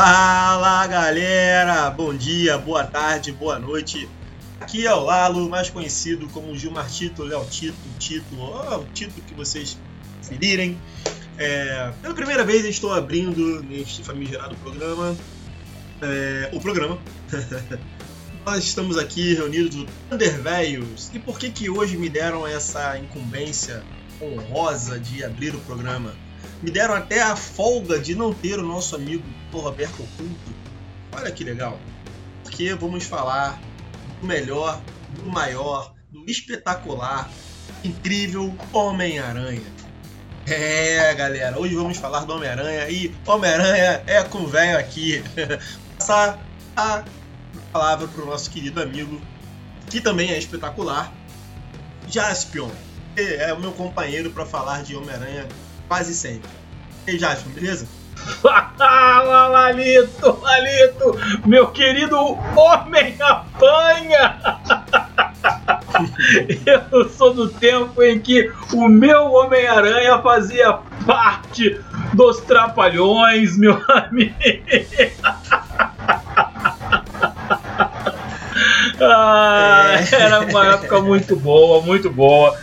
Fala galera, bom dia, boa tarde, boa noite. Aqui é o Lalo, mais conhecido como Gilmar Tito, Léo Tito, Tito, ou o Tito que vocês preferirem. É, pela primeira vez estou abrindo neste famigerado programa é, o programa. Nós estamos aqui reunidos do Thunder Velhos. E por que que hoje me deram essa incumbência honrosa de abrir o programa? Me deram até a folga de não ter o nosso amigo Roberto Oculto. Olha que legal. Porque vamos falar do melhor, do maior, do espetacular, incrível Homem-Aranha. É, galera, hoje vamos falar do Homem-Aranha e Homem-Aranha é com velho aqui. Passar a palavra para o nosso querido amigo, que também é espetacular, Jaspion. É o meu companheiro para falar de Homem-Aranha quase sempre. Aí, Jaspion, beleza? Fala, Lalito, Lalito, meu querido homem apanha! Eu sou do tempo em que o meu Homem-Aranha fazia parte dos Trapalhões, meu amigo. Ah, é. Era uma época muito boa, muito boa.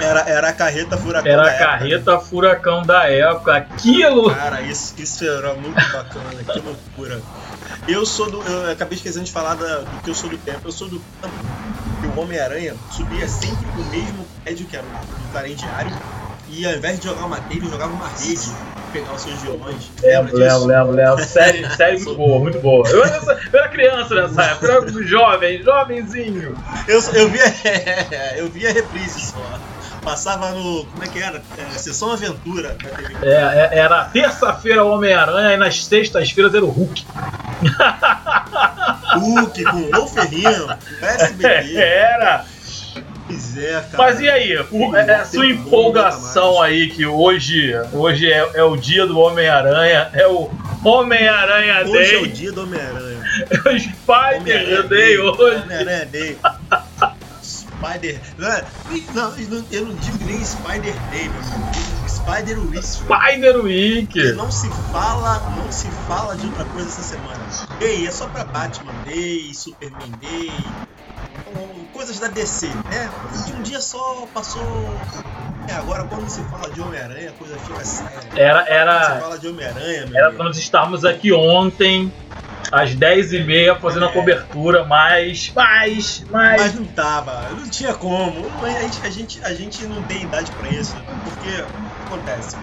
Era, era a carreta furacão Era a carreta época. furacão da época. Aquilo. Cara, isso, isso era muito bacana, que loucura. Eu sou do. Eu acabei esquecendo de falar da, do que eu sou do tempo. Eu sou do tempo que o Homem-Aranha subia sempre o mesmo prédio que era o Clarém Diário. E ao invés de jogar uma telha, ele jogava uma rede pegar os seus violões. Lembro, lembro, lembro, lembro. Série, série muito boa, muito boa. Eu, eu, eu era criança nessa época, eu era jovem, jovenzinho. Eu, eu, via, eu via reprise só. Passava no. Como é que era? É, Sessão Aventura. É, é, era terça-feira o Homem-Aranha e nas sextas-feiras era o Hulk. Hulk com o Ferrinho, SBT. Era! Pois é, cara. Mas e aí, o, é, a sua empolgação aí, que hoje, hoje é, é o dia do Homem-Aranha, é o Homem-Aranha Day. Hoje é o dia do Homem-Aranha. É o Spider Day hoje. Homem-Aranha Day. Spider. Não, eu não digo nem Spider amigo. Spider Week. Spider Week. Não se fala, não se fala de outra coisa essa semana. Day é só pra Batman Day, Superman Day, coisas da DC, né? De um dia só passou. É, agora quando se fala de Homem-Aranha, a coisa fica séria. Era. era... Quando se fala de Homem-Aranha, Era pra nós estarmos aqui ontem às 10h30 fazendo a cobertura, mas, mas, mas. Mas não tava, não tinha como. A gente, a gente, a gente não tem idade pra isso. Porque acontece.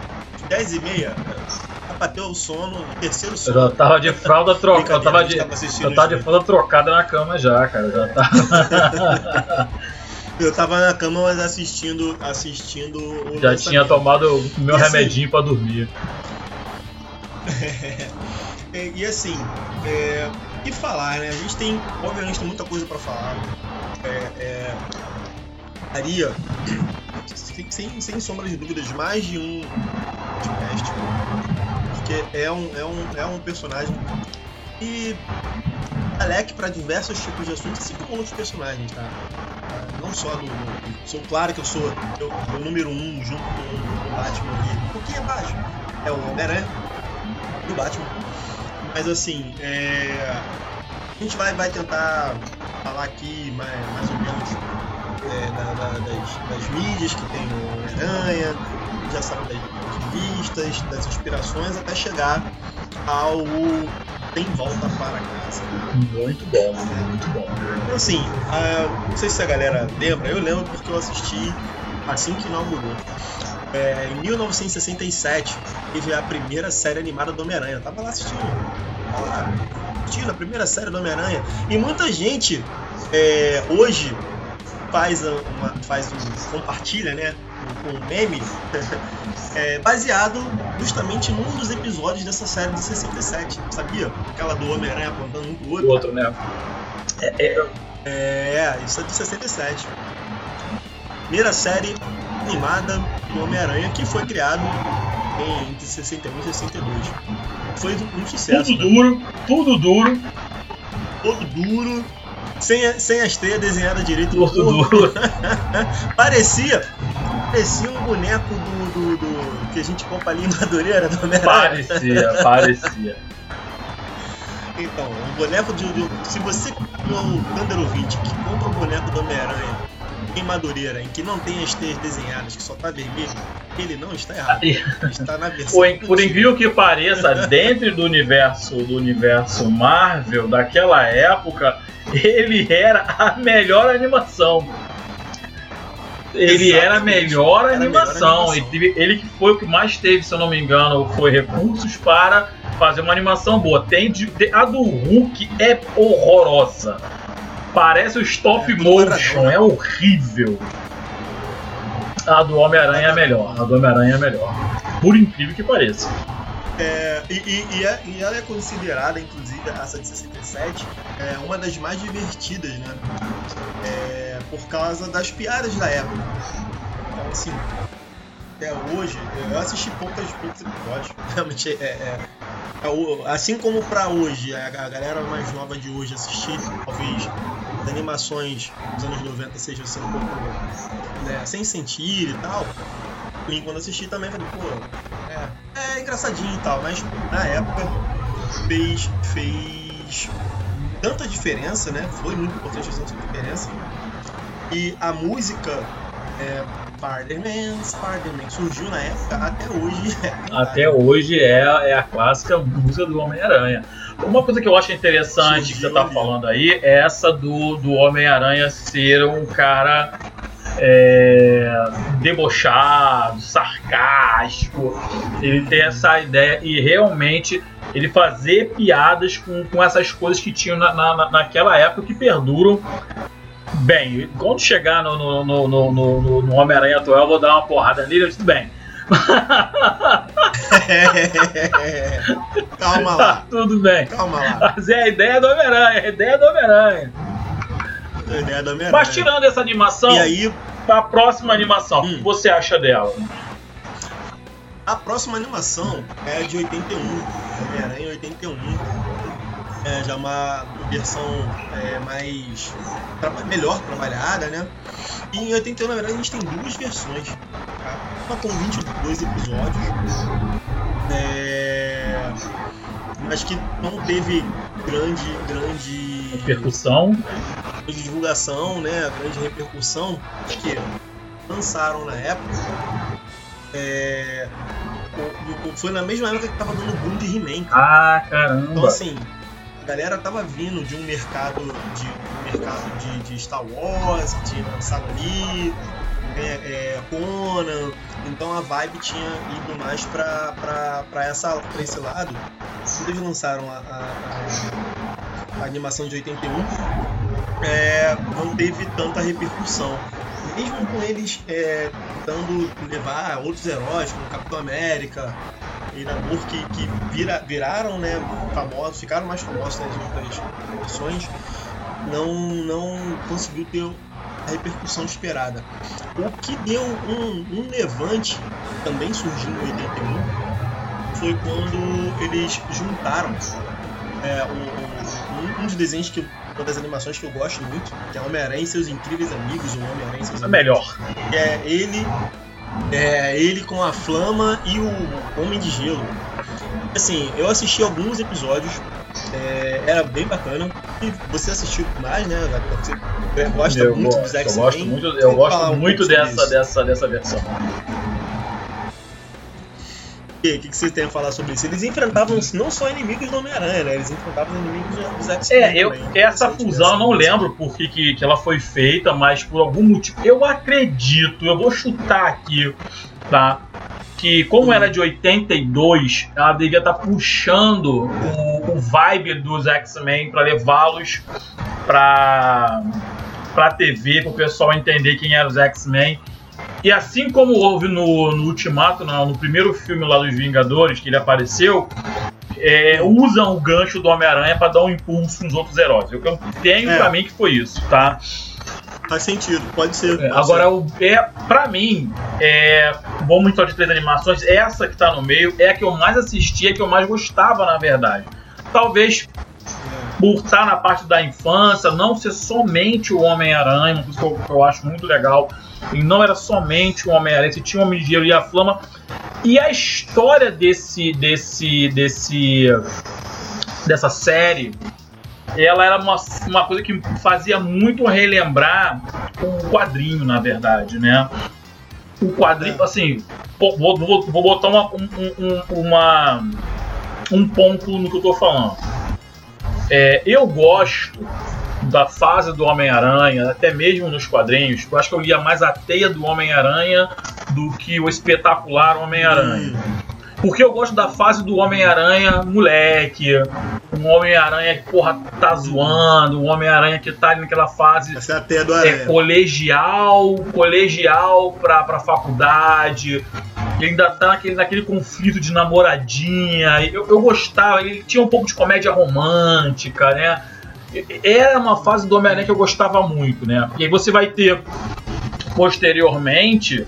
10h30 bateu o sono, terceiro sono. Eu já tava de fralda trocada. Eu tava de, eu tava de fralda trocada na cama já, cara. Já tava. eu tava na cama, mas assistindo. assistindo Já tinha tomado o meu e assim, remedinho pra dormir. e assim, é, e falar, né? A gente tem, obviamente, tem muita coisa para falar. É, é, daria, sem, sem sombra de dúvidas, mais de um podcast. Porque é um, é um, é um personagem que Alec para diversos tipos de assuntos, assim como outros personagens, tá? Não só do. Sou claro que eu sou o número um junto com o Batman ali. Um pouquinho abaixo. É o Homem-Aranha do Batman. Mas assim, é, a gente vai, vai tentar falar aqui mais, mais ou menos é, da, da, das, das, mídias que tem o Homem-Aranha, já sabe das revistas, das inspirações, até chegar ao Tem Volta para Casa. Muito bom, muito bom. Então, assim, a, não sei se a galera lembra, eu lembro porque eu assisti assim que inaugurou. É, em 1967 teve a primeira série animada do Homem-Aranha. Tava lá assistindo. Tava lá assistindo a primeira série do Homem-Aranha. E muita gente é, hoje faz, uma, faz um, compartilha, né? Um, um meme é, baseado justamente num dos episódios dessa série de 67, sabia? Aquela do Homem-Aranha apontando um pro outro. O outro, né? É, é, é, isso é de 67. Primeira série animada do Homem-Aranha que foi criado entre 61 e 62. Foi um sucesso. Tudo né? duro, tudo duro. Todo duro. Sem, a, sem a estreia desenhada direito no corpo. parecia, parecia um boneco do, do, do, que a gente compra ali em Madureira do Parecia, parecia. Então, o boneco de. de- se você, o Thunder ouvinte, que compra um boneco do Homem-Aranha em Madureira, em que não tem as teias desenhadas, que só tá vermelho, ele não está errado. Está na versão. Por, por incrível que pareça, dentro do universo do universo Marvel daquela época, ele era a melhor animação. Ele era a melhor Era a melhor animação. animação. Ele, que foi o que mais teve, se eu não me engano, foi recursos para fazer uma animação boa. Tem de- de- a do Hulk é horrorosa. Parece o stop motion, é horrível. A do Homem-Aranha é melhor. A do Homem-Aranha é melhor. Por incrível que pareça. É, e, e- e é- e ela é considerada, inclusive, de 67, é, uma das mais divertidas, né? É, por causa das piadas da época. Então, assim, até hoje, eu assisti poucos, poucos episódios. Realmente, é, é- é assim como pra hoje, a, galera mais nova de hoje assistir, talvez as animações dos anos 90 sejam assim, um pouco né, sem sentido e tal. E quando assisti também falei, pô, é, é engraçadinho e tal, mas na época fez, fez tanta diferença, né? Foi muito importante essa diferença. E a música é, Spider-Man, Spider-Man surgiu na época, até hoje. é Até hoje é, é a clássica música do Homem-Aranha. Uma coisa que eu acho interessante que você tá Surgiu ali. falando aí é essa do, do Homem-Aranha ser um cara é, debochado, sarcástico. Ele tem essa ideia e realmente ele fazer piadas com, com essas coisas que tinham na, na- naquela época que perduram. Bem, quando chegar no, no, no, no, no- Homem-Aranha atual, eu vou dar uma porrada nele, tudo bem. calma Tá lá, tudo bem. calma lá. Mas é a ideia do Homem-Aranha, é a ideia do Homem-Aranha. A ideia da Homem-Aranha. Mas tirando essa animação, E aí, a próxima animação, o Hum. que você acha dela? a próxima animação é de 81, Homem-Aranha 81. É já uma versão é, mais melhor trabalhada, né? E em 81, na verdade, a gente tem duas versões. Tá? Uma com 22 episódios, é, mas que não teve grande, grande Percussão. grande divulgação, né? Grande repercussão que lançaram na época. É, foi na mesma época que tava dando boom de He-Man. Ah, Então caramba. assim, a galera tava vindo de um mercado de um mercado de, de Star Wars que tinha lançado ali, né, é, Conan. Então a vibe tinha ido mais pra, pra, pra, essa, pra esse lado. Quando eles lançaram a, a- a- a animação de 81, é, não teve tanta repercussão. Mesmo com eles é, tentando levar outros heróis, como Capitão América e Namor, que, que vira- viraram né, famosos, ficaram mais famosos nas outras versões, não, não conseguiu ter a repercussão esperada. O que deu um, um levante, também surgiu em 81, foi quando eles juntaram é, um, um- um dos desenhos que uma das animações que eu gosto muito, que é Homem-Aranha e seus incríveis amigos, o Homem-Aranha e seus É amigos. melhor. Que é ele, é ele com a Flama e o Homem de Gelo. Assim, eu assisti alguns episódios, é, era bem bacana. E você assistiu mais, né? Você gosta eu muito gosto, dos eu X-Men. gosto muito, eu gosto muito dessa, dessa, dessa versão. O que, que, que você tem a falar sobre isso? Eles enfrentavam não só inimigos do Homem-Aranha, né? Eles enfrentavam inimigos dos X-Men. É, eu, também. essa fusão eu não lembro por que, que, que ela foi feita, mas por algum motivo. Eu acredito, eu vou chutar aqui, tá? Que como era de 82, ela devia estar puxando o, o vibe dos X-Men para levá-los pra, pra TV, para o pessoal entender quem eram os X-Men. E assim como houve no, no Ultimato, não, no primeiro filme lá dos Vingadores, que ele apareceu, é, usam o gancho do Homem-Aranha para dar um impulso nos outros heróis. Eu tenho É. pra mim que foi isso, tá? Faz sentido, pode ser. É, pode Agora, o, é, pra mim, é, vamos então de três animações, essa que tá no meio é a que eu mais assistia, que eu mais gostava, na verdade. Talvez ser. por estar na parte da infância, não ser somente o Homem-Aranha, uma coisa que eu, que eu acho muito legal. E não era somente o Homem-Aranha, você tinha o Homem de Gelo e a Flama. E a história desse, desse, desse, dessa série, ela era uma, uma coisa que fazia muito relembrar o quadrinho, na verdade, né? O quadrinho, assim, vou, vou, vou botar uma, um, um, uma, um ponto no que eu tô falando. É, eu gosto da fase do Homem-Aranha, até mesmo nos quadrinhos. Eu acho que eu lia mais a teia do Homem-Aranha do que o espetacular Homem-Aranha. Hum. Porque eu gosto da fase do Homem-Aranha moleque, um Homem-Aranha que, porra, tá zoando, um Homem-Aranha que tá naquela fase Essa é a teia do é, colegial, colegial pra, pra faculdade. Ele ainda tá naquele, naquele conflito de namoradinha. Eu, eu gostava, ele tinha um pouco de comédia romântica, né? Era uma fase do Homem-Aranha que eu gostava muito, né? E aí você vai ter posteriormente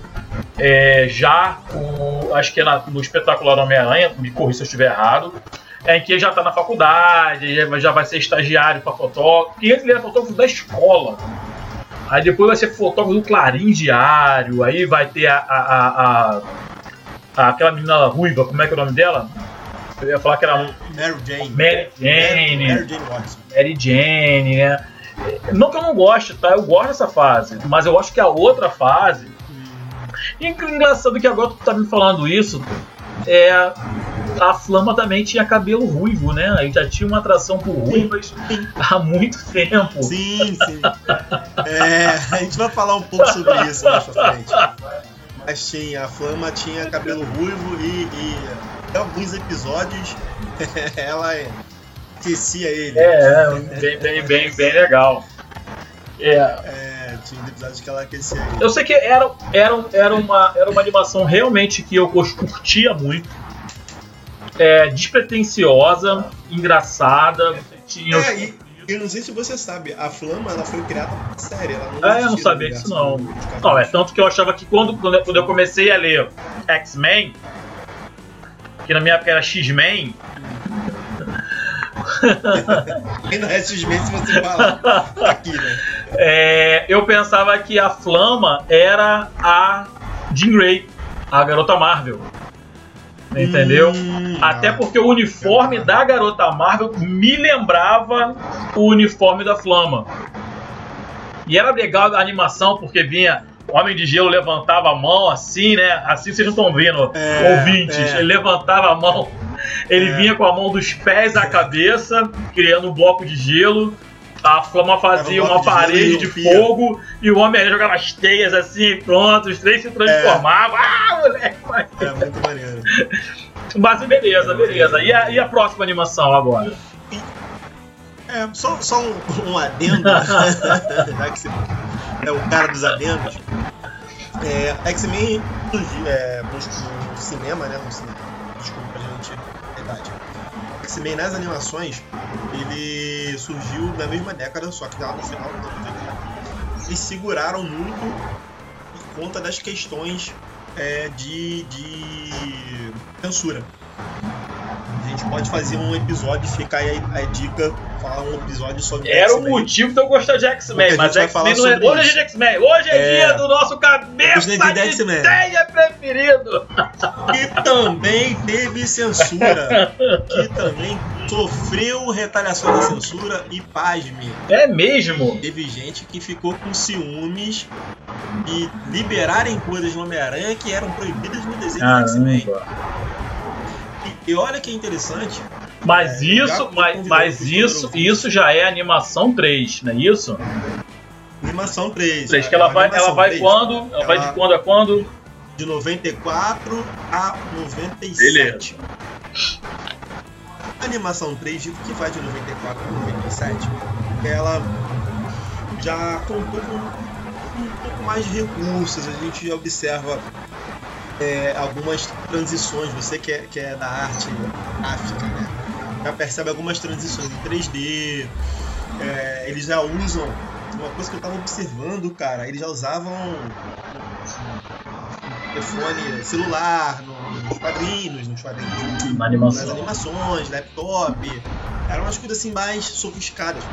é, já o, acho que é na, no espetacular Homem-Aranha, me corri se eu estiver errado, é que ele já está na faculdade, já vai ser estagiário para fotógrafo, porque antes ele era fotógrafo da escola. Aí depois vai ser fotógrafo do Clarim Diário, aí vai ter a, a, a, a aquela menina ruiva, como é que é o nome dela? Eu ia falar que era Mary Jane. Mary Jane. Mary Jane Watson. Mary Jane, né? Não que eu não goste, tá? Eu gosto dessa fase, mas eu acho que a outra fase e engraçado que agora tu tá me falando isso, é, a Flama também tinha cabelo ruivo, né? Aí já tinha uma atração por ruivas há muito tempo. Sim, sim. É, a gente vai falar um pouco sobre isso mais pra frente. Mas tinha, a Flama tinha cabelo ruivo e, e em alguns episódios ela esquecia ele. É, bem, bem, bem, bem legal. É. é tinha episódios que ela aquecia ele. Eu sei que era, era, era, uma, era uma animação realmente que eu curtia muito. É, despretensiosa, engraçada. Tinha é, e, eu não sei se você sabe, a Flama ela foi criada pra série. Ela não é, eu não sabia disso não. Não, é tanto que eu achava que quando, quando eu comecei a ler X-Men, que na minha época era X-Men, Ainda é X-Men se você falar aqui, né? É, eu pensava que a Flama era a Jean Grey, a garota Marvel. Entendeu? Hum, Até porque o uniforme da garota Marvel me lembrava o uniforme da Flama. E era legal a animação porque vinha o Homem de Gelo levantava a mão assim, né? Assim vocês não estão vendo, é, ouvintes. É. Ele levantava a mão, ele é. vinha com a mão dos pés à cabeça, criando um bloco de gelo. A Flama fazia um uma parede de, de fogo e o homem jogava as teias assim, pronto, os três se transformavam. É. Ah, moleque! É muito maneiro. Mas beleza, beleza. E a, e a próxima animação agora? É, só, só um, um adendo, já que você é o cara dos adendos. É, X-Men é, no, cinema, né? No cinema. Desculpa gente. Verdade. X-Men nas animações, ele surgiu na mesma década, só que lá no final dos anos 80. Eles seguraram muito por conta das questões é, de, de censura. Gente pode fazer um episódio, ficar aí a, dica, falar um episódio sobre Era o motivo de eu gostar de X-Men, mas X-Men não é. Hoje é de X-Men, hoje é, é, dia do nosso cabeça de, de ideia preferido. Que também teve censura. que também sofreu retaliação da censura e pasme. É mesmo? Teve gente que ficou com ciúmes e liberarem coisas do Homem-Aranha que eram proibidas no desenho do X-Men. E olha que interessante. Mas é, isso, mas, mas isso, isso já é animação 3, não é isso? Animação 3. 3 que ela vai, ela vai 3. quando? Ela, ela, vai de quando a quando? De 94 a 97. Beleza. A animação 3 que vai de 94 a 97, ela já contou com um pouco mais de recursos. A gente observa é, algumas transições, você que é, que é da arte gráfica, né? Já percebe algumas transições em 3D. É, eles já usam. Uma coisa que eu tava observando, cara, eles já usavam telefone celular nos quadrinhos, nos quadrinhos, animação. nas animações, laptop. Eram umas coisas assim mais sofisticadas.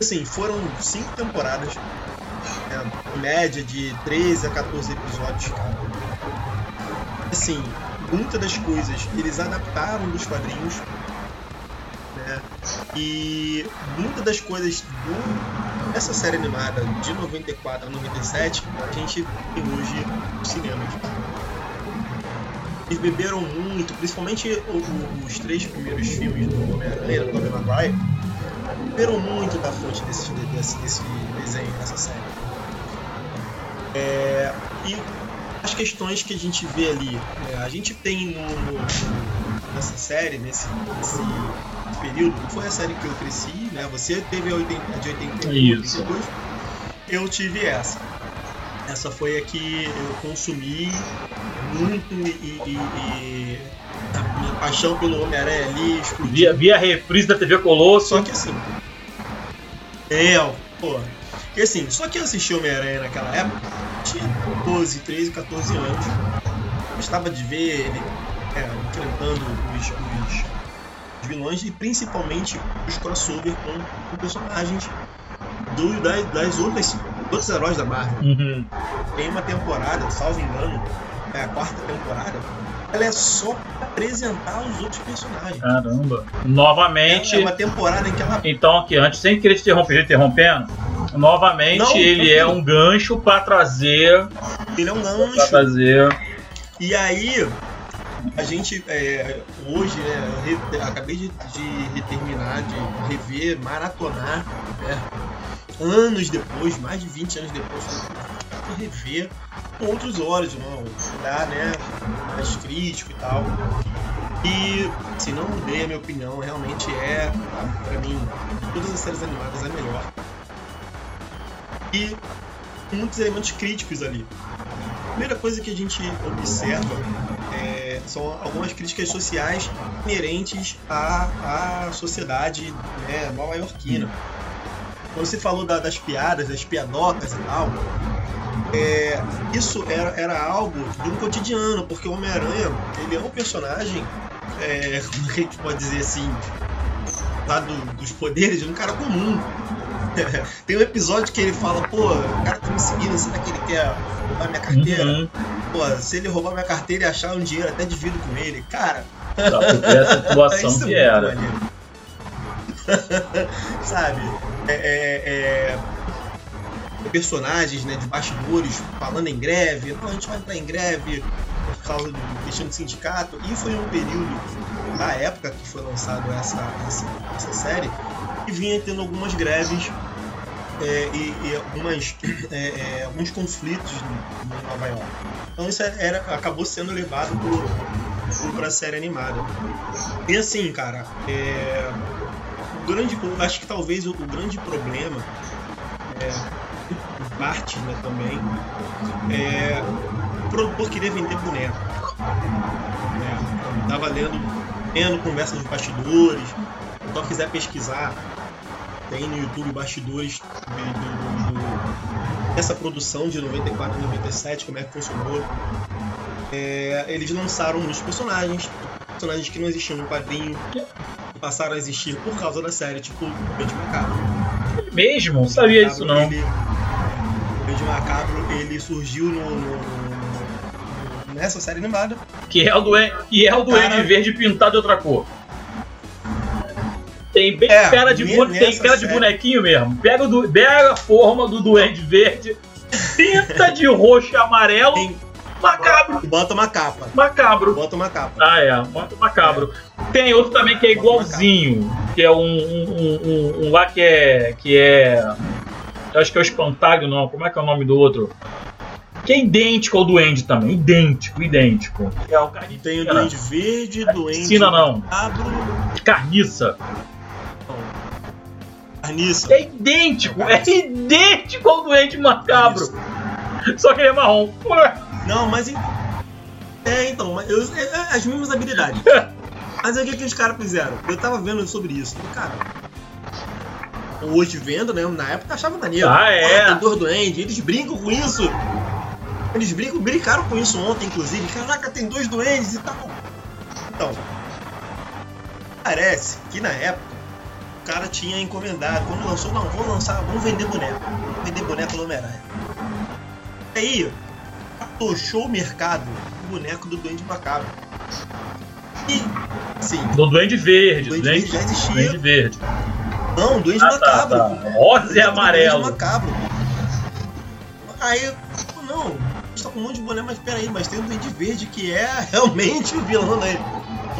Assim, foram cinco temporadas é, média de 13 a 14 episódios cara. Assim, muitas das coisas eles adaptaram dos quadrinhos. né? E muitas das coisas do, dessa série animada de 94 a 97 a gente tem hoje nos cinemas. Eles beberam muito, principalmente os três primeiros filmes do Homem-Aranha, do Tobey Maguire, beberam muito da fonte desse, desse, desse desenho, dessa série. É, e as questões que a gente vê ali, né? a gente tem no, no- nessa série, nesse, nesse período, que foi a série que eu cresci, né? Você teve a 80, de 81, Isso. 82, eu tive essa. Essa foi a que eu consumi muito e, e- e a minha paixão pelo Homem-Aranha ali explodiu. Via, via a reprise da TV Colosso. Só que assim. É, pô. E assim, só que eu assisti Homem-Aranha naquela época, tinha 12, 13, 14 anos. Gostava de ver ele é, enfrentando os, os- os vilões e principalmente os crossover com, com personagens do, das, das outras, outros heróis da Marvel. Uhum. Tem uma temporada, salvo engano, é a quarta temporada, ela é só pra apresentar os outros personagens. Caramba. Novamente. É uma temporada em que ela Então, aqui, antes, sem querer te interromper, interrompendo, novamente Não, ele é um gancho para trazer. Ele é um Pra gancho. trazer. E aí, a gente, é, hoje, né, eu acabei de, de terminar, de rever, maratonar, né, anos depois, mais de 20 anos depois, falei, "Pô, vou rever com outros olhos, não, olhar, né, mais crítico e tal. E, assim, não mudei a minha opinião, realmente é, pra mim, todas as séries animadas, a melhor. E muitos elementos críticos ali. A primeira coisa que a gente observa é, são algumas críticas sociais inerentes à, à sociedade né, nova-iorquina. Quando você falou da- das piadas, das piadocas e tal, é, isso era, era algo de um cotidiano, porque o Homem-Aranha ele é um personagem, é, como é que a gente pode dizer assim, lá do- dos poderes, de um cara comum. Tem um episódio que ele fala, pô, o cara tá me seguindo, será que ele quer roubar minha carteira? Uhum. Pô, se ele roubar minha carteira e achar um dinheiro, até divido com ele. Cara, tu ver a situação é que era. Sabe? É, é- é, Personagens né, de bastidores falando em greve. Não, a gente vai entrar em greve por causa do questão do sindicato. E foi um período, na época que foi lançado essa, essa, essa série, que vinha tendo algumas greves é, e, e algumas, é, é, alguns conflitos em Nova York. Então isso era, acabou sendo levado para a série animada. E assim, cara, é, grande, acho que talvez o, o grande problema, é, parte né, também, é o produtor querer vender boneco. É, eu tava lendo, lendo conversas de bastidores, só quiser pesquisar, tem no YouTube bastidores do- do- do- dessa produção de 94 e 97, como é que funcionou. É, eles lançaram muitos personagens, personagens que não existiam no quadrinho, e passaram a existir por causa da série, tipo o Bende Macabro. Mesmo? Não sabia disso não. Ele, Macabro ele surgiu no, no- no- nessa série animada. Que é o duende, que é o duende Cara- verde pintado de outra cor. Tem bem É, cara de, bu- tem cara de bonequinho mesmo. Pega, o du- pega a forma do duende verde, pinta de roxo e amarelo, Tem, macabro. bota uma capa. Macabro. Bota uma capa. Ah, é, muito macabro. Tem outro também que é igualzinho, que é um, um- um- um lá que é. que é. Eu acho que é o espantalho, não. Como é que é o nome do outro? Que é idêntico ao duende também. Idêntico, idêntico. É o carniça. Tem o Duende Verde, Duende Carnificina, não. Macabro, Carniça. Carniça. É idêntico, é idêntico ao duende macabro. Só que ele é marrom. Não, mas. É, então, eu- é, é as mesmas habilidades. Mas aí o que, que os caras fizeram? Eu tava vendo sobre isso. Cara. Hoje vendo, né? Na época achava maneiro. Ah, é? Pô, Tem dois duendes, eles brincam com isso. Eles brincam, brincaram com isso ontem, inclusive. Caraca, tem dois duendes e tal. Então. Parece que na época o cara tinha encomendado. Quando lançou, não, vou lançar, vamos vender boneco. Vamos vender boneco do Homem-Aranha. Aí, atochou o mercado o boneco do Duende Macabro. E Sim. Do Duende Verde. Duende Duende, Verde já existia. Duende Verde. Não, Duende Ah, tá, Macabro. tá. Rosa e amarelo. Macabro. Aí, pô, não, a gente tá com um monte de boné, mas peraí, mas tem o Duende Verde que é realmente o vilão dele.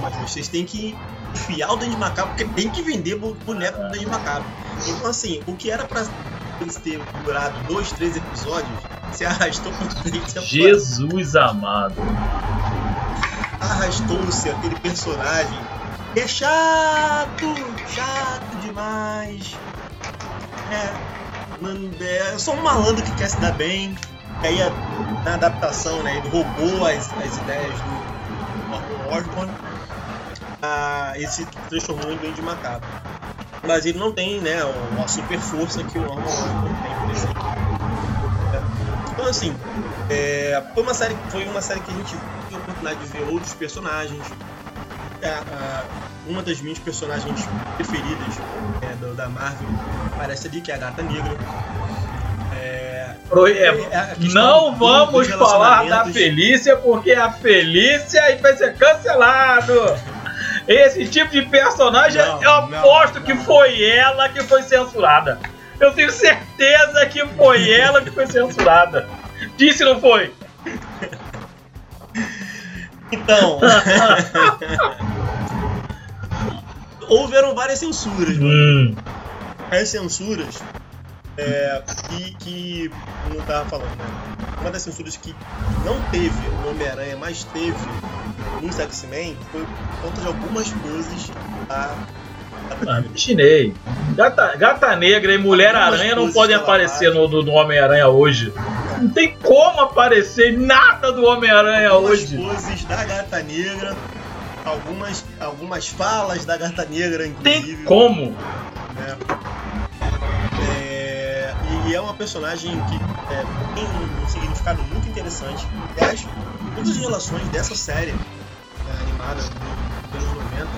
Mas vocês têm que enfiar o Duende Macabro, porque tem que vender bo- boneco do Duende Macabro. Então, assim, o que era pra eles terem durado dois, três episódios, se arrastou por três temporadas. Jesus amado. arrastou-se aquele personagem. É chato, chato demais. É, mano, é só um malandro que quer se dar bem. E aí, a- na adaptação, né, ele roubou as, as ideias do Osborn ah, e se transformou em Duende Macabro. Mas ele não tem né, a super força que o Norman tem, por exemplo. É. Então, assim, é, foi, uma série, foi uma série que a gente teve a oportunidade de ver outros personagens. É, a- uma das minhas personagens preferidas é, do- da Marvel aparece ali, que é a Gata Negra. É, é, é questão não vamos falar da. Felícia, porque a Felícia aí vai ser cancelado. Esse tipo de personagem, Não, eu não, aposto não. que foi ela que foi censurada. Eu tenho certeza que foi ela que foi censurada. Disse, não foi? Então. Houveram várias censuras, mano. Hum, as censuras é, que, que não tava falando, né? Uma das censuras que não teve no Homem-Aranha, mas teve nos X-Men foi por conta de algumas coisas da. ah, chinês. Gata, Gata Negra e Mulher-Aranha não podem aparecer no, no Homem-Aranha hoje. Não tem como aparecer nada do Homem-Aranha hoje. coisas da Gata Negra, algumas, algumas falas da Gata Negra, Tem inclusive. como. né? É, e é uma personagem que é, tem um significado muito interessante. Aliás, todas as relações dessa série né, animada dos anos 90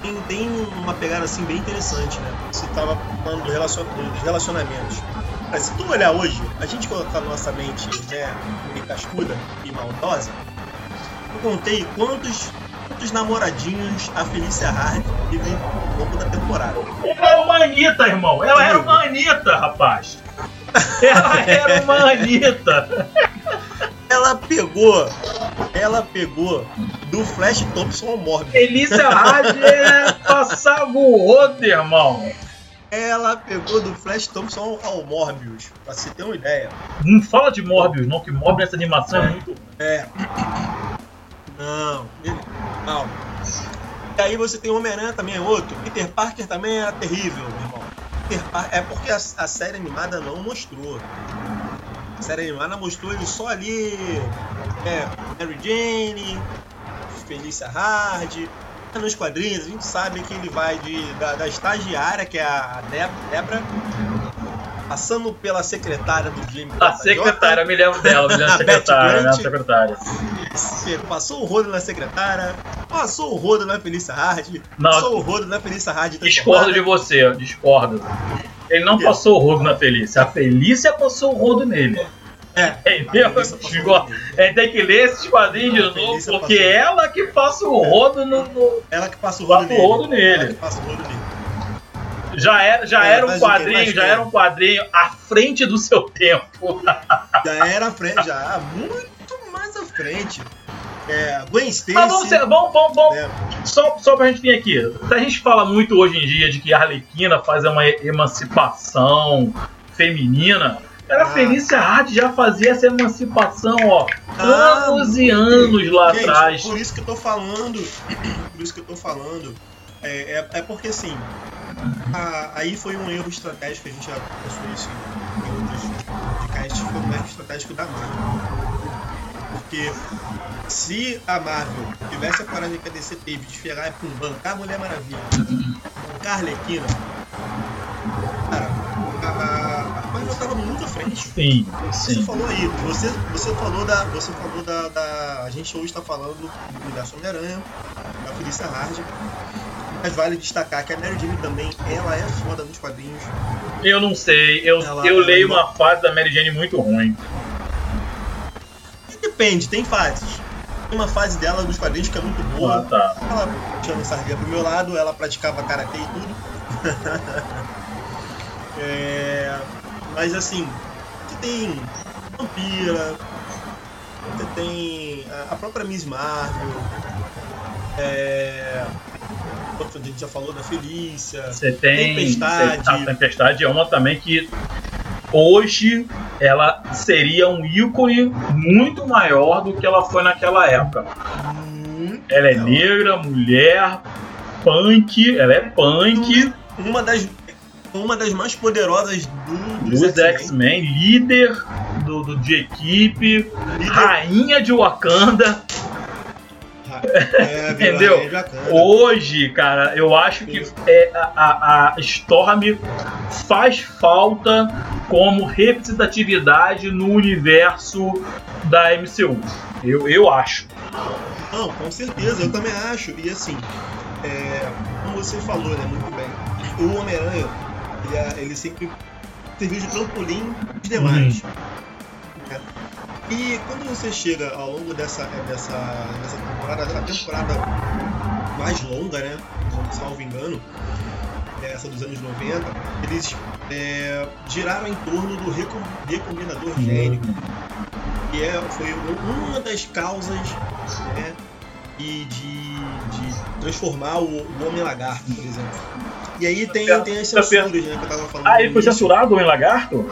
tem, tem uma pegada assim bem interessante, né? Você estava falando relacion- dos relacionamentos. Mas se tu olhar hoje, a gente colocar nossa mente né, meio cascuda e maldosa, eu contei quantos, quantos namoradinhos a Felícia Hard teve ao longo da temporada. Ela era uma Anitta, irmão. Ela era uma Anitta, rapaz. Ela era uma Anitta. Ela pegou, ela pegou do Flash Thompson ao Morbius. Elícia Hard é, passava o rodo, irmão. Ela pegou do Flash Thompson ao Morbius, pra você ter uma ideia. Não fala de Morbius, não, que Morbius nessa animação é muito. É. Não. Calma. E aí você tem Homem-Aranha também é outro. Peter Parker também era terrível, meu irmão. Peter Par- É porque a, a série animada não mostrou. A série animada mostrou ele só ali. É, Mary Jane, Felícia Hard. Nos quadrinhos a gente sabe que ele vai de, da, da estagiária, que é a Deb- Debra, passando pela secretária do Jamie A secretária, eu me lembro dela, me lembro da secretária, da Grant. secretária. Passou o rodo na secretária, passou o rodo na Felícia Hard, Não. passou o rodo na Felícia Hard. Discordo de você, discordo. Ele não passou o rodo na Felícia, a Felícia passou o rodo nele. É, Entendeu? nele. É, tem que ler esses quadrinhos de novo, Felícia porque passou. ela que passa o rodo no. no- Ela que passa o rodo Passa o nele. rodo nele. Ela que passa o rodo nele. Já era, já É, era um quadrinho, já era um quadrinho à frente do seu tempo. Já era à frente, já muito mais à frente. É, Gwen Stacy. Mas vamos, ser- vamos, vamos, vamos né, só, só pra gente vir aqui. A gente fala muito hoje em dia de que a Arlequina faz uma emancipação feminina. Era Ah. Felícia Hard já fazia essa emancipação, ó, Ah, anos e anos lá Gente, atrás. Por isso que eu tô falando. Por isso que eu tô falando. É, é, é porque assim. a- aí foi um erro estratégico, a gente já conversou isso em outros podcasts, foi um erro estratégico da Marvel. Porque se a Marvel tivesse a coragem que a DC teve de chegar e pum, bancar a Mulher Maravilha, bancar a Arlequina, cara, a, a, a Marvel tava muito à frente. Sim, Você sim. falou aí, você, você falou da. Você falou da, da- A gente hoje está falando do universo Homem-Aranha, da Felícia Hard. Mas vale destacar que a Mary Jane também, ela é foda nos quadrinhos. Eu não sei, eu, Ela- eu ela- leio uma fase da Mary Jane muito ruim. Depende, tem fases. uma fase dela dos quadrinhos que é muito boa. Ah, tá. Ela puxando sardinha pro meu lado, ela praticava karatê e tudo. É, mas assim, você tem Vampira, você tem a- própria Miss Marvel, é, a gente já falou da Felícia, Você tem. Tempestade. A Tempestade é uma também que hoje ela seria um ícone muito maior do que ela foi naquela época. Ela é negra, mulher, punk, ela é punk, uma das uma das mais poderosas do, dos X-Men. X-Men, líder do, do- de equipe, Líder- rainha de Wakanda. É, Entendeu? Hoje, cara, eu acho que é, a, a- a Storm faz falta como representatividade no universo da MCU. Eu, eu acho. Não, com certeza, eu também acho. E assim, é, como você falou, né, muito bem, o Homem-Aranha, ele, é- ele sempre serviu de trampolim dos demais. né? E quando você chega ao longo dessa, dessa, dessa temporada, a temporada mais longa, né, salvo engano, é essa dos anos 90, eles é, giraram em torno do recom- recombinador gênico que é, foi um- uma das causas né, e de, de transformar o, o Homem Lagarto, por exemplo. E aí tem, tem as Tá censuras, né, que eu tava falando. Ah, ele foi censurado, o Homem Lagarto?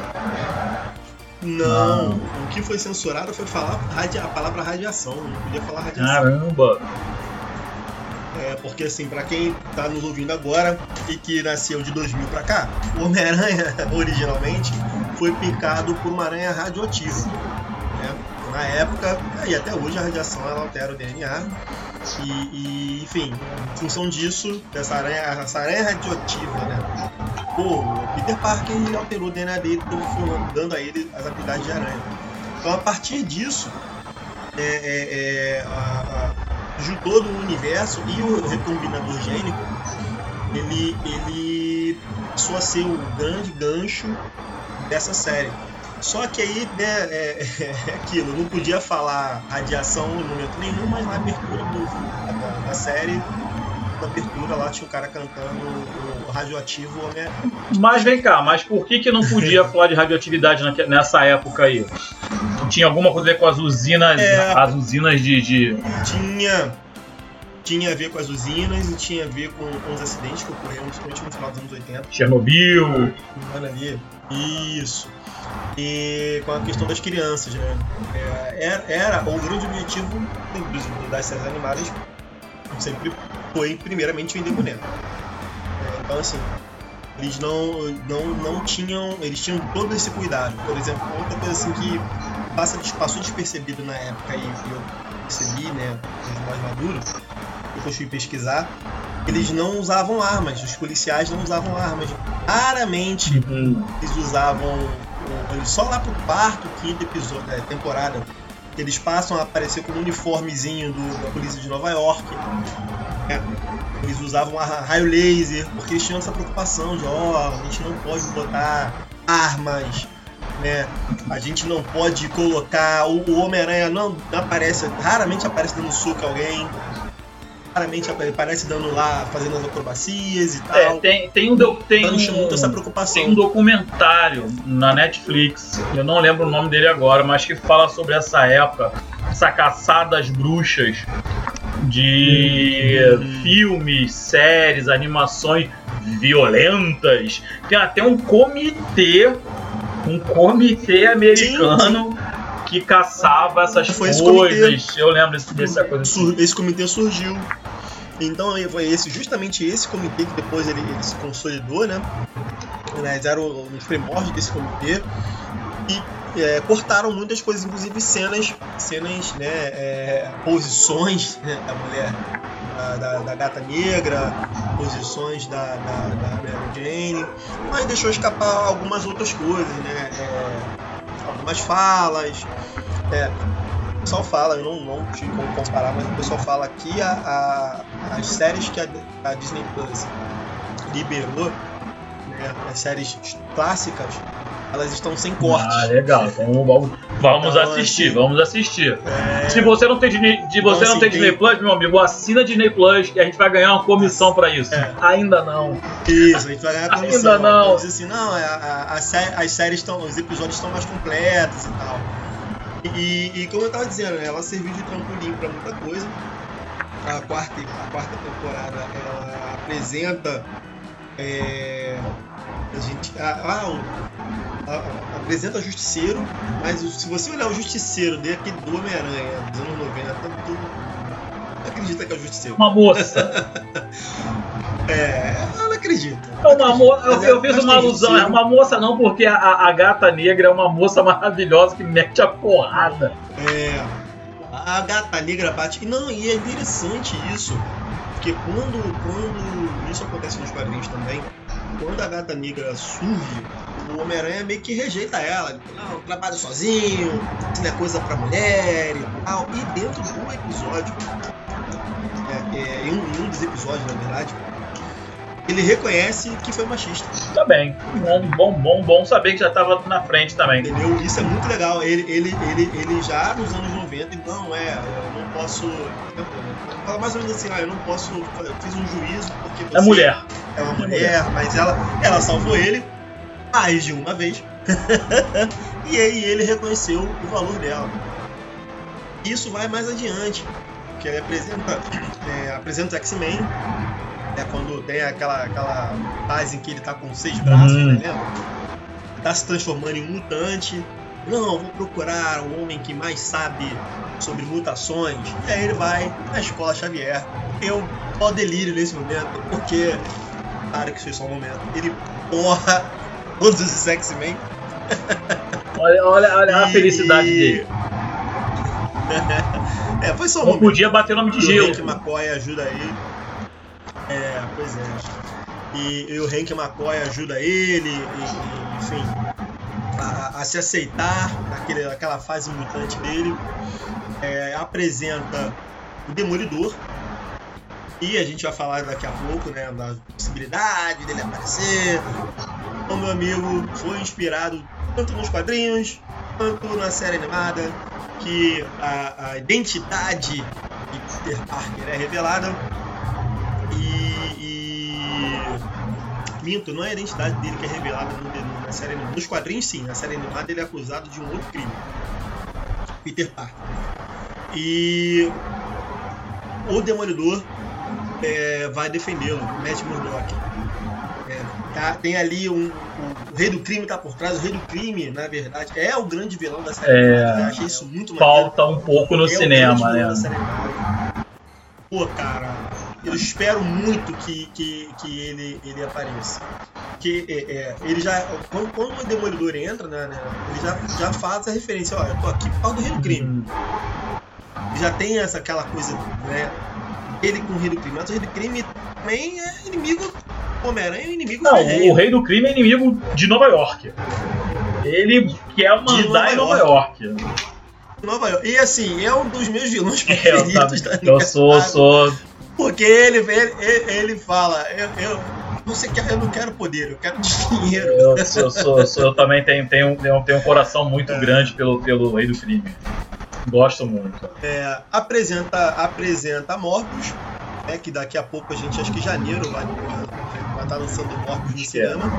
Não, o que foi censurado foi falar a palavra radiação, não podia falar radiação. Caramba! É, porque assim, pra quem tá nos ouvindo agora e que nasceu de 2000 pra cá, o Homem-Aranha originalmente foi picado por uma aranha radioativa. né? Na época, e até hoje a radiação ela altera o DNA. E, e, enfim, em função disso, dessa aranha, essa aranha radioativa, né? Pô, Peter Parker alterou o DNA dele, dando- dando a ele as habilidades de aranha. Então a partir disso, é, é, é, a- a- juntou no universo e o recombinador gênico, ele, ele passou a ser o grande gancho dessa série. Só que aí, né, é, é aquilo, não podia falar radiação em momento nenhum, mas na abertura do, da, da série, na abertura lá tinha o cara cantando o radioativo Homem Mas vem cá, mas por que, que não podia falar de radioatividade nessa época aí? Tinha alguma coisa a ver com as usinas, É. as usinas de, de- tinha tinha a ver com as usinas e tinha a ver com, com os acidentes que ocorreram principalmente no final dos anos 80 Chernobyl? Ali. Isso. E com a questão das crianças, né? É, era, era o grande objetivo das séries animadas sempre foi primeiramente vender boneco. É, então assim, eles não, não, não tinham. Eles tinham todo esse cuidado. Por exemplo, outra coisa assim que passa, passou despercebido na época e eu percebi, né, os mais maduros, depois fui pesquisar, eles não usavam armas, os policiais não usavam armas. Raramente eles usavam só lá pro quarto, quinto episódio da temporada que eles passam a aparecer com um uniformezinho do- da polícia de Nova York. né? Eles usavam a raio laser porque eles tinham essa preocupação de ó, a gente não pode botar armas, né? A gente não pode colocar o, o Homem-Aranha não aparece, raramente aparece dando soco a alguém. Raramente apa- aparece dando lá, fazendo as acrobacias e tal. É, tem, tem um, tem, Então, tinha muito essa um, preocupação. tem um documentário na Netflix, eu não lembro o nome dele agora, mas que fala sobre essa época, essa caçada às bruxas de Hum. filmes, séries, animações violentas. Tem até um comitê, um comitê americano que caçava essas Foi coisas. Eu lembro desse, dessa coisa. Sur- esse comitê surgiu. Então foi esse, justamente esse comitê que depois ele, ele se consolidou, né? Eles eram os primórdios desse comitê e é, cortaram muitas coisas, inclusive cenas, cenas, né, é, posições né, da mulher, da, da- da gata negra, posições da, da, da Mary Jane, mas deixou escapar algumas outras coisas, né? é, algumas falas. É, o pessoal fala, eu não, não tive como comparar, mas o pessoal fala que a, a- as séries que a, a Disney Plus liberou, né, as séries clássicas, elas estão sem cortes. Ah, legal. Então vamos, vamos Então, assistir, assim, vamos assistir. É, Se você não tem Disney, se você Então, não assim, tem tem- Disney Plus, meu amigo, assina Disney Plus e a gente vai ganhar uma comissão pra isso. É. Ainda não. Isso, a gente vai ganhar a comissão. Ainda não. Então, Diz assim, não, a, a- a sé- as séries estão, os episódios estão mais completos e tal. E, e como eu tava dizendo, né, ela serviu de trampolim pra muita coisa. A quarta, a quarta temporada ela apresenta. É, a gente. ah, ah, o- a- a- apresenta Justiceiro, mas se você olhar o Justiceiro daquele do Homem-Aranha dos anos 90, tu não acredita que é o Justiceiro. Uma moça. É, eu não acredito. É uma mo- eu, eu fiz uma alusão. É uma moça não, porque a, a- a gata negra é uma moça maravilhosa que mete a porrada. É. A gata negra bate. E não, e é interessante isso. Porque quando, quando. Isso acontece nos quadrinhos também. Quando a gata negra surge, o Homem-Aranha meio que rejeita ela. Ele fala, não, trabalho sozinho, isso não é coisa pra mulher e tal. E dentro do episódio, é, é, em, um, em um dos episódios, na verdade, ele reconhece que foi machista. Tá bem. Bom, bom, bom, bom saber que já tava na frente também. Entendeu? Isso é muito legal. Ele, ele, ele, ele já nos anos 90, não é, eu não posso. Fala mais ou menos assim, ah, eu não posso. Eu fiz um juízo porque você É mulher. é uma mulher, mas ela, ela salvou ele mais de uma vez. e aí ele reconheceu o valor dela. Isso vai mais adiante, que ele apresenta, é, apresenta o X-Men, é quando tem aquela, aquela fase em que ele tá com seis braços, Hum. né, lembra? Tá se transformando em mutante. Não, vou procurar o homem que mais sabe sobre mutações. E aí ele vai na escola Xavier. Eu ó delírio nesse momento, porque. Claro que isso foi só um momento. Ele porra todos os X-Men. Olha, olha, olha a E- felicidade dele. é, foi só um Não momento. podia bater nome de o gelo. McCoy ajuda ele. É, pois é. E, e o Hank McCoy ajuda ele, e- e, enfim, a, a se aceitar naquele, naquela fase mutante dele. É, apresenta o Demolidor. E a gente vai falar daqui a pouco, né, da possibilidade dele aparecer. Então, meu amigo, foi inspirado tanto nos quadrinhos quanto na série animada, que a, a identidade de Peter Parker é revelada. E, e. Minto, não é a identidade dele que é revelada no- na série animada. Nos quadrinhos, sim. Na série animada, ele é acusado de um outro crime. Peter Parker. E. O Demolidor é, vai defendê-lo, Matt Murdock. É, tá- tem ali um, um- O Rei do Crime tá por trás. O Rei do Crime, na verdade, é o grande vilão da série. É. animada. Eu achei isso muito maneiro. Falta um pouco no É cinema, né? Pô, cara, eu espero muito que, que, que ele, ele apareça. Que é, é, ele já. Quando, quando o Demolidor entra, né, né, ele já, já faz a referência, ó, eu tô aqui por causa do Rei do Crime. Hum, Já tem essa aquela coisa, né? Ele com o Rei do Crime. Mas o Rei do Crime também é inimigo. Homem-Aranha é inimigo Não, o Rei do Crime é inimigo de Nova York. Ele quer mandar Nova em Nova York. Nova York. E assim, é um dos meus vilões É, eu, preferidos da eu sou, sou. Porque ele, ele, ele, fala, eu, eu, você quer, eu não quero poder, eu quero dinheiro. Eu, sou, sou, também tenho, tenho, tenho, um coração muito grande pelo, pelo Rei do Crime. Gosto muito. É, apresenta, apresenta Morbius, né, que daqui a pouco a gente, acho que janeiro, vai, vai estar lançando Morbius no cinema.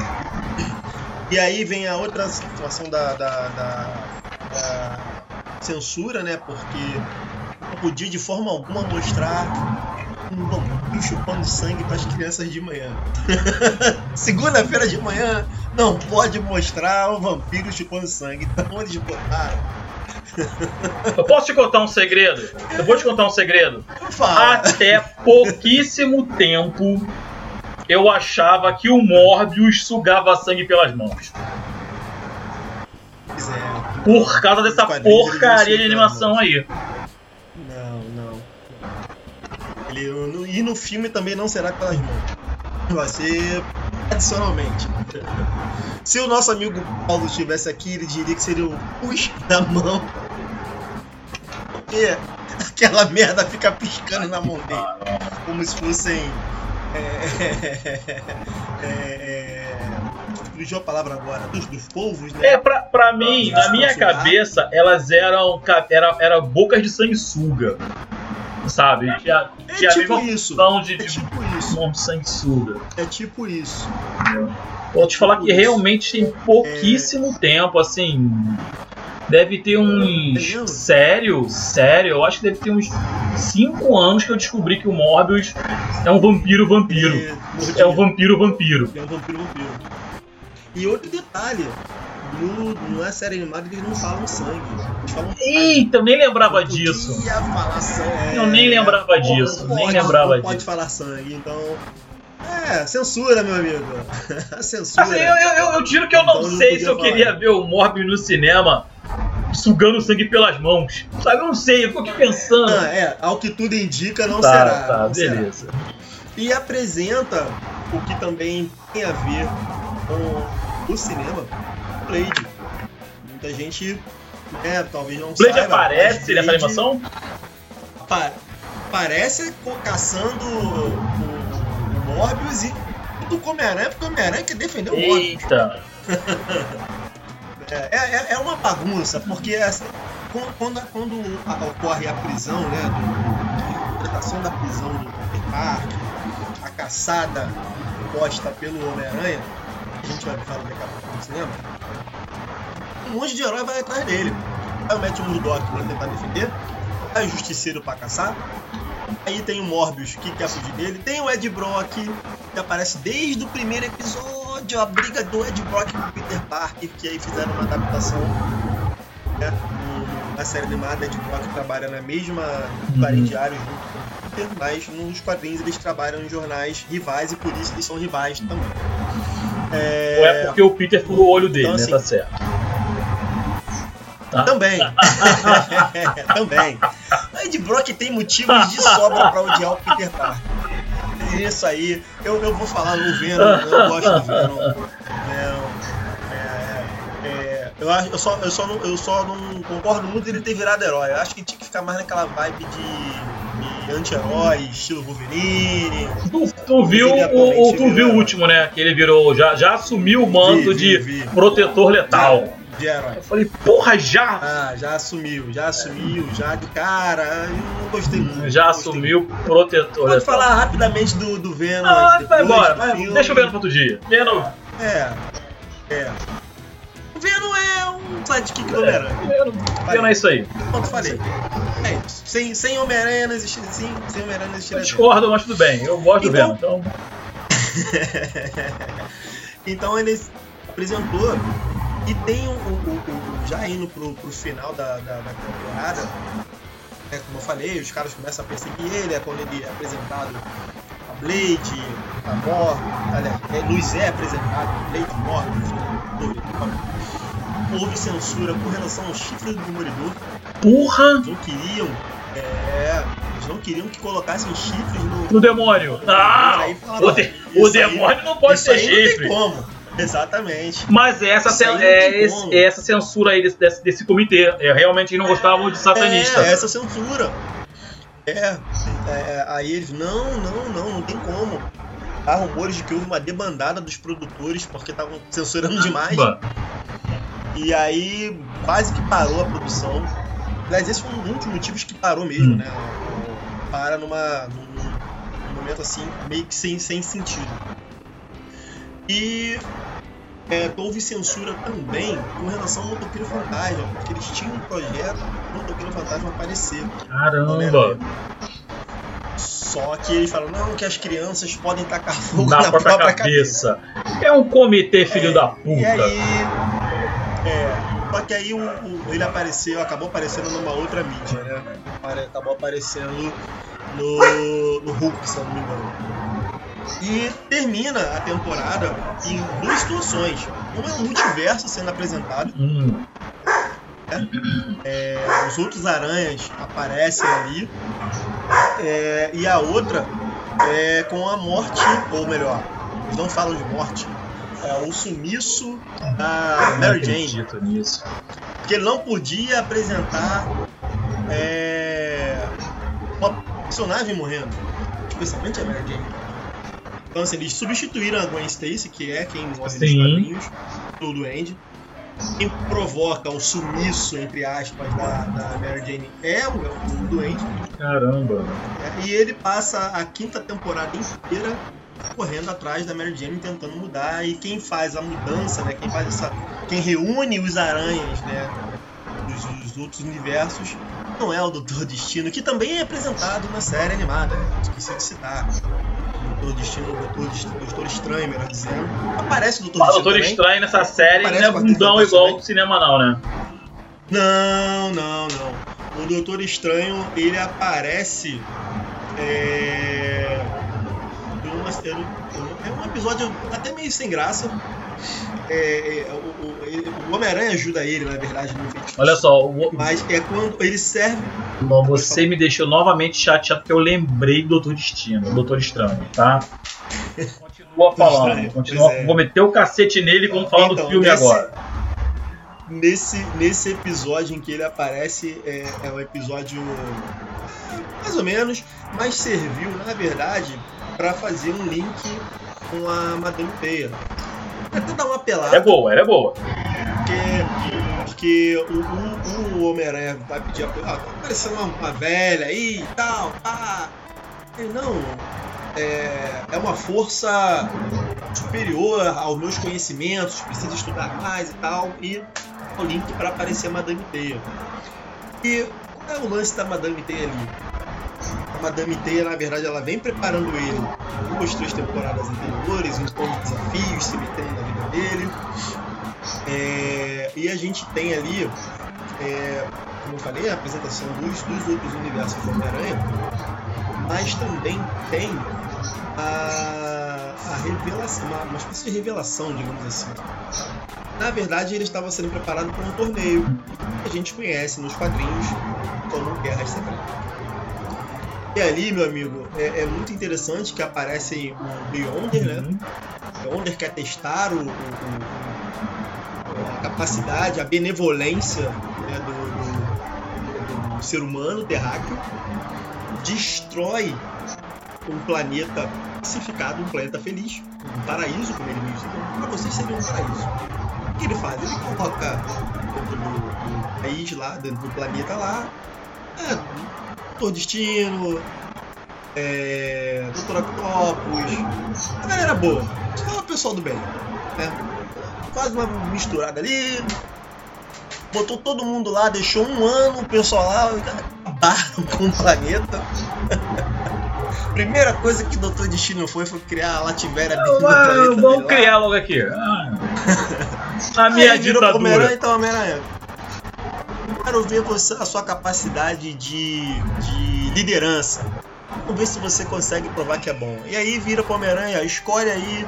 E aí vem a outra situação da, da, da- da censura, né? Porque não podia de forma alguma mostrar um vampiro chupando sangue para as crianças de manhã. Segunda-feira de manhã não pode mostrar o vampiro chupando sangue. Então eles botaram. Eu posso te contar um segredo? Eu vou te contar um segredo. Fala. Até pouquíssimo tempo eu achava que o Morbius sugava sangue pelas mãos. É. Por causa dessa porcaria de animação aí. No- e no filme também não será pelas mãos. Vai ser adicionalmente. Se o nosso amigo Paulo estivesse aqui, ele diria que seria o push da mão. Porque aquela merda fica piscando na mão dele. Como se fossem. é, é, é, fugiu a palavra agora, dos, dos polvos, né? É, pra, pra mim, na minha cabeça, elas eram, era, era bocas de sanguessuga. Sabe? Tinha, É tinha tipo isso. função de, É de tipo isso. de sanguessuga. É tipo isso. Vou te falar que Isso. realmente tem pouquíssimo tempo, assim. Deve ter É uns. Sério, sério, eu acho que deve ter uns 5 anos que eu descobri que o Morbius é um vampiro vampiro. É, mordia. É um vampiro vampiro. É um vampiro vampiro. E outro detalhe, no, não é série animada que eles não falam sangue. Eles falam Eita, nem lembrava Não disso. sangue. Eu nem lembrava disso, Não nem pode, lembrava não pode disso. falar sangue, então. É, censura, meu amigo. censura. Assim, eu, eu, eu, eu juro que eu não Então não sei podia se eu falar. queria ver o Morbius no cinema sugando sangue pelas mãos. Sabe, eu não sei, eu fico aqui pensando. Ah, é, ao que tudo indica, não tá, será. tá, não será. beleza. E apresenta o que também tem a ver com o cinema, Blade. Muita gente, né, talvez não Blade saiba. aparece mas nessa Blade animação? pa- parece caçando o, o Morbius e do Homem-Aranha, porque o Homem-Aranha quer defender o Morbius. Eita. É, é, é uma bagunça, porque assim, quando, quando, ocorre a prisão, né, do, a interpretação da prisão do Peter Parker, a caçada posta pelo Homem-Aranha, a gente vai falar daqui a pouco no cinema, um monte de herói vai atrás dele. Aí mete o Murdock pra tentar defender, aí o Justiceiro pra caçar, aí tem o Morbius que quer fugir dele, tem o Ed Brock que aparece desde o primeiro episódio, a briga do Ed Brock com o Peter Parker, que aí fizeram uma adaptação né, na série animada, Ed Brock trabalha na mesma Uhum. Clarim Diário junto com o Peter, mas nos quadrinhos eles trabalham em jornais rivais e por isso eles são rivais também. É, Ou é porque o Peter furou o olho dele, Então, né? assim, Tá certo. Tá? Também. Também. O Ed Brock tem motivos de sobra pra odiar o Peter Parker. Isso aí, eu, eu vou falar no Venom, eu gosto do Venom. Venom, é, é, eu, eu, só, eu, só não, eu só não concordo muito dele ter virado herói. Eu acho que tinha que ficar mais naquela vibe de anti-herói, estilo Wolverine. Tu, tu viu, Ele o, o- tu viu o último, né? Que ele virou, já, já assumiu o manto Vi, de vi, vi. protetor letal. De herói. Eu falei, porra, já! Ah, já assumiu, já assumiu, já de cara. Eu não gostei muito. Já gostei assumiu protetor Pode falar rapidamente do, do Venom. Ah, vai embora, vai, deixa eu ver no outro dia. Venom, É, é. Venom é um sidekick do Homem-Aranha. Venom, é isso aí. Pronto, falei. É isso. Sem, sem Homem-Aranha não existe. Sem, sem Homem-Aranha não Eu existiria. discordo, mas tudo bem. Eu gosto do Então- Venom, então. então ele apresentou e tem o, o- o- o- já indo pro, pro final da, da, da temporada, né, como eu falei, os caras começam a perseguir ele, é quando ele é apresentado a Blade, a Mor, aliás, é, nos é apresentado Blade Morbius, Houve censura com relação ao chifre do Demolidor, Porra! eles não queriam, é, eles não queriam que colocassem chifres no, No demônio. Ah! Aí falava, O, de- o aí- demônio não pode isso ter aí não tem chifre. como. Exatamente. Mas essa, é, esse- essa censura aí desse, desse, desse comitê. É, realmente não gostavam de satanista. É, essa censura. É, é, aí eles, não, não, não, não tem como. Há rumores de que houve uma debandada dos produtores porque estavam censurando demais. E aí quase que parou a produção. Aliás, esse foi um dos motivos que parou mesmo, Hum. né? Para numa, num, num momento assim, meio que sem, sem sentido. E é, houve censura também com relação ao Motoqueiro Fantasma, porque eles tinham um projeto do Motoqueiro Fantasma aparecer. Caramba! Só que eles falaram, não, que as crianças podem tacar fogo Na, na, própria, cabeça. É um comitê filho da puta. E aí. É. Só que aí o, o- ele apareceu, acabou aparecendo numa outra mídia, né? Acabou aparecendo no, no Hulk, se eu não me engano. E termina a temporada em duas situações. Uma é um multiverso sendo apresentado, Hum, é, os outros aranhas aparecem ali. É, e a outra é com a morte, ou melhor, eles não falam de morte, é o sumiço da Mary Jane. nisso. Porque ele não podia apresentar é, uma personagem morrendo, especialmente a Mary Jane. Então, assim, eles substituíram a Gwen Stacy, que é quem morre nos Sim. quadrinhos, do Duende. Quem provoca o sumiço, entre aspas, da, da Mary Jane é o, Duende. Caramba. né? E ele passa a quinta temporada inteira correndo atrás da Mary Jane, tentando mudar. E quem faz a mudança, né? Quem faz essa. Quem reúne os aranhas, né? Dos, dos outros universos, não é o Doutor Destino, que também é apresentado na série animada. né? Esqueci de citar. O Doutor Destino, o Doutor, Doutor Estranho, melhor dizendo. Aparece o Doutor O Destino. Doutor também. Estranho nessa série não é bundão igual também. do cinema, não, né? Não, não, não. O Doutor Estranho, ele aparece. É. não- É um episódio até meio sem graça. É, é, o o- ele- o Homem-Aranha ajuda ele, na verdade, no feitiço. Olha só, o- Mas é quando ele serve. Bom, você me deixou novamente chateado porque eu lembrei do Doutor Destino, do Doutor Estranho, tá? Continua falando, Estranho, continua. é. Vou meter o cacete nele quando falar do Então, filme nesse- agora. Nesse, nesse episódio em que ele aparece, é, é um episódio mais ou menos, mas serviu, na verdade, para fazer um link com a Madame Teia. Até dar uma pelada. É boa, ela é boa. Porque, porque o, o, o Homem-Aranha vai pedir apoio. Ah, tá parecendo uma, uma velha aí e tal. Ah, ele não. É, é uma força superior aos meus conhecimentos, preciso estudar mais e tal. E o link para aparecer a Madame Teia. E qual é o lance da Madame Teia ali? A Madame Teia, na verdade, ela vem preparando ele duas, três temporadas anteriores, impondo desafios, se metendo na vida dele. É, e a gente tem ali, é, como eu falei, a apresentação dos, dos outros universos do Homem-Aranha, mas também tem a, a revelação, uma, uma espécie de revelação, digamos assim. Na verdade, ele estava sendo preparado para um torneio que a gente conhece nos quadrinhos como Guerra Secreta. E ali, meu amigo, é, é muito interessante que aparecem o Beyonder, né? Uhum. Beyonder quer testar o, o- o- a capacidade, a benevolência né, do, do- do ser humano terráqueo, destrói um planeta pacificado, um planeta feliz, um paraíso, como ele diz. Para vocês seria um paraíso. O que ele faz? Ele coloca dentro do, do país lá, dentro do planeta lá, é, Doutor Destino, é, Doutor Octopus, a galera boa, só o pessoal do bem, né? Faz uma misturada ali, botou todo mundo lá, deixou um ano o pessoal lá, acabaram com o planeta. Primeira coisa que o Doutor Destino foi foi criar a Lativéria dentro do planeta. vamos criar logo aqui. Ah. A Aí minha ele virou pro Homem-Aranha, ditadura. então, Homem-Aranha. Quero ver você, a sua capacidade de, de liderança. Vamos ver se você consegue provar que é bom. E aí vira pro Homem-Aranha, escolhe aí.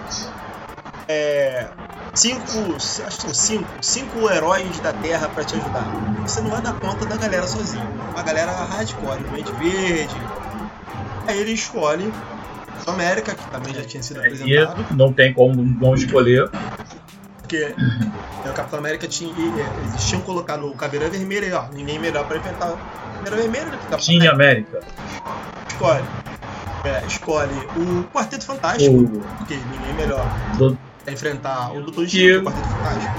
É, cinco. Acho que são cinco. Cinco heróis da Terra pra te ajudar. Você não vai dar conta da galera sozinho. Uma galera hardcore, Doente Verde. Aí ele escolhe América, que também já tinha sido apresentado. E não tem como não escolher. Porque né, o Capitão América tinha. e, Eles tinham colocado o Caveira Vermelha aí, ó. Ninguém melhor pra enfrentar o Caveira Vermelha do que o Capitão Tinha América. Escolhe. É, escolhe o Quarteto Fantástico, O porque ninguém melhor do- pra enfrentar o Doutor Que- Destino, o Quarteto Fantástico.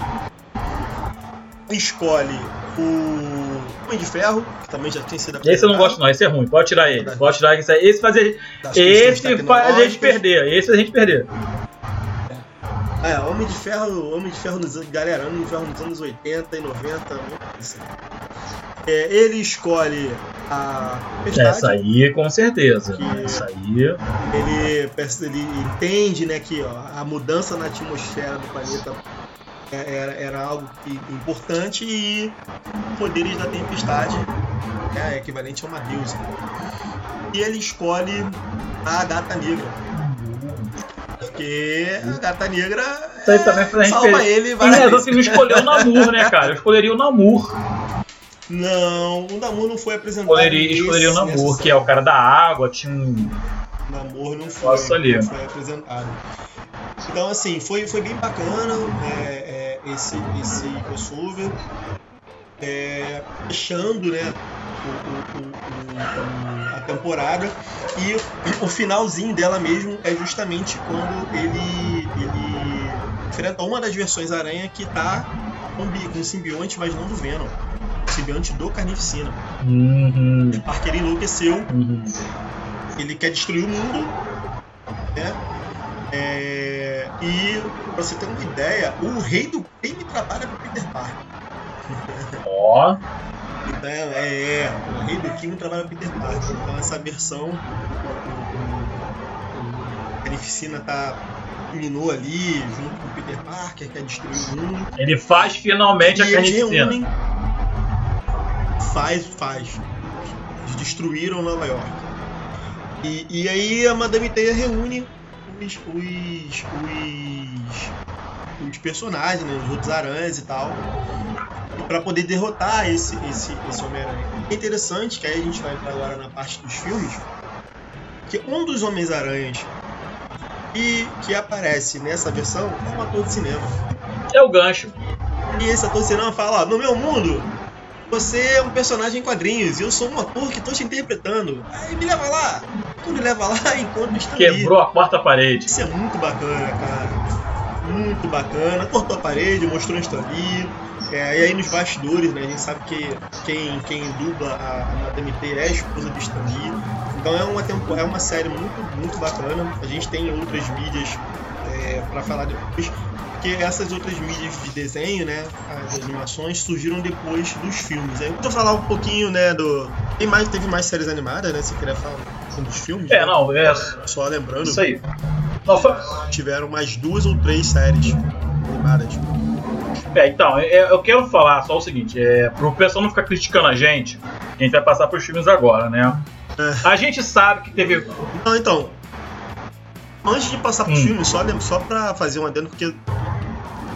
Escolhe o Homem de Ferro, que também já tinha sido Esse eu não gosto, não. Esse é ruim. Pode tirar ele. Pode tirar esse aí. Esse faz esse faz a gente perder. Esse faz a gente perder. É, Homem de Ferro, Homem de Ferro nos galera, Homem de Ferro nos anos 80 e 90, muito assim. É, ele escolhe a Tempestade, Essa aí, com certeza. Essa aí. ele, ele entende né, que ó, a mudança na atmosfera do planeta é- era, era algo importante e poderes da tempestade é equivalente a uma deusa. E ele escolhe a gata negra. Porque a gata negra aí também gente salva perder. ele Tem várias razão que não escolheu o Namor, né, cara? Eu escolheria o Namor. Não, o Namor não foi apresentado. Escolheria, escolheria o Namor, que é o cara da água. Tinha um. Namor não foi, Nossa, ali. não foi apresentado. Então, assim, foi, foi bem bacana é, é, esse, esse crossover. É, fechando, né? o- o- o- a temporada. E o finalzinho dela mesmo é justamente quando ele, ele enfrenta uma das versões aranha que tá com, com simbionte, mas não do Venom. Simbionte do Carnificina. Uhum. O Parker enlouqueceu, Uhum. ele quer destruir o mundo, né? É, e pra você ter uma ideia, o rei do crime trabalha com Peter Parker. Ó. Então, é, é, o rei do crime trabalha com Peter Parker. Então essa versão, o Carnificina tá dominou ali junto com o Peter Parker, quer destruir o mundo. Ele faz finalmente a e eles carnificina. reúnem. Faz, faz. Eles destruíram Nova York. E, e aí a Madame Teia reúne os, os, os, os personagens, né, os outros aranhas e tal, para poder derrotar esse, esse, esse Homem-Aranha. É interessante que aí a gente vai entrar agora na parte dos filmes, que um dos Homens-Aranhas que, que aparece nessa versão é um ator de cinema. É o gancho. E esse ator de cinema fala, ó, no meu mundo, você é um personagem em quadrinhos e eu sou um ator que tô te interpretando. Aí me leva lá. Tu me leva lá enquanto está ali. Quebrou a quarta parede. Isso é muito bacana, cara. Muito bacana. Cortou a parede, mostrou Stan Lee. É, e aí nos bastidores, né, a gente sabe que quem, quem dubla a, a Madame T é a esposa do Stan Lee. Então é uma, é uma série muito, muito bacana. A gente tem outras mídias é, para falar depois. Porque essas outras mídias de desenho, né, as animações, surgiram depois dos filmes. Aí vou falar um pouquinho, né, do... Tem mais, teve mais séries animadas, né, se querer falar dos filmes. É, né? não, é. Só lembrando, Isso aí. Não, foi- tiveram mais duas ou três séries animadas. É, então, é, eu quero falar só o seguinte, é, pro pessoal não ficar criticando a gente, a gente vai passar pros filmes agora, né? É. A gente sabe que teve. Não, então, antes de passar pro Hum. filme, só, só pra fazer um adendo, porque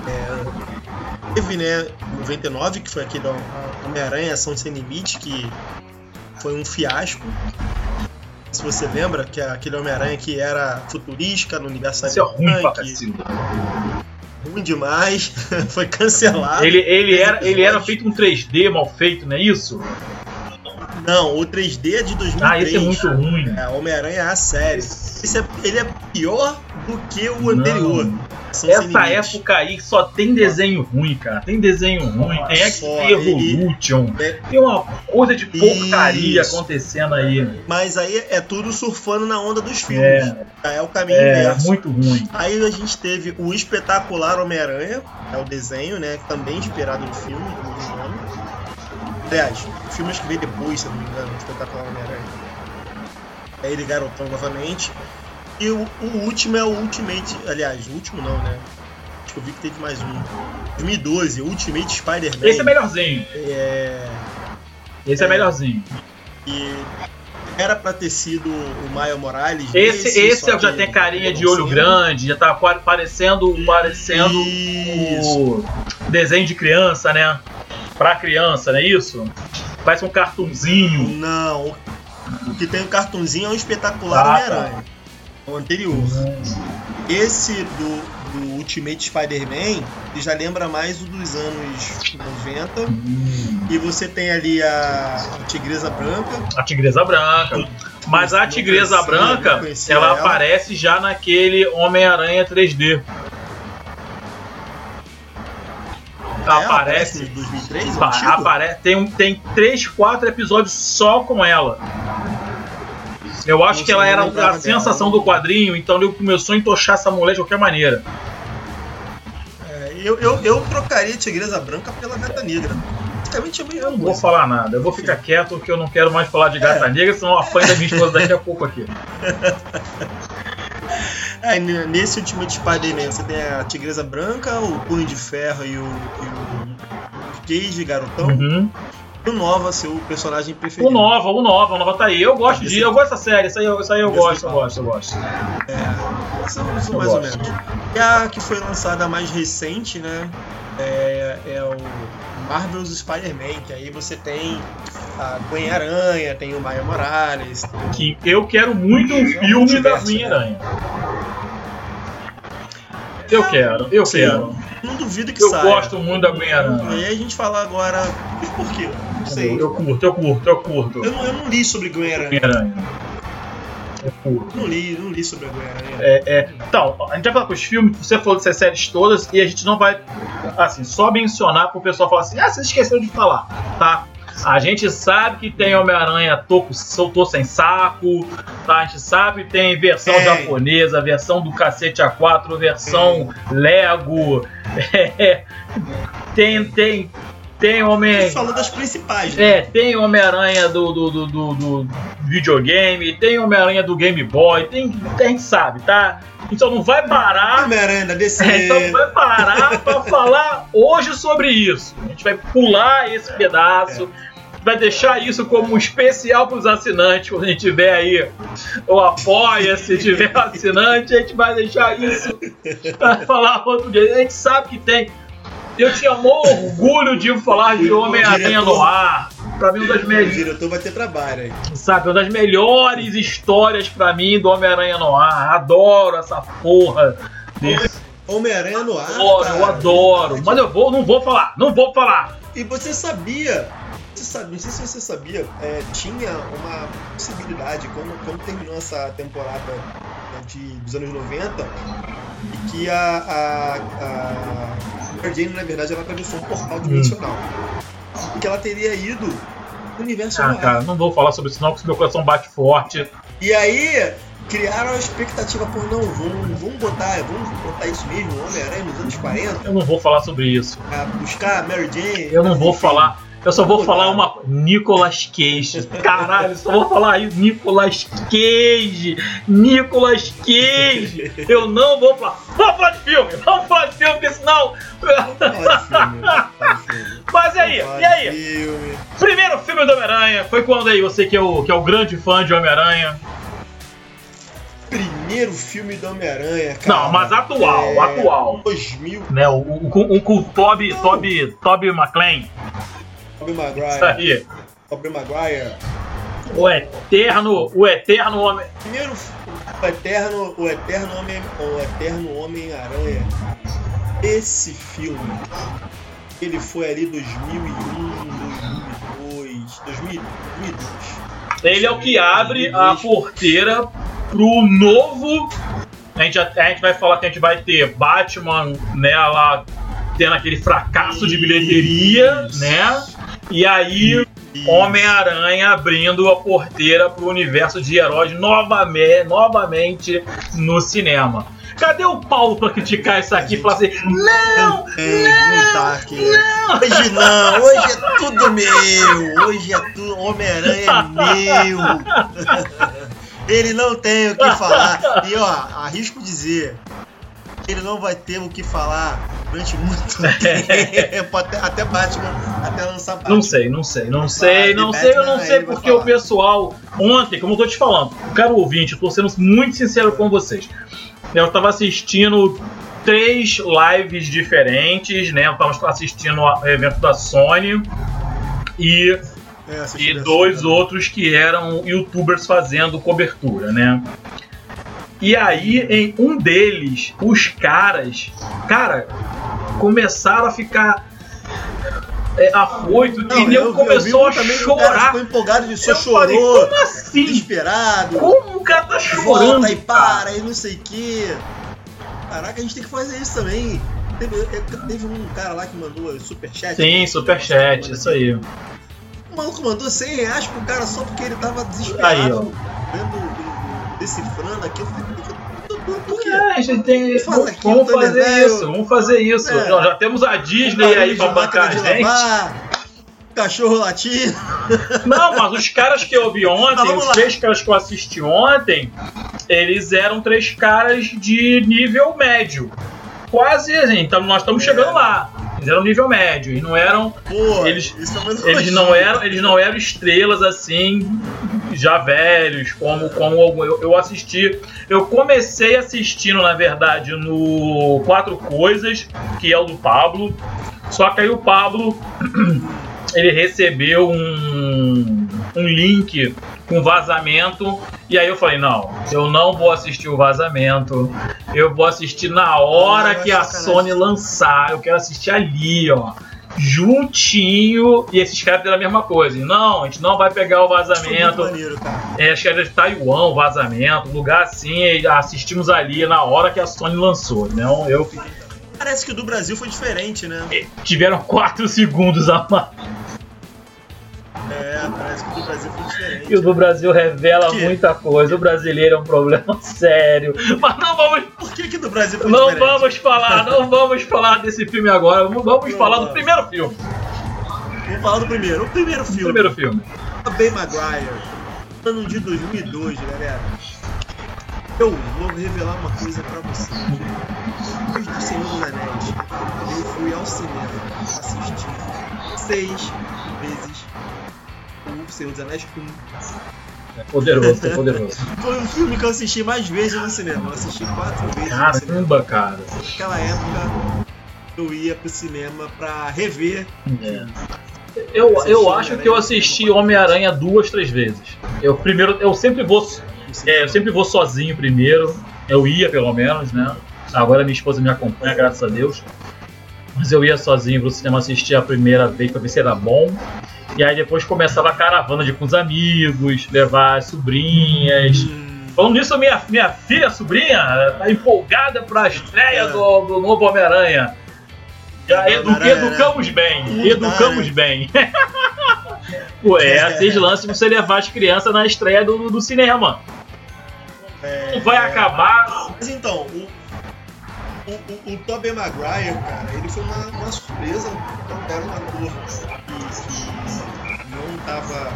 é, teve, né, 99, que foi aquele ó, a Homem-Aranha Ação Sem Limite, que foi um fiasco. Se você lembra, que é aquele Homem-Aranha que era futurística no universo Isso é ruim pra cacilda. ruim demais, foi cancelado. Ele, ele, Três era, ele era feito um 3D mal feito, não é isso? Não, o 3D é de 2003. Ah, esse é muito ruim. É, Homem-Aranha é a série. Esse é, ele é pior do que o anterior. Sem Essa época aí só tem desenho ruim, cara. Tem desenho ruim, tem X Só, Evolution, É, tem uma coisa de porcaria Isso. acontecendo aí. mas aí é tudo surfando na onda dos filmes. É, É, o caminho é inverso. muito ruim. Aí a gente teve o espetacular Homem-Aranha, é o desenho, né? Também inspirado no filme, me engano. Aliás, o filme acho que veio depois, se não me engano, o espetacular Homem-Aranha. É ele garotão novamente. E o, o último é o Ultimate. Aliás, o último não, né? Acho que eu vi que teve mais um. 2012, Ultimate Spider-Man. Esse é melhorzinho. É, Esse é, É. melhorzinho. e era pra ter sido o Maio Morales. Esse, esse só já tem carinha de olho grande, já tá pa- parecendo, parecendo o desenho de criança, né? Pra criança, não é isso? Parece um cartunzinho. Não, o que tem o cartunzinho é o espetacular Ah, tá. Homem-Aranha. O anterior. Esse do, do Ultimate Spider-Man, já lembra mais o dos anos 90. E você tem ali a, Tigresa Branca. A tigresa branca. Mas a tigresa conhecia, branca, ela ela. aparece já naquele Homem-Aranha 3D. Ah, ela aparece. no 2003, o Pa- antigo? apare- tem, tem 3, 4 episódios só com ela. Eu acho que ela era a sensação do quadrinho, então ele começou a entochar essa mulher de qualquer maneira. É, eu, eu, eu trocaria a Tigresa Branca pela Gata Negra. Praticamente Eu não vou falar nada, eu vou ficar quieto porque eu não quero mais falar de gata É. negra, senão eu apanho da minha esposa daqui a pouco aqui. É, nesse Ultimate Spider-Man você tem a Tigresa Branca, o Punho de Ferro e o, e o Cage Garotão. Uhum. O Nova, seu personagem preferido. O Nova, o Nova, o Nova tá aí. Eu gosto de. Eu gosto dessa série, isso aí, eu- isso aí eu gosto, eu pessoal. gosto, eu gosto. É, são, são Eu mais ou gosto. menos. E a que foi lançada mais recente, né? É, é o Marvel's Spider-Man, que aí você tem a Gwen Aranha, tem o Maia Morales. tem- Que eu quero muito um filme da multiverso, Minha né? Aranha. Eu quero, eu Sim. quero. Não duvido que Eu saia. gosto muito da Gwen E Aranha. aí a gente fala agora, por quê? sei. Eu curto, eu curto, eu curto. Eu não, eu não li sobre Gwen-Aranha. Homem-Aranha. Eu curto. Não li, não li sobre a Gwen-Aranha. É, é, então, a gente vai falar com os filmes, você falou dessas séries todas, e a gente não vai, assim, só mencionar pro pessoal falar assim, ah, vocês esqueceram de falar, tá? A gente sabe que tem Homem-Aranha toco- soltou sem saco, tá? A gente sabe que tem versão Tem. japonesa, versão do cacete A4, versão Lego, é, tem, tem, tem Homem... Falando das principais, né? É, tem Homem-Aranha do, do, do, do- videogame, tem Homem-Aranha do Game Boy, tem, a gente sabe, tá? Então não vai parar. Homem-Aranha da DC. É, então não vai parar pra falar hoje sobre isso. A gente vai pular esse pedaço. Vai deixar isso como um especial para os assinantes quando a gente tiver aí o apoia, se tiver assinante, a gente vai deixar isso para falar outro dia. A gente sabe que tem. Eu tinha maior orgulho de falar de Homem-Aranha no ar. Pra mim, uma das O melhores diretor vai ter trabalho aí. sabe, uma das melhores histórias pra mim do Homem-Aranha no ar. Adoro essa porra desse. Homem-Aranha no ar. Adoro, cara. eu adoro. Mas eu vou, não vou falar, não vou falar. E você sabia, você sabe, não sei se você sabia, é, tinha uma possibilidade, quando, quando terminou essa temporada né, de, dos anos 90, e que a, a, a Mary Jane, na verdade, ela atravessou um portal dimensional. E que ela teria ido no universo Ah, cara, não vou falar sobre isso não, porque meu coração bate forte. E aí criaram a expectativa, por não, vamos, vamos botar, vamos botar isso mesmo, Homem-Aranha nos anos 40, Eu não vou falar sobre isso. buscar a Mary Jane. Eu não vou Enfim. falar. Eu só vou falar uma. Nicolas Cage. Caralho, só vou falar isso. Nicolas Cage. Nicolas Cage. Eu não vou falar. Vamos falar de filme. Vamos falar de filme, porque senão. Mas e aí? E aí? Primeiro filme do Homem-Aranha. Foi quando aí? Você que é o, que é o grande fã de Homem-Aranha. Primeiro filme do Homem-Aranha, cara. Não, mas atual, É, atual. 2000, Né, o, o, o, o, o Toby, Toby, Toby McLean. Tobey Isso Maguire. aí. Tobey Maguire. O eterno, o eterno homem. Primeiro, o Eterno, o Eterno Homem, o Eterno Homem-Aranha. Esse filme, ele foi ali 2001, 2002, 2000, 2002. Ele é o que abre a porteira pro novo. A gente, a gente vai falar que a gente vai ter Batman, né, lá tendo aquele fracasso de bilheteria, Isso. né? E aí. Homem-Aranha abrindo a porteira pro universo de heróis novamente, novamente no cinema. Cadê o Paulo pra criticar isso aqui e falar assim: Não! Tem, não tá aqui. Hoje não, hoje é tudo meu. Hoje é tudo. Homem-Aranha é meu. Ele não tem o que falar. E ó, arrisco dizer. Ele não vai ter o que falar durante muito tempo. Até, até Batman. Até lançar Batman. Não sei, não sei, não sei, não sei, eu não sei porque o pessoal, ontem, como eu tô te falando, caro ouvinte, eu tô sendo muito sincero com vocês. Eu tava assistindo três lives diferentes, né? Eu tava assistindo o evento da Sony e, É, e dois outros que eram youtubers fazendo cobertura, né? E aí, em um deles, os caras, cara, começaram a ficar é, afoito Não, e vi começou a chorar. ficou empolgado de só Eu falei, chorou, como assim? desesperado. Como o cara tá chorando? volta e para e não sei o que. Caraca, a gente tem que fazer isso também. Teve, teve um cara lá que mandou superchat. Sim, superchat, isso aí. O maluco mandou 100 reais pro cara só porque ele tava desesperado. Aí, ó. Vendo, decifrando aquilo. Falei, Por quê? É, a gente tem. Faz aqui, vamos fazer isso, vamos fazer isso. É. Nós já temos a Disney aí pra bancar a gente. cachorro latindo. Não, mas os caras que eu vi Tá, ontem, os três caras que eu assisti ontem, eles eram três caras de nível médio. Quase, assim, então nós estamos chegando lá. Eles eram nível médio e não eram Pô, Eles- é eles não eram eles não eram estrelas assim já velhos como como eu, eu assisti eu comecei assistindo na verdade no quatro coisas que é o do Pablo só que aí o Pablo ele recebeu um um link com vazamento e aí eu falei não eu não vou assistir o vazamento eu vou assistir na hora que a. Sony lançar eu quero assistir ali ó juntinho e esses caras fizeram a mesma coisa. Não, a gente não vai pegar o vazamento. maneiro. É, acho que era de Taiwan, o vazamento, lugar assim, e assistimos ali na hora que a Sony lançou. Então eu Parece que o do Brasil foi diferente, né? tiveram 4 segundos a mais. É, parece que o do Brasil foi diferente. E o do Brasil revela quê? muita coisa. O brasileiro é um problema sério. Mas não vamos, Por que, que do Brasil foi não diferente? vamos falar, não vamos falar desse filme agora. Vamos Não falar do vamos. primeiro filme. Vamos falar do primeiro. O primeiro O filme. primeiro filme. Tobey Maguire. Ano de 2002, galera. Eu vou revelar uma coisa pra vocês. Depois do Senhor dos Anéis, eu fui ao cinema assistir seis o Senhor dos Anéis 1. É poderoso, é poderoso. Foi o filme que eu assisti mais vezes no cinema. Eu assisti quatro vezes. Caramba, cara. Naquela época, eu ia pro cinema pra rever. É. Eu, eu acho que eu assisti Homem-Aranha duas, três vezes. Eu primeiro, eu sempre vou, é, eu sempre vou sozinho primeiro. Eu ia pelo menos, né? Agora minha esposa me acompanha, graças a Deus. Mas eu ia sozinho pro cinema assistir a primeira vez pra ver se era bom. E aí depois começava a caravana de com os amigos, levar as sobrinhas. Hum, Falando nisso, minha, minha filha, sobrinha, tá empolgada pra estreia É. do, do novo Homem-Aranha. Já edu, Homem-Aranha, educamos bem, educamos dá, bem. Pô, é, assim lance você levar as crianças na estreia do, do cinema. é, Não vai é. acabar. Mas então, o, o, o, o Tobey Maguire, cara, ele foi uma, uma surpresa. Então, era um ator que, que não tava.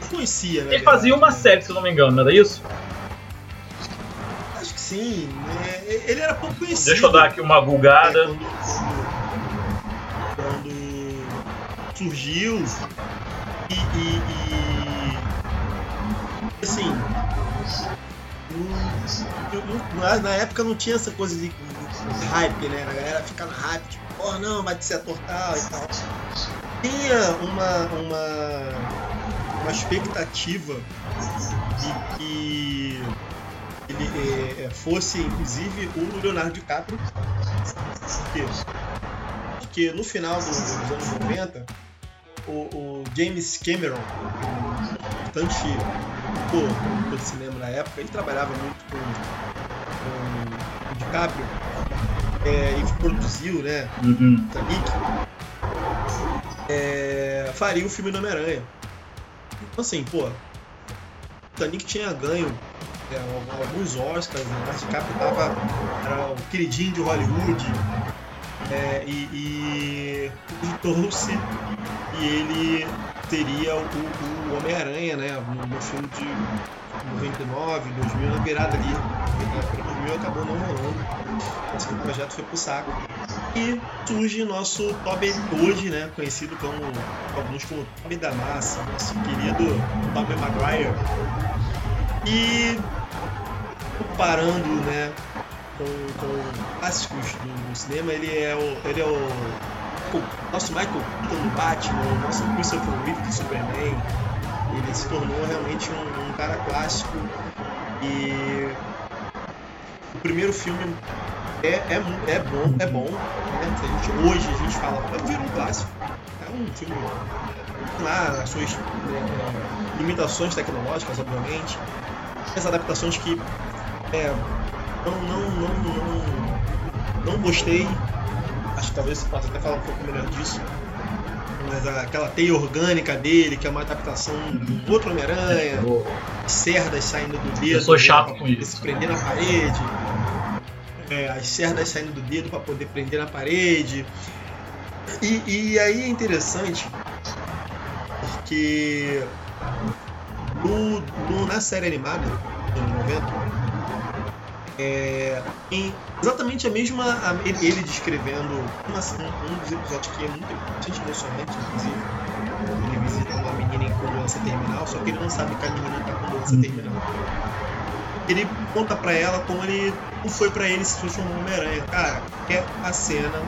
não conhecia, né? Ele fazia uma série, se eu não me engano, não era isso? Acho que sim. né? Ele era pouco conhecido. Deixa eu dar aqui uma É, bugada. quando, quando, quando surgiu e, e- e- assim não- não- na, época não tinha essa coisa de hype, né? A galera fica na hype, tipo, porra, não, vai ser ator tal e tal. Tinha uma, uma, uma expectativa de que ele é, fosse, inclusive, o Leonardo DiCaprio. Porque no final dos, dos anos 90, o, o James Cameron, importante pô, do cinema na época, ele trabalhava muito com, com o DiCaprio é, e produziu, né, Uhum. Titanic, é, faria o filme do Homem-Aranha. Então assim, pô, Titanic tinha ganho é, alguns Oscars, né? o DiCaprio tava, era o queridinho de Hollywood, é, e, e digitou-se e ele teria o, o Homem-Aranha, né, no, no filme de 99, 2000, na virada ali, na 2000 acabou não rolando, esse que o projeto foi pro saco. E surge nosso Tobey hoje, né, conhecido como alguns como Tobey da Massa, nosso querido Tobey Maguire. E comparando, né, com, com clássicos do, do cinema, ele é o ele é o nosso Michael Keaton do Batman, o nosso Christopher Reeve do Superman. Ele se tornou realmente um, um cara clássico e o primeiro filme é, é, é bom, é bom. Né? A gente, hoje a gente fala, virou um clássico. É um filme lá as suas é, limitações tecnológicas, obviamente. As adaptações que é, não, não, não, não, não gostei. Acho que talvez você possa até falar um pouco melhor disso. Mas a- aquela teia orgânica dele, que é uma adaptação do outro Homem-Aranha, cerdas saindo do dedo. Eu sou né, chato pra com isso. Se prender na parede. É, as cerdas saindo do dedo para poder prender na parede. E, e aí é interessante porque no, no- na série animada anos 90 é, em exatamente a mesma. a- ele, ele descrevendo uma, um, um dos episódios que é muito bastante emocionante, inclusive. Ele visita uma menina com doença terminal, só que ele não sabe que a menina tá com doença Uhum. terminal. Ele conta pra ela como ele não foi pra ele se fosse um Homem-Aranha. Cara, é a cena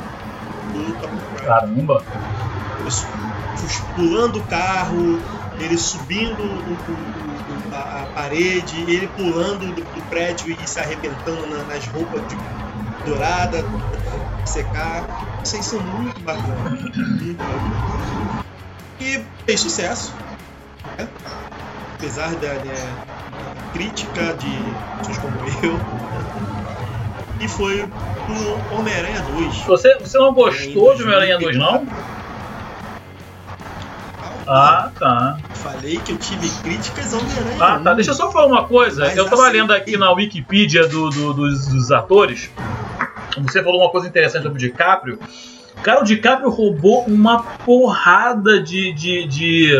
do Top Caramba. pulando o carro, ele subindo o- a, a parede, ele pulando do, do prédio e se arrebentando na- nas roupas de dourada. secar. Vocês são muito bacanas. E fez sucesso. Né? Apesar da, da, crítica de pessoas como eu. E foi pro Homem-Aranha 2. Você, você não gostou de Homem-Aranha 2, não? Ah, tá. Falei que eu tive críticas ao Homem-Aranha. Ah, tá. Deixa eu só falar uma coisa. Mas eu tava assim- lendo aqui na Wikipedia do, do- dos, dos atores. Você falou uma coisa interessante sobre o DiCaprio. Cara, o DiCaprio roubou uma porrada de, de, de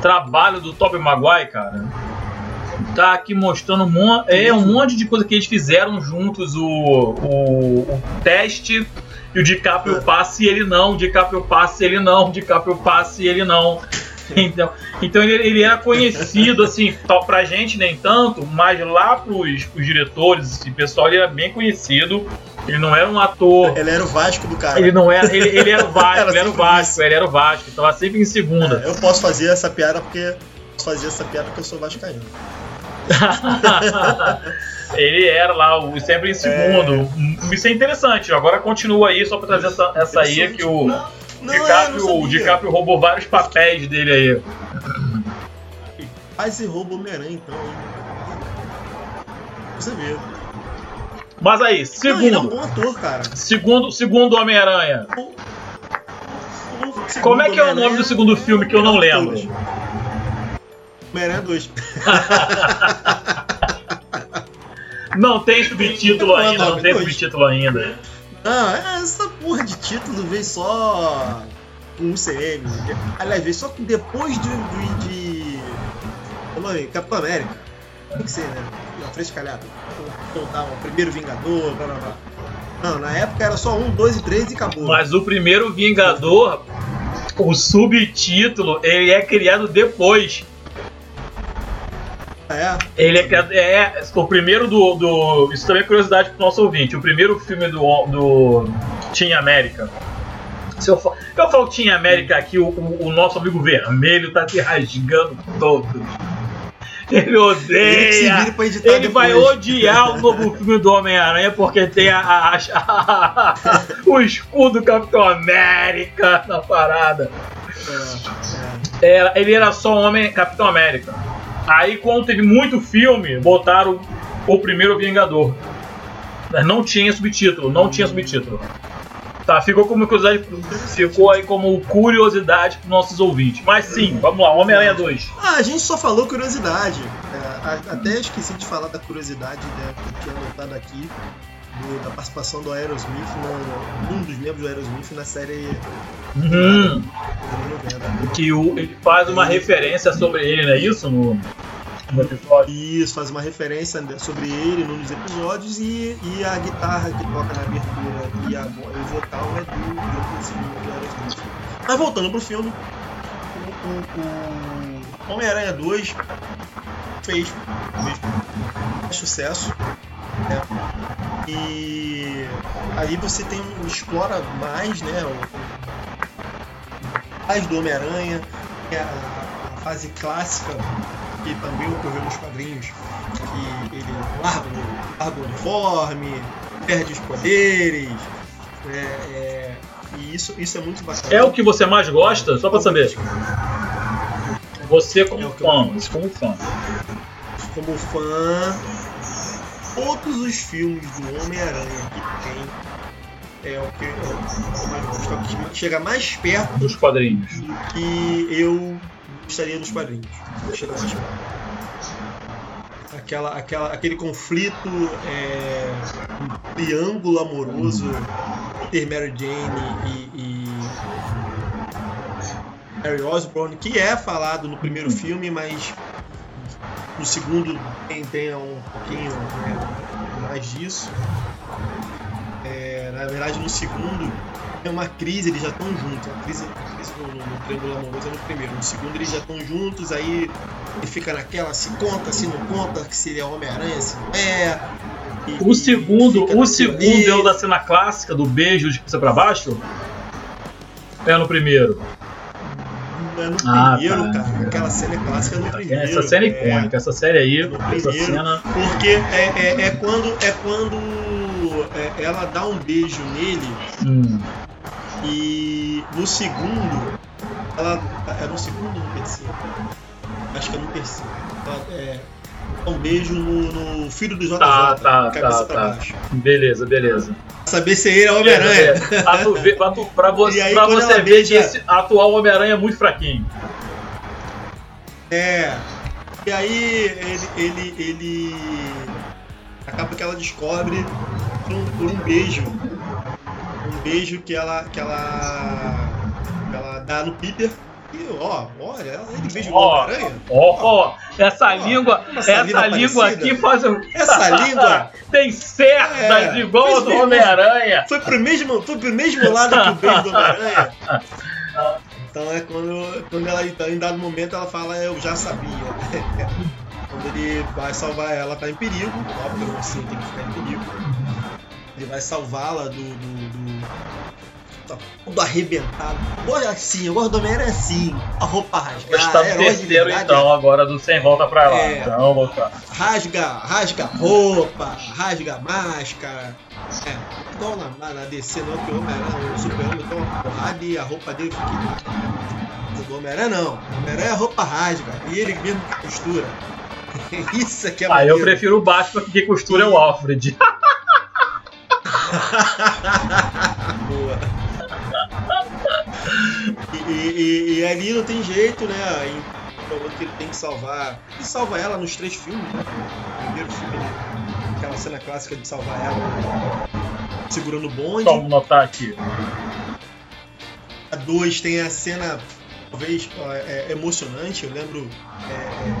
trabalho do Tobey Maguire, cara. Tá aqui mostrando um monte, é, um monte de coisa que eles fizeram juntos, o, o, o teste e o DiCaprio É. passa e ele não, o DiCaprio passa e ele não, o DiCaprio passa e ele não. Então, então ele, ele era conhecido, assim, tal- pra gente nem tanto, mas lá pros, pros diretores e pessoal ele era bem conhecido. Ele não era um ator. Ele era o Vasco do cara. Ele não era. Ele, ele era o Vasco, Era ele era o Vasco, isso. ele era o Vasco, tava sempre em segunda. É, eu posso fazer essa piada porque. Posso fazer essa piada porque eu sou vascaíno. ele era lá, o, sempre em segundo. Isso é interessante. Agora continua aí, só pra trazer essa, essa aí, que o Não, é, DiCaprio, o sabia. DiCaprio roubou vários papéis dele aí. Quase rouba o Homem-Aranha, então. Você vê. Mas aí, Não, ele é um segundo. bom ator, cara. Segundo, segundo Homem-Aranha. O- segundo Como é que é o nome do segundo filme que eu não lembro? Homem-Aranha 2. Não tem subtítulo Não, ainda, não tem subtítulo ainda. Ah, essa porra de título veio só com o CM. Aliás, veio só depois do de. Como é? Capitão América. Tem que ser, né? Na frente calhada. Contar o primeiro Vingador, blá blá blá. Não, na época era só um, dois e três e acabou. Mas o primeiro Vingador, o subtítulo, ele é criado depois. É. Ele é criado. É, o primeiro do, do. Isso também é curiosidade pro nosso ouvinte. O primeiro filme do, do Team América. Se eu, fa- eu falo Team América aqui, o, o- o nosso amigo vermelho tá te rasgando todo. Ele Ele se odeia. editar Ele vai odiar o novo filme do Homem-Aranha porque tem a, a- a- o escudo do Capitão América na parada. É, é. Era- ele era só homem Capitão América. Aí quando teve muito filme, botaram o primeiro Vingador. Não tinha subtítulo, não tinha subtítulo. Tá, ficou como curiosidade, ficou aí como curiosidade para nossos ouvintes. Mas sim, vamos lá, Homem-Aranha 2. Ah, a gente só falou curiosidade. É, até esqueci de falar da curiosidade né, que tinha anotado aqui. Do- da participação do Aerosmith, no, um dos membros do Aerosmith na série Uhum. dos anos 90. Que o, ele faz uma referência sobre ele, não é isso? No, no episódio. Isso, faz uma referência sobre ele num dos episódios e, e a guitarra que toca na abertura e a, o vocal é do, do, do Aerosmith. Mas voltando pro filme, o, o- o Homem-Aranha 2 fez, fez sucesso. Né? E aí você tem um- explora mais, né? O, mais do Homem-Aranha, é a, a fase clássica que também ocorreu nos quadrinhos, que ele larga, larga o uniforme, perde os poderes. né, é, e isso, isso é muito bacana. É o que você mais gosta? Só pra saber. Você como É fã, como fã. como fã, todos os filmes do Homem-Aranha que tem é o que eu mais gosto, o que chega mais perto Dos quadrinhos. do que eu gostaria dos quadrinhos. Chega mais perto. Aquela, aquela, aquele conflito, é, um triângulo amoroso Peter, Mary Jane e, e Harry Osborn, que é falado no primeiro filme, mas no segundo tem, tem um pouquinho né, mais disso. É, na verdade, no segundo tem uma crise, eles já estão juntos. A crise, a crise no, no, no Triângulo Amoroso é no primeiro. No segundo, eles já estão juntos, aí ele fica naquela, se conta, se não conta, que se ele é Homem-Aranha, se não é. E- O segundo, o segundo ali. é o da cena clássica do beijo de cabeça pra baixo? É no primeiro. É no Ah, primeiro, tá. cara. Aquela cena é clássica no primeiro. Essa cena é icônica, essa série aí, essa primeiro. cena. Porque é, é, é quando é quando é, ela dá um beijo nele Hum. e no segundo, ela. É no segundo ou no terceiro? Acho que é no terceiro. Ela, é, um beijo no, no filho do JJ, Tá, tá, cabeça tá, pra tá. baixo. Beleza, beleza. Pra saber se ele é Homem-Aranha. Beleza, Pra, pra tu- pra você, aí, pra você ver que esse atual Homem-Aranha é muito fraquinho. É. E aí ele, ele, ele acaba que ela descobre por um, por um beijo. Um beijo que ela. que ela. que ela dá no Peter. E ó, olha, ele beija o Ó, Homem-Aranha. Ó, ó, essa língua, essa essa, língua aqui faz um. Essa língua Tem cerdas É, igual a do Homem-Aranha. foi pro mesmo, foi pro mesmo lado que o beijo do Homem-Aranha. Então é quando, quando ela, então, em dado momento, ela fala, eu já sabia. quando ele vai salvar ela, tá em perigo, óbvio, você tem que ficar em perigo. Ele vai salvá-la do. do, do tá todo arrebentado. Olha assim, eu gosto do Homem-Aranha assim, a roupa rasgada. Mas tá no de terceiro então, agora do sem volta pra lá. É. Então, vou ficar. Rasga, rasga roupa, rasga máscara. É, igual na, na, na DC não, que o Homem-Aranha, o Super-Homem toma uma porrada e a roupa dele fica. O do Homem-Aranha não. O Homem-Aranha a roupa rasga e ele mesmo que costura. Isso aqui é Ah, eu maneiro. prefiro o Batman porque costura é o Alfred. E, e- e- e ali não tem jeito, né? Em- falou que ele tem que salvar. Ele salva ela nos três filmes, né? No primeiro filme, ele- aquela cena clássica de salvar ela segurando o bonde. Vamos notar aqui. A 2 tem a cena, talvez, é, é emocionante. Eu lembro. É,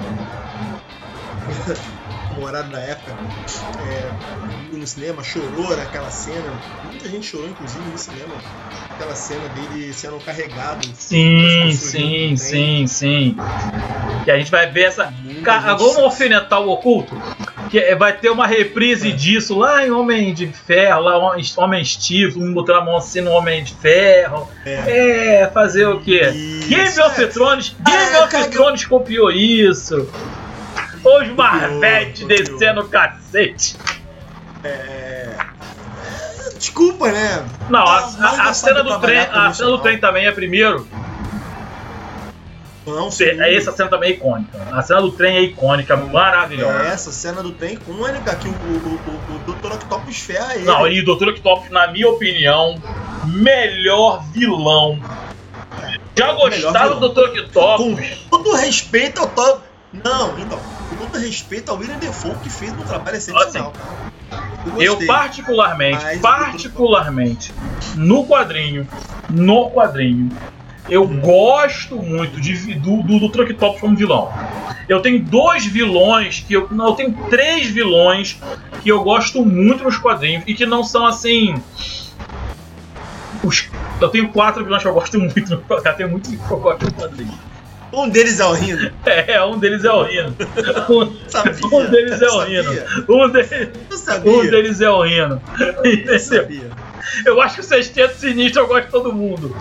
namorado da época é, no cinema, chorou naquela cena. Muita gente chorou, inclusive, no cinema. Aquela cena dele sendo carregado. Sim, sim, sim, sim. Que a gente vai ver essa. Vamos alfinetar o oculto? Que é- vai ter uma reprise É. disso lá em Homem de Ferro, lá Homem, Steve, um botando a mão assim no Homem de Ferro. É. É, fazer o quê? Isso, Game of é. Thrones, Ah, Game é, of Thrones copiou isso. Os Marvete descendo o cacete. É, Desculpa, né? Não, a, a- cena do trem, a cena do trem também é primeiro. Não, sim. Essa cena também é icônica. A cena do trem é icônica, maravilhosa. É essa cena do trem icônica que o, o, o, o Dr. Octopus ferra ele. Não, e o Dr. Octopus, na minha opinião, melhor vilão. Já gostava do Dr. Octopus? Com todo respeito ao Tom. Não, então. Com todo respeito ao William Defoe, que fez um trabalho excepcional, cara. Eu gostei. particularmente, Mas particularmente, no quadrinho, no quadrinho, eu Hum. gosto muito de, do, do, do Dr. Octopus como vilão. Eu tenho dois vilões que eu. Não, eu tenho três vilões que eu gosto muito nos quadrinhos e que não são assim. Os, eu tenho quatro vilões que eu gosto muito. Eu tenho muito que eu gosto no quadrinho. Um deles é o Rino. É, um deles é o Rino. Um, Sabia. um deles é o. Rino. Um, de- um deles é o Rino. Eu sabia. Eu acho que o Sexteto Sinistro eu gosto de todo mundo.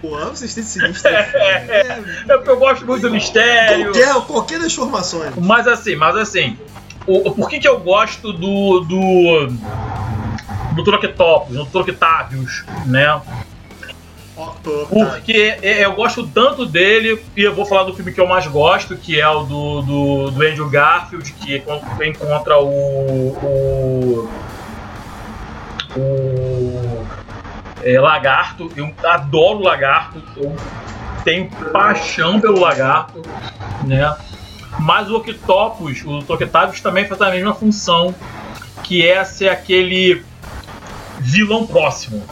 Pô, vocês têm sinistro. É, é porque eu gosto muito do mistério. Qualquer, qualquer das formações. Mas assim, mas assim, o, o- por que, que eu gosto do. do. do Troquetopos, do Troquetávios, né? Octo, Porque é, eu gosto tanto dele, e eu vou falar do filme que eu mais gosto, que é o do, do, do Andrew Garfield, que en- encontra o. o. o é, Lagarto. Eu adoro Lagarto, eu tenho paixão pelo Lagarto, né? Mas o Octopus, o Toquetavius também faz a mesma função, que é ser aquele vilão próximo.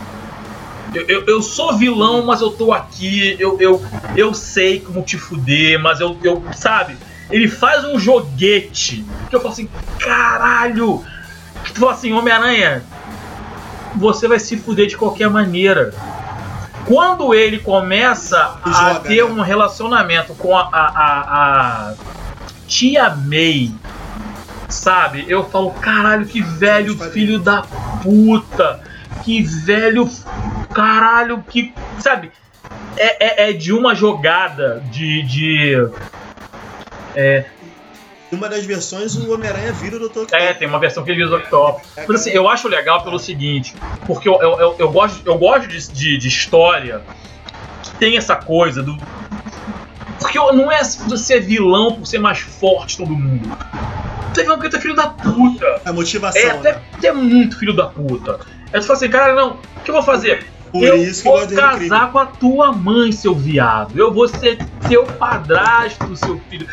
Eu, eu, eu sou vilão, mas eu tô aqui, eu, eu, eu sei como te fuder, mas eu, eu. Sabe? Ele faz um joguete que eu falo assim, caralho! Que tu fala assim, Homem-Aranha, você vai se fuder de qualquer maneira. Quando ele começa a Joga, ter né? um relacionamento com a, a, a, a tia May, sabe? Eu falo, caralho, que velho filho da puta! Que velho caralho, que. Sabe? É, é, é de uma jogada de. de é, uma das versões, o Homem-Aranha vira o Dr. É, tem uma versão que ele vira o Octopus. Mas assim, eu acho legal pelo seguinte, porque eu, eu, eu, eu gosto, eu gosto de, de, de história que tem essa coisa do. Porque não é você é vilão por ser mais forte todo mundo. Tu é vilão porque tu é filho da puta. A motivação, É, é, né? é muito filho da puta. Aí tu fala assim, cara, não, o que eu vou fazer? Por eu isso que vou casar com a tua mãe, seu viado. Eu vou ser teu padrasto, seu filho.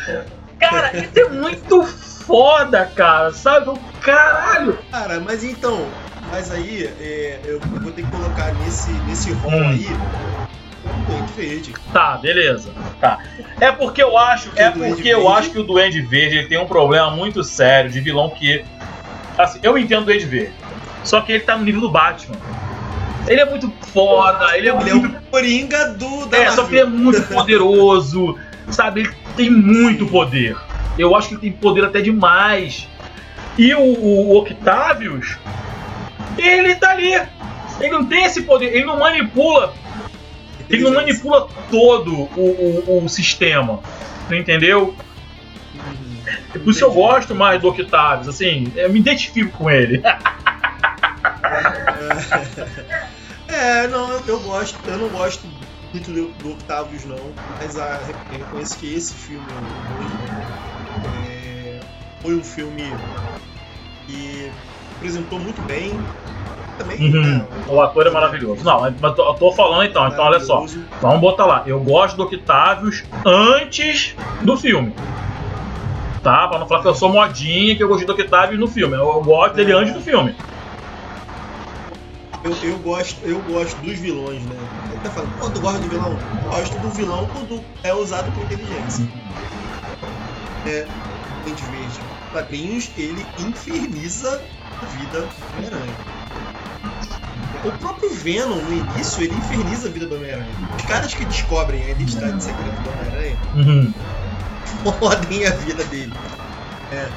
Cara, isso é muito foda, cara. Sabe? Caralho. Cara, mas então, mas aí é, eu vou ter que colocar nesse, nesse rol Hum. aí Duende Verde. Tá, beleza. Tá. É porque eu acho, é o Duende porque eu Verde- acho que o Duende Verde tem um problema muito sério de vilão que assim, eu entendo o Duende Verde. Só que ele tá no nível do Batman. Ele é muito foda, ele é Ele é muito o Coringa do da É, só que ele é muito poderoso, sabe? Ele tem muito poder. Eu acho que ele tem poder até demais. E o, o Octavius, ele tá ali. Ele não tem esse poder, ele não manipula, ele não manipula todo o, o, o sistema. Entendeu? É por isso eu gosto mais do Octavius, assim, eu me identifico com ele. É, não, eu, eu gosto, eu não gosto muito do, do Octavius não, mas a, eu reconheço que esse filme o é, foi um filme que apresentou muito bem. Também, Uhum. né, O ator é maravilhoso. Não, mas eu tô, falando então, então olha só. Vamos botar lá. Eu gosto do Octavius antes do filme. Tá? Pra não falar que eu sou modinha que eu gostei do Octavius no filme. Eu gosto dele antes do filme. Eu, eu, gosto, eu gosto dos vilões, né? Ele tá falando, pô, tu gosta do vilão? Eu gosto do vilão quando é usado com inteligência. É, Dente Verde. Quadrinhos, ele inferniza a vida do Homem-Aranha. O próprio Venom, no início, ele inferniza a vida do Homem-Aranha. Os caras que descobrem a identidade secreta do Homem-Aranha Uhum. fodem a vida dele. É.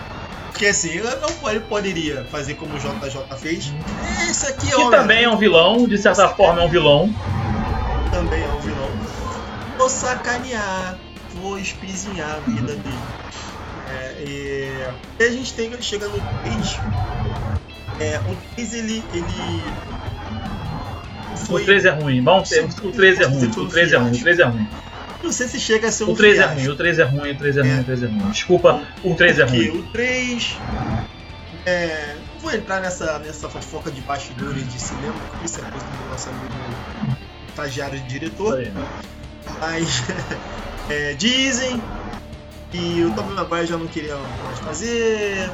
Porque assim, ele não ele poderia fazer como o JJ fez. Esse aqui é o Que também é um vilão, de certa forma é um vilão. também é um vilão. Vou sacanear, vou espizinhar a vida dele. É, e e a gente tem, chega no 3. É, o 3 ele. ele O 3 é ruim. Vamos ter. O 3 é ruim. O 3 é ruim. O 3 é ruim. Não sei se chega a ser um O 3 é fiasco. ruim. O 3 é ruim. O 3 é ruim. O 3 é ruim. Desculpa, o 3 é ruim. o 3. É, não vou entrar nessa, nessa fofoca de bastidores de cinema, porque isso é coisa do nosso amigo estagiário de diretor. Aí. Mas é, dizem que o Tobey Maguire já não queria mais fazer,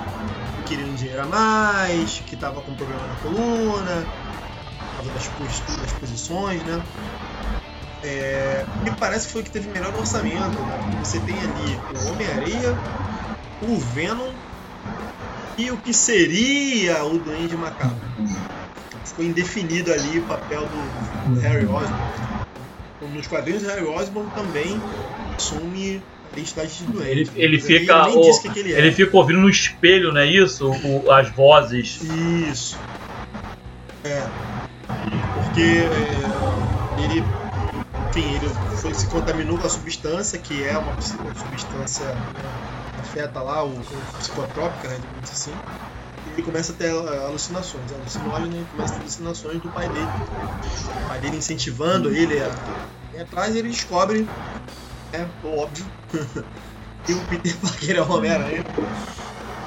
queria um dinheiro a mais, que tava com problema na coluna, por causa das, posturas, das posições, né? É, me parece que foi o que teve melhor orçamento, né? Você tem ali o Homem-Areia, o Venom e o que seria o Duende Macabro. Ficou indefinido ali o papel do, do Harry Osborn. Nos quadrinhos, o Harry Osborn também assume a identidade de doente. Ele, ele fica. o- que, que ele é. ele fica ouvindo no espelho, não é isso? O- as vozes. Isso. É. Porque é, ele, enfim, ele foi, se contaminou com a substância, que é uma, substância né, que afeta lá o, o psicotrópica, né, digamos assim. E ele começa a ter ah, alucinações, alucinógeno, ele começa a ter alucinações do pai dele. O pai dele incentivando ele a ir atrás ele descobre, é óbvio, que o Peter Parker é o Homem-Aranha.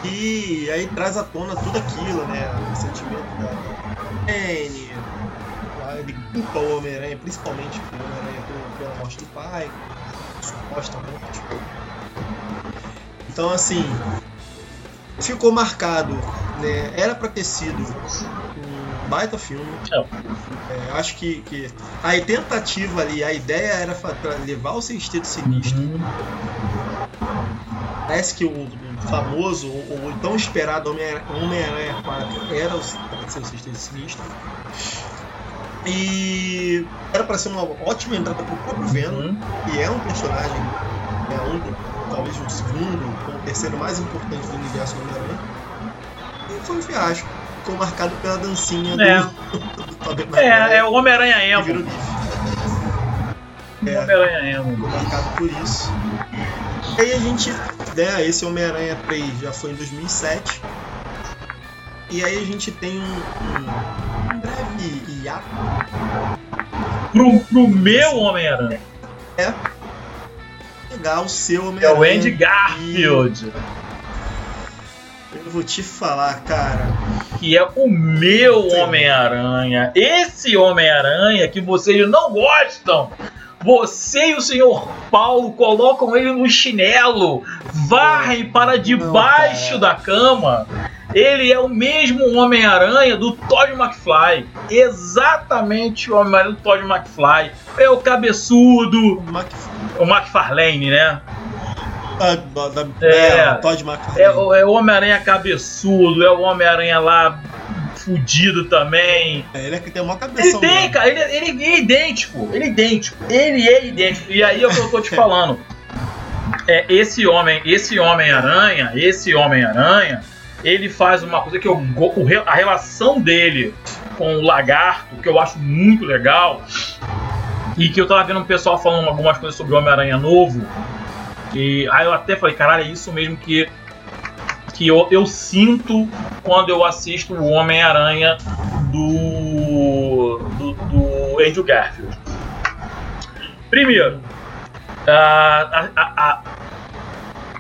E aí traz à tona tudo aquilo, né? O sentimento da Anne, ele culpa o Homem-Aranha, principalmente o Homem-Aranha pela- morte do pai, suposta morte. Então assim, ficou marcado, né? Era pra ter sido um baita filme. É. É, acho que, que a tentativa ali, a ideia era pra levar o sexteto sinistro Uhum. Parece que o, famoso, o, tão esperado Homem- Homem-Aranha 4 era o, para ser o Sexteto Sinistro. E era para ser uma ótima entrada para o próprio Venom, Uhum. que é um personagem, é um, talvez o segundo ou o terceiro mais importante do universo do Homem-Aranha. E foi um fiasco. Ficou marcado pela dancinha É. do, do Tobey Maguire. É, é o Homem-Aranha Emo. um É. Homem-Aranha emo. marcado por isso. E aí a gente, né, esse Homem-Aranha 3 já foi em 2007. E aí a gente tem um, um, breve hiato. Pro, pro meu Homem-Aranha. Pegar o seu É o Homem-Aranha. Andy Garfield. Eu vou te falar, cara. Que é o meu. Homem-Aranha. Esse Homem-Aranha que vocês não gostam. Você e o senhor Paulo colocam ele no chinelo, varrem para debaixo Não, da cama. Ele é o mesmo Homem-Aranha do Todd McFly. Exatamente o Homem-Aranha do Todd McFly. É o cabeçudo, Mac... o McFarlane, né? Ah, da, da, É. é, Todd McFarlane. É, o- é o Homem-Aranha cabeçudo, é o Homem-Aranha lá fudido também. É, ele é que tem uma Ele cabeça. tem, cara, ele, ele é idêntico. Ele é idêntico. Ele é idêntico. E aí é o que eu tô te falando. É, esse homem, esse Homem-Aranha, esse Homem-Aranha, ele faz uma coisa que eu a relação dele com o lagarto, que eu acho muito legal, e que eu tava vendo um pessoal falando algumas coisas sobre o Homem-Aranha novo. E aí eu até falei, caralho, é isso mesmo que, que eu, eu sinto quando eu assisto o Homem-Aranha do, do, do Andrew Garfield. Primeiro, a, a, a,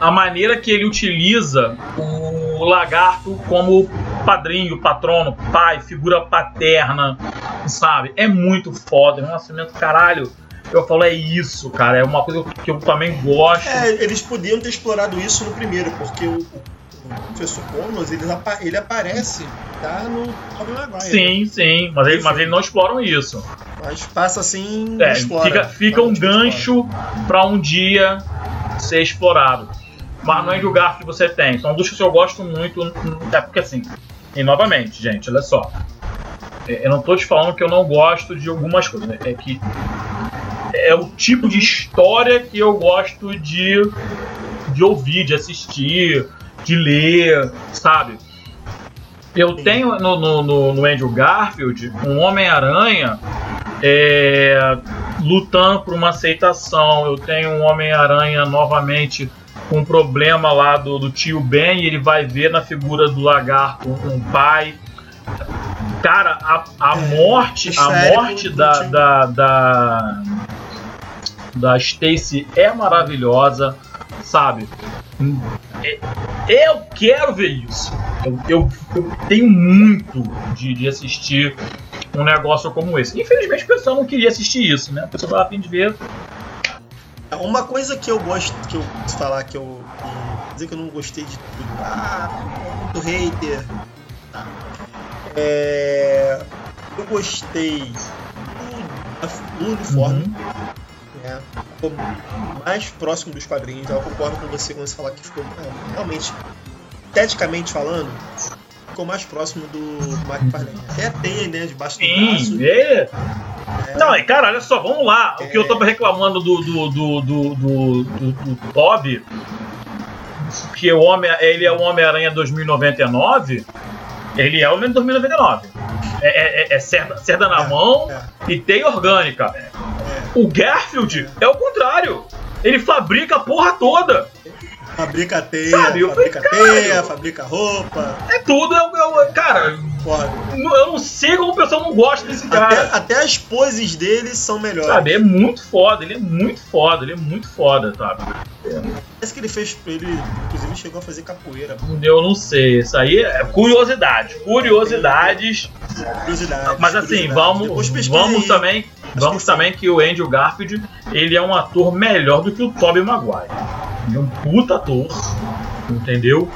a maneira que ele utiliza o lagarto como padrinho, patrono, pai, figura paterna, sabe? É muito foda, é um nascimento caralho. Eu falo, é isso, cara, é uma coisa que eu também gosto. É, eles podiam ter explorado isso no primeiro, porque o, o professor Connors, ele, ele aparece, tá no Tobey Maguire. Sim, sim, mas, ele, mas eles não exploram isso. Mas passa assim, É, explora. fica, fica um gancho pra um dia ser explorado. Mas no Andrew Garfield você tem. São dos que eu gosto muito. É porque assim. E novamente, gente, olha só. É, Eu não tô te falando que eu não gosto de algumas coisas. É que é o tipo de história que eu gosto de, de ouvir, de assistir, de ler, sabe? Eu tenho no, no, no, no Andrew Garfield um Homem-Aranha é, lutando por uma aceitação. Eu tenho um Homem-Aranha novamente com um problema lá do, do tio Ben e ele vai ver na figura do lagarto um, um pai. Cara, a, a É, morte, a sério, morte da, da, da, da Stacy é maravilhosa, sabe? É- Eu quero ver isso. Eu, eu- eu tenho muito de, de assistir um negócio como esse. Infelizmente, o pessoal não queria assistir isso, né? O pessoal tava a fim de ver. Uma coisa que eu gosto, que eu falar que eu. Que, dizer que eu não gostei de tudo. Ah, muito hater. Tá. É, eu gostei do, do uniforme. Uhum. né? Ficou mais próximo dos quadrinhos. Eu concordo com você quando você falar que ficou é, realmente, esteticamente falando, ficou mais próximo do McFarlane. Até a teia, né? Debaixo do braço. Sim, é. É. Não, e cara, olha só, vamos lá. O que eu É. tava reclamando do, do, do, do, do, do, do Toby, que o homem, ele é o Homem-Aranha 2099, ele é o Homem 2099. É, é, é- é cerda, cerda na É, mão é. e tem orgânica. O Garfield é o contrário. Ele fabrica a porra toda. Fabrica teia, Sabe, fabrica falei, teia, fabrica roupa. É tudo. É, o- é cara, Porra. eu não sei como o pessoal não gosta desse Até, cara. até as poses dele são melhores. Sabe, é muito foda, ele é muito foda, ele é muito foda, sabe? Parece que ele fez. Ele, inclusive, chegou a fazer capoeira. Eu não sei, isso aí é curiosidade, curiosidades. Curiosidade. Mas assim, curiosidade. vamos, vamos aí. também, vamos que também que o Andrew Garfield, ele é um ator melhor do que o Tobey Maguire. Ele é um puta ator, entendeu?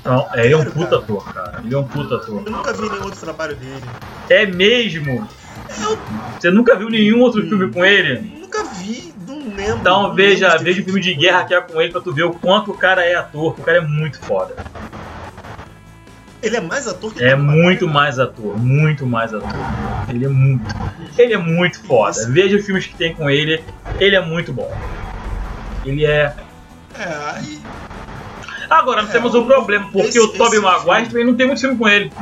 Então, é, ele é um puta ator, cara. Ele é um puta ator. Eu nunca vi nenhum outro trabalho dele. É mesmo? Eu Você nunca viu nenhum outro filme com ele? nunca vi, não lembro. Então não veja, lembro veja o filme de guerra que é com ele pra tu ver o quanto o cara é ator, o cara é muito foda. Ele é mais ator que É muito mais ator, muito mais ator. Ele é muito. Ele é muito foda. Veja os filmes que tem com ele, ele é muito bom. Ele é. É, aí. Agora, nós É, temos um problema, porque esse- o Tobey Maguire filme- também não tem muito filme com ele.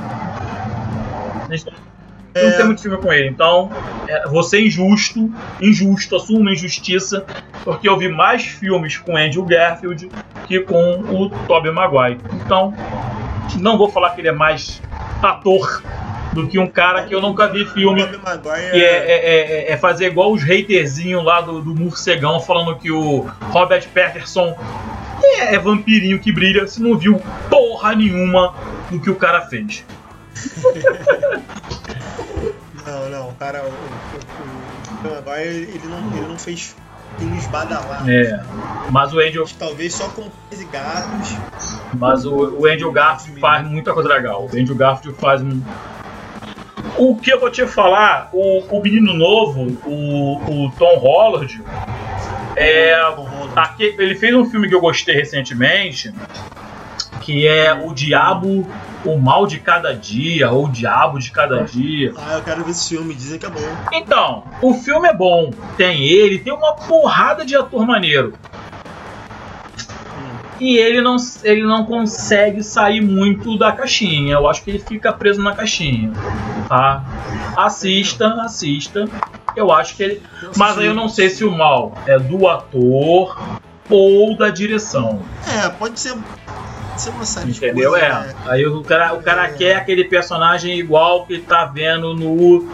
é. não tem muito filme com ele. Então, é, você injusto, injusto, assumo uma injustiça, porque eu vi mais filmes com Andrew Garfield que com o Tobey Maguire. Então, não vou falar que ele é mais ator do que um cara que eu nunca vi filme. Que é, é, é, é fazer igual os haterzinhos lá do, do morcegão falando que o Robert Patterson é, é vampirinho que brilha se não viu porra nenhuma do que o cara fez. não, não, o cara, o, o, o, agora ele não, ele não fez filmes badalados. É, mas o Angel... Talvez só com e gatos. Mas o, o Angel Garfield faz muita coisa legal. O Angel Garfield faz um, o que eu vou te falar, o, o menino novo, o, o Tom Holland, é, aqui, ele fez um filme que eu gostei recentemente, que é O Diabo, o Mal de Cada Dia, ou O Diabo de Cada Dia. Ah, eu quero ver esse filme, dizem que é bom. Então, o filme é bom. Tem ele, tem uma porrada de ator maneiro e ele não, ele não consegue sair muito da caixinha. Eu acho que ele fica preso na caixinha. Tá? Assista, assista. Eu acho que ele. Mas aí eu não sei se o mal é do ator ou da direção. É, pode ser. ser uma série Entendeu? Coisa, é. Né? Aí o cara, o cara é. quer aquele personagem igual que tá vendo no,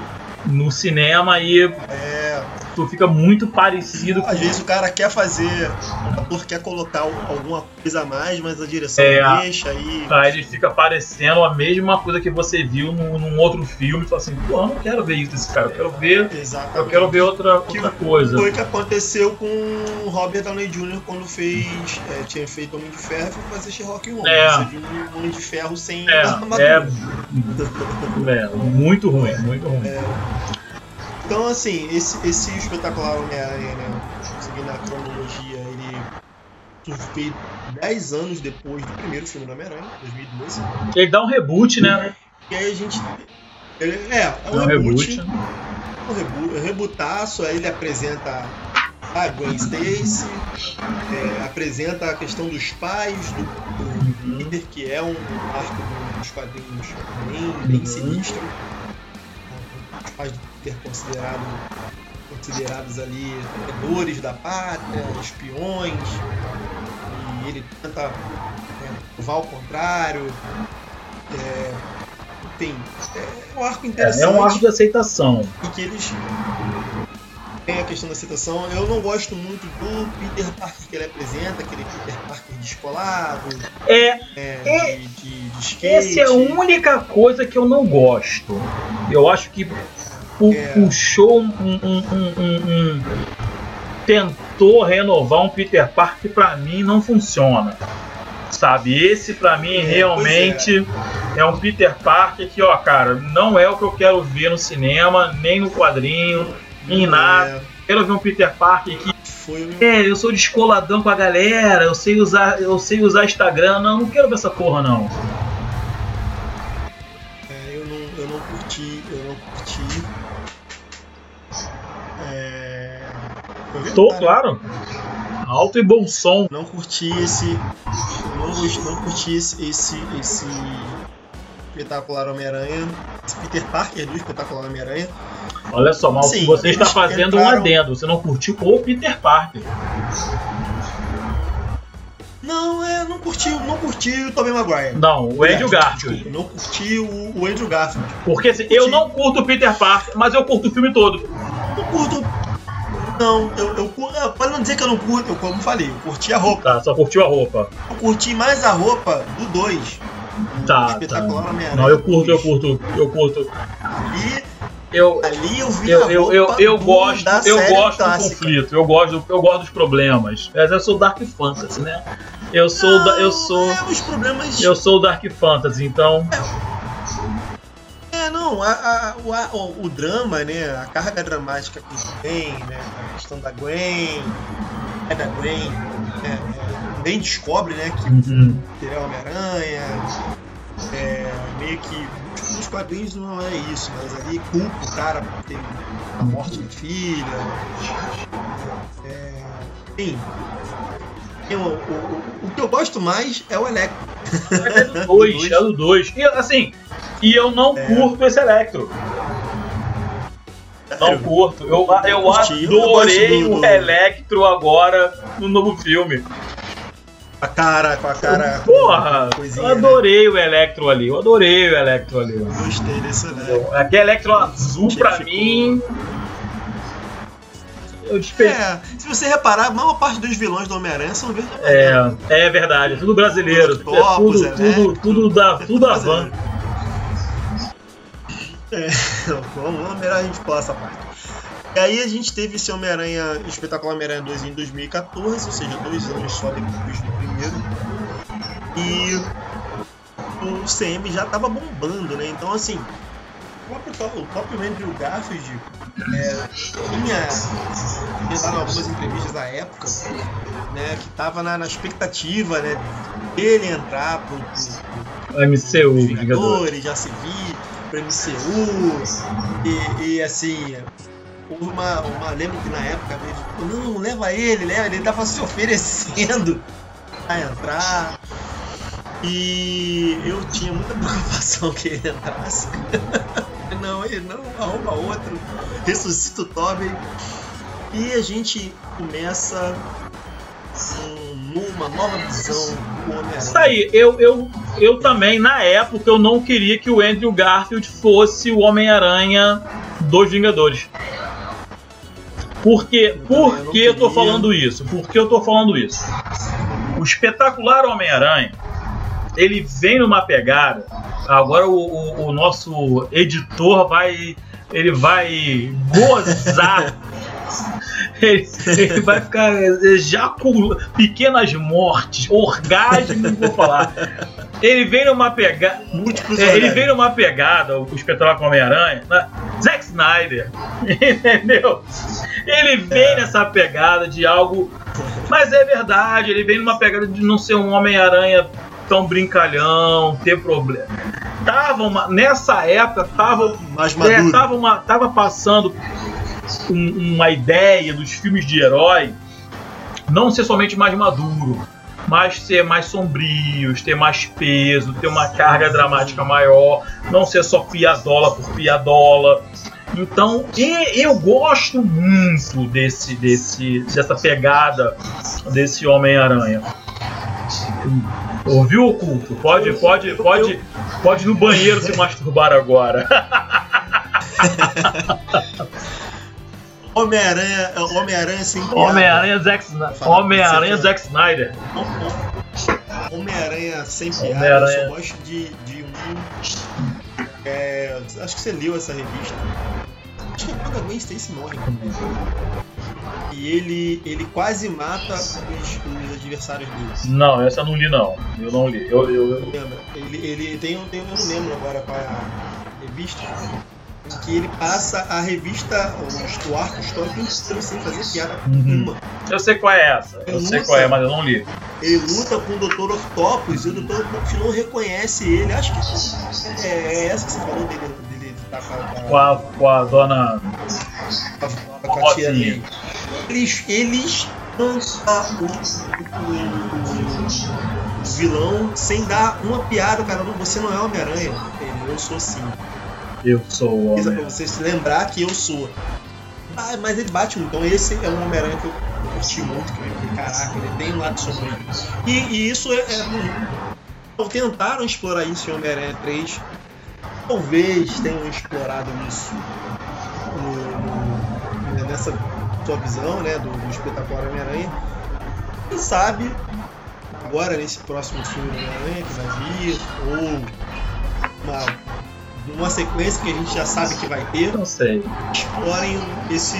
no cinema e. É tu fica muito parecido Às com... vezes o cara quer fazer, o ator quer colocar alguma coisa a mais, mas a direção é, deixa aí. Aí ele fica parecendo a mesma coisa que você viu num, num outro filme, e fala assim, pô, eu não quero ver isso desse cara, eu quero ver. Exatamente. Eu quero ver outra, que outra coisa. Foi o que aconteceu com o Robert Downey Jr. quando fez. É, tinha feito Homem de Ferro e foi fazer Sherlock Holmes. É. Você viu um Homem de Ferro sem é, armadura. É, é, muito ruim, muito ruim. É. Então, assim, esse, esse espetacular Homem-Aranha, né? Seguindo a cronologia, ele feito 10 anos depois do primeiro filme do Homem-Aranha, 2012. Ele dá um reboot, né? E aí a gente. Ele, é, é um, um reboot. reboot. Um reboot, um rebutaço, aí ele apresenta a Gwen Stacy, é, apresenta a questão dos pais do, do Peter, que é um arco dos quadrinhos bem, bem sinistro. Os pais ter considerado considerados ali traidores da pátria, espiões, e ele tenta é, provar o contrário. É, tem é um arco interessante. É, é um arco de aceitação. E que eles tem a questão da aceitação. Eu não gosto muito do Peter Parker que ele apresenta, aquele Peter Parker descolado. É. é, é de, de, de Essa é a única coisa que eu não gosto. Eu acho que pu é. puxou um, um, um, tentou renovar um Peter Parker que para mim não funciona. Sabe, esse para mim é, realmente é. é. um Peter Parker que, ó, cara, não é o que eu quero ver no cinema, nem no quadrinho, nem nada. É. Quero ver um Peter Parker que foi... É, eu sou descoladão com a galera, eu sei usar, eu sei usar Instagram, não, não quero ver essa porra não. Tô, claro. Alto e bom som. Não curti esse. Não, não curti esse, esse, esse espetacular Homem-Aranha. Esse Peter Parker do espetacular Homem-Aranha. Olha só, mal, Sim, você está fazendo entraram... um adendo. Você não curtiu o Peter Parker. Não, é, não curti, não curti o Tobey Maguire. Não, o Andrew Garfield. Não curti o, o Andrew Garfield. Porque assim, eu não curto o Peter Parker, mas eu curto o filme todo. Não curto não, eu, eu, Pode não dizer que eu não curto, eu, como falei, eu curti a roupa. Tá, só curtiu a roupa. Eu curti mais a roupa do 2. Tá. Espetacular tá. Homem-Aranha. Não, eu curto, eu curto, eu curto. Ali. Eu, ali eu vi eu, eu, eu, eu gosto, eu gosto do conflito, eu gosto, eu gosto dos problemas. Mas eu sou Dark Fantasy, né? Eu sou, não, da, eu sou, é, os problemas... eu sou Dark Fantasy, então. É é, não, a, a, o, a, o, drama, né, a carga dramática que tem, né, a questão da Gwen, é da Gwen, né, é, nem descobre, né, que uhum. ele é Homem-Aranha, é, meio que nos quadrinhos não é isso, mas ali culpa o cara por ter a morte da filha, é, enfim, o, o, o, que eu gosto mais é o Electro. É do 2, é do 2. E assim, e eu não é. curto esse Electro. Não curto. Eu, eu adorei o Electro agora no novo filme. A cara, com a cara. Porra! coisinha, Eu adorei o Electro ali. Eu adorei o Electro ali. Né? Gostei desse, né? Aquele Electro azul pra mim. Eu. É, se você reparar, a maior parte dos vilões do Homem-Aranha são verdes. É, é verdade, é tudo brasileiro. É Octopus, tudo, tudo, Electro, tudo da, é tudo da brasileiro. van. É, vamos, vamos, melhor a gente pular essa parte. E aí a gente teve esse Homem-Aranha, espetacular Homem-Aranha 2 em 2014, ou seja, dois anos só depois do primeiro. E o CM já tava bombando, né? Então assim, o próprio, o próprio Andrew Garfield é, tinha dado algumas entrevistas na época, né? Que tava na, na expectativa, né? Dele entrar pro, pro, MCU, os Vingador. Vingadores, já se vi, pro MCU, e, e assim, houve uma, uma. Lembro que na época ele falou, não, leva ele, leva ele, ele tava se oferecendo a entrar. E eu tinha muita preocupação que ele entrasse. não, ele não, arruma outro, ressuscita o Tobey. E a gente começa um- uma nova visão do Homem-Aranha. Isso aí, eu, eu, eu também, na época, eu não queria que o Andrew Garfield fosse o Homem-Aranha dos Vingadores. Por quê? Eu Por eu não que eu tô falando isso? Por que eu tô falando isso? O espetacular Homem-Aranha, ele vem numa pegada. Agora o, o- o nosso editor vai. Ele vai gozar. Ele, ele vai ficar ejaculando. Pequenas mortes, orgasmos, vou falar. Ele vem numa pegada. Múltiplos É, ele veio numa pegada, o espetacular com Homem-Aranha, né? Zack Snyder, entendeu? Ele vem É. nessa pegada de algo. Mas é verdade, ele vem numa pegada de não ser um Homem-Aranha tão brincalhão, ter problema. Tava uma, nessa época, tava, mais é, maduro. tava, uma, tava passando um- uma ideia dos filmes de herói não ser somente mais maduro, mas ser mais sombrios, ter mais peso, ter uma carga dramática maior, não ser só piadola por piadola. Então, eu gosto muito desse, desse, dessa pegada desse Homem-Aranha. Ouviu o culto? Pode, pode, pode, pode ir no banheiro se masturbar agora. Homem-Aranha, Homem-Aranha sem piada. Homem-Aranha Zack. Homem-Aranha Zack Snyder. Homem-Aranha sem piada. Homem-Aranha. Eu só gosto de, de um. É, acho que você leu essa revista. Acho que é quando a Gwen Stacy morre. E ele, ele quase mata os, os adversários dele. Não, essa eu não li não. Eu não li. Eu, eu, eu-? Ele, ele tem, um- tem, eu não lembro agora qual é a revista. Em que ele passa a revista, o, arco histórico inteiro sem fazer piada Uhum. nenhuma. eu sei qual é essa. Eu sei qual é, mas eu não li. Ele luta com o Dr. Octopus e o Dr. Octopus não reconhece ele. Acho que é, é essa que você falou dele, dele estar com a, Com a, com a dona. com a, com a tia dele. Eles, eles matam o, o- o vilão sem dar uma piada, cara. Não, Você não é Homem-Aranha. Eu sou sim. Eu sou o é pra homem. você se lembrar que eu sou. Ah, mas ele bate muito. Então esse é um Homem-Aranha que eu curti muito. Que eu falei, caraca, ele tem um lado sombrio. E, e isso é, é ruim. Então, tentaram explorar isso em Homem-Aranha 3. Talvez tenham explorado isso no- no- né, nessa sua visão né, do, do espetacular Homem-Aranha. Quem sabe agora nesse próximo filme do Homem-Aranha que vai vir, ou uma, uma sequência que a gente já sabe que vai ter, Não sei. explorem esse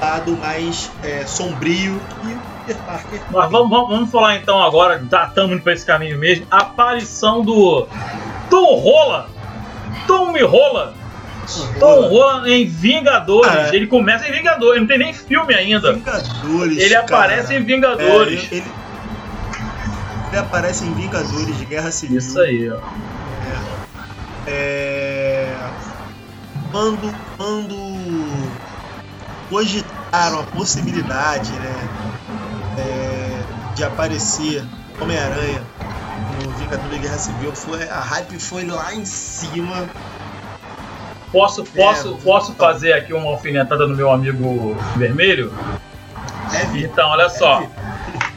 lado mais é, sombrio e o Peter Parker. Mas vamos, vamos, vamos falar então agora, estamos indo pra esse caminho mesmo. A aparição do Tom Holland. Tom me rola. Tom Holland em Vingadores. É. Ele começa em Vingadores, não tem nem filme ainda. Vingadores. Ele cara. aparece em Vingadores. É, ele, ele aparece em Vingadores de Guerra Civil. Isso aí, ó. É, quando, quando cogitaram a possibilidade né, é, de aparecer Homem-Aranha no Vingador da Guerra Civil, foi, a hype foi lá em cima. Posso, posso, posso fazer aqui uma alfinetada no meu amigo vermelho? Deve, Então, olha só. deve.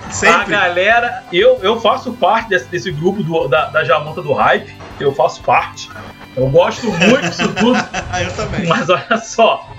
A Sempre. galera, eu, eu faço parte desse, desse grupo do- da, da Jamanta do Hype, eu faço parte. Eu gosto muito disso tudo, Ah, eu também. mas olha só.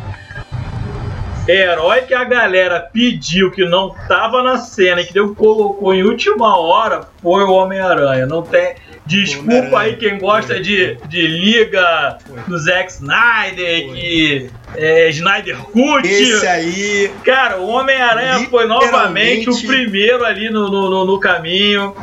Herói que a galera pediu que não tava na cena e que Deus colocou em última hora foi o Homem-Aranha. Não tem. Desculpa aí quem gosta de, de Liga do Zack Snyder, que é Snyder Cut. Esse aí. Cara, o Homem-Aranha foi novamente o primeiro ali no, no, no- no caminho.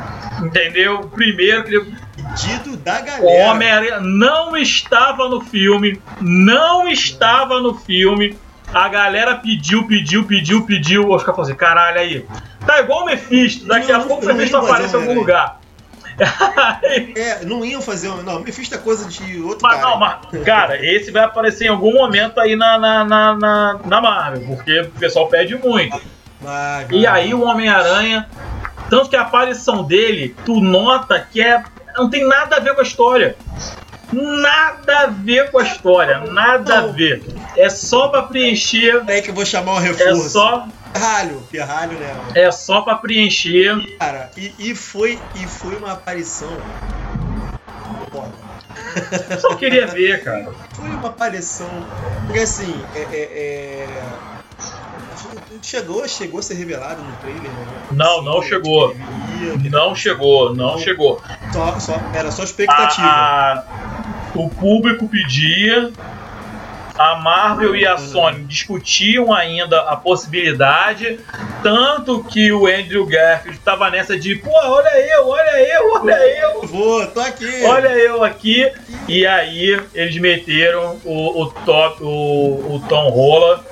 Entendeu? O primeiro que. Pedido da O galera. Homem-Aranha não estava no filme. Não estava no filme. A galera pediu, pediu, pediu, pediu. O Oscar falou assim: caralho aí. Tá igual o Mephisto. Daqui Não, a pouco o Mephisto aparece em algum lugar. É, não iam fazer. Não, Mephisto é coisa de outro Mas cara. não, mas, cara, esse vai aparecer em algum momento aí na, na, na, na, na Marvel, porque o pessoal pede muito. Vai, E aí o Homem-Aranha, tanto que a aparição dele, tu nota que é não tem nada a ver com a história. Nada a ver com a história, nada a ver. É só pra preencher, Peraí que eu vou chamar o é reforço. só Pirralho, pirralho, né? é só para preencher. Cara, e, e foi, e foi uma aparição. Foda. Só queria ver, cara. Foi uma aparição. Porque assim, é. é- é- Chegou, chegou a ser revelado no trailer, né? Não, não chegou. Não chegou, não chegou. Só, só, era só expectativa. A- a- o público pedia, a Marvel e a Sony discutiam ainda a possibilidade, tanto que o Andrew Garfield estava nessa de, pô, olha eu, olha eu, olha eu, Vou, tô aqui. olha eu aqui. E aí eles meteram o, o, top, o, o Tom Rola.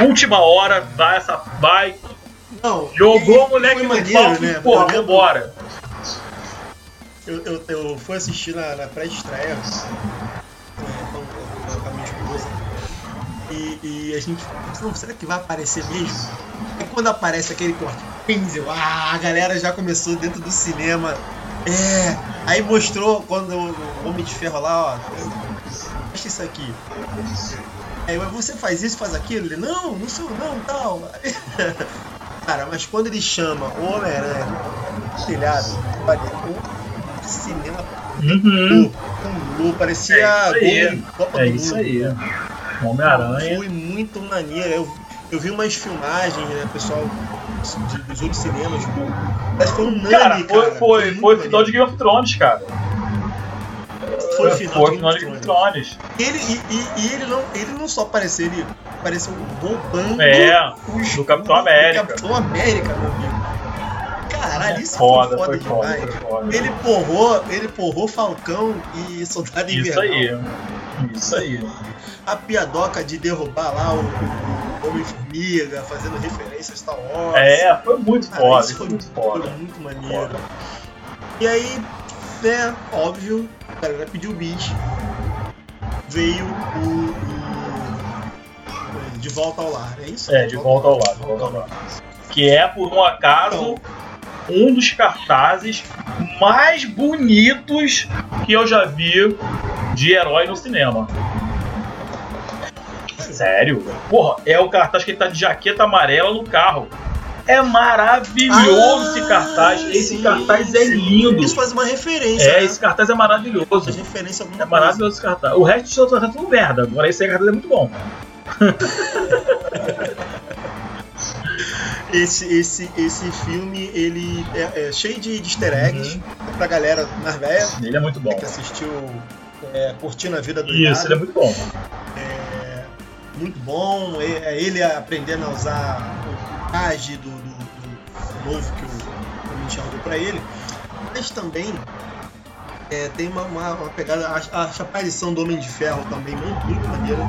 Última hora, vai essa. Vai. Não, Jogou e- o moleque no palco né? e, porra, Eu vambora. Eu, eu, eu fui assistir na, na pré-estreia é, com, a minha esposa. E, e a gente não, será que vai aparecer mesmo? E quando aparece aquele corte, pincel, ah, a galera já começou dentro do cinema. É, aí mostrou quando o Homem de Ferro lá, ó, deixa isso aqui. Aí eu, você faz isso, faz aquilo? Ele, não, não sou não, tal. Cara, mas quando ele chama o Homem-Aranha no telhado, olha, o cinema Uhum. pulou, pulou, parecia É isso aí. gol Copa É do isso Mundo. aí. Homem-Aranha. Foi muito maneiro. Eu, eu vi umas filmagens, né, pessoal de, dos outros cinemas. Parece que foi unânime, Cara, foi, cara. foi, foi o final de Game of Thrones, cara. Foi o final Foi de final de Game of Thrones. Ele, e, e- e ele, não, ele não só apareceu, ele apareceu roubando É, o escudo Capitão América. do Capitão América, meu amigo. Caralho, isso Foda, foi foi foda foda, demais. foi foda. Ele porrou, ele porrou Falcão e Soldado Isso Invernal. aí. Isso aí. A piadoca de derrubar lá o, o Homem-Formiga, fazendo referência a Star Wars. É, foi muito Cara, foda. isso Foi foi, muito foi foda. muito maneiro. Foda. E aí, né, óbvio, a galera pediu o beat. Veio o, o- De volta ao lar, é isso? É, de volta ao lado, de volta ao lado. Que é, por um acaso, um dos cartazes mais bonitos que eu já vi de herói no cinema. Sério? Porra, é o cartaz que ele tá de jaqueta amarela no carro. É maravilhoso esse cartaz. Esse Ah, sim, cartaz é sim. lindo. Isso faz uma referência. É, né? esse cartaz é maravilhoso. Faz referência alguma É maravilhoso esse cartaz. O resto do cartaz é tudo merda. Agora esse cartaz é muito bom. coisa. Esse, esse, esse filme, ele é, é cheio de, de easter eggs Uhum. pra galera mais velha Ele é muito bom. que assistiu é, Curtindo a Vida do Isso, ele é muito bom. É muito bom. É é ele aprendendo a usar o do, do- do novo que o Ferro deu pra ele. Mas também é, tem uma, uma- uma pegada. A, a aparição do Homem de Ferro também muito, muito maneira.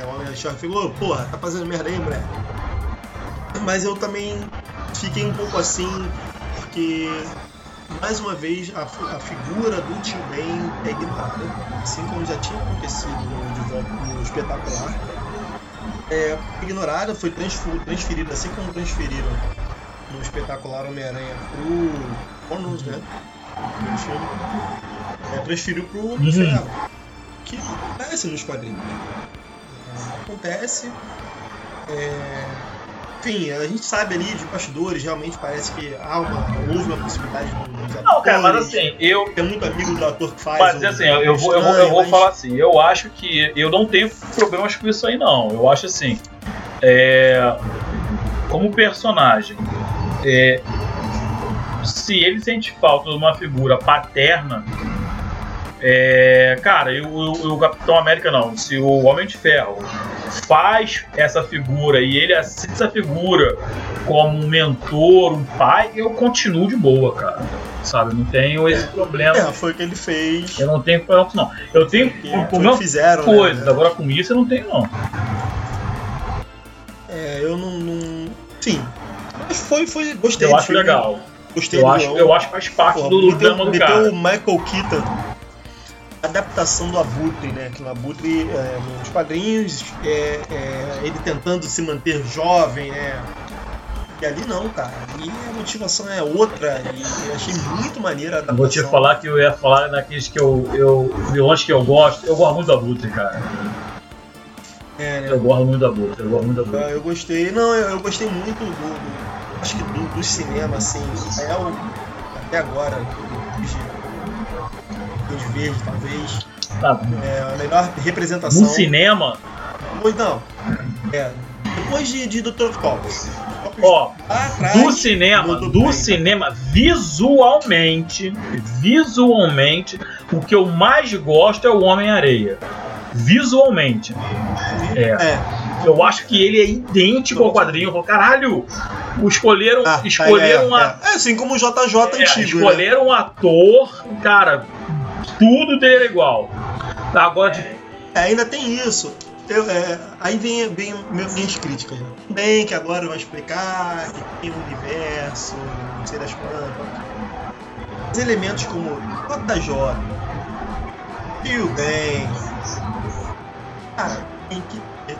É, o Homem de Ferro falou: porra, tá fazendo merda aí, moleque. Mas eu também fiquei um pouco assim, porque mais uma vez a, a figura do Tio Ben é ignorada, assim como já tinha acontecido no, de volta, no espetacular. É ignorada, foi transferida, assim como transferiram no espetacular Homem-Aranha pro Bonus, né? É, transferiu pro Uhum. Ferro. que acontece nos quadrinhos. Acontece. É, enfim, a gente sabe ali de bastidores, realmente parece que há uma, houve uma possibilidade atores. Não, cara, mas assim, eu. Tem muito amigo do ator que faz. Mas assim, eu, eu vou, eu vou, eu vou mas- falar assim, eu acho que eu não tenho problemas com isso aí não. Eu acho assim, é, como personagem, é, se ele sente falta de uma figura paterna, é, cara, eu, eu- o Capitão América não. Se o Homem de Ferro faz essa figura e ele aceita essa figura como um mentor, um pai, eu continuo de boa, cara. Sabe, não tenho esse problema. É, foi o que ele fez. Eu não tenho problema não. Eu tenho meu que fizeram. né? coisas, agora com isso eu não tenho, não. É, eu não. não... Sim. Mas foi, foi. Gostei Eu acho legal. Gostei Eu do acho, eu acho que faz parte Porra, do meteu, drama do meteu cara. o Michael Keaton. Adaptação do Abutre, né? Que no Abutre, é, nos quadrinhos, é, é, ele tentando se manter jovem, né? E ali não, cara. Ali a motivação é outra. E eu achei muito maneira a Eu adaptação. Vou te falar que eu ia falar naqueles que eu, eu. vilões que eu gosto. Eu gosto muito do Abutre, cara. É, né? Eu gosto muito do Abutre, eu gosto muito do Abutre. Eu, eu gostei. Não, eu, eu gostei muito do. do- acho que do, do cinema, assim. É o. Até agora, dos dos verdes, talvez. Tá, É a melhor representação. no cinema, Pois não. É. Depois de, de Dr. Octopus. Ó, atrás, do cinema, do cinema, visualmente, visualmente, o que eu mais gosto é o Homem-Areia. Visualmente. É. É. Eu acho que ele é idêntico ao quadrinho. Eu falo, caralho, escolheram, Ah, escolheram, é, a- é. é assim como o JJ é, antigo. né? escolheram um ator, cara, tudo dele era igual. Agora, de- É, ainda tem isso. Eu, é, aí vem, vem minhas críticas. Né? Bem que agora vai explicar que tem um universo, não sei das quantas. Os elementos como JJ, Tio Ben. Cara, tem que ter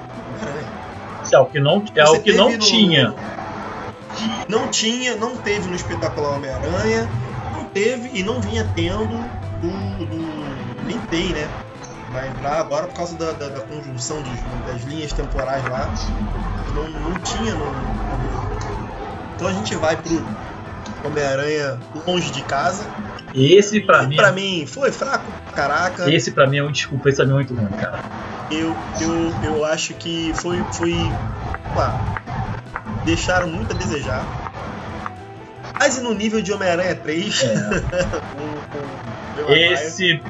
é o que não, é Você o que não no- tinha. Não tinha, não teve no espetacular Homem-Aranha, não teve e não vinha tendo do. do nem tem, né? Vai entrar agora por causa da, da, da conjunção dos- das linhas temporais lá. Não, não tinha no, Então a gente vai pro Homem-Aranha longe de casa. Esse pra E mim, pra mim foi fraco caraca. esse pra mim é um desculpa, esse é muito ruim, cara. Eu, eu, eu acho que foi. foi lá, deixaram muito a desejar. Quase no nível de Homem-Aranha 3. É. com, com. Esse,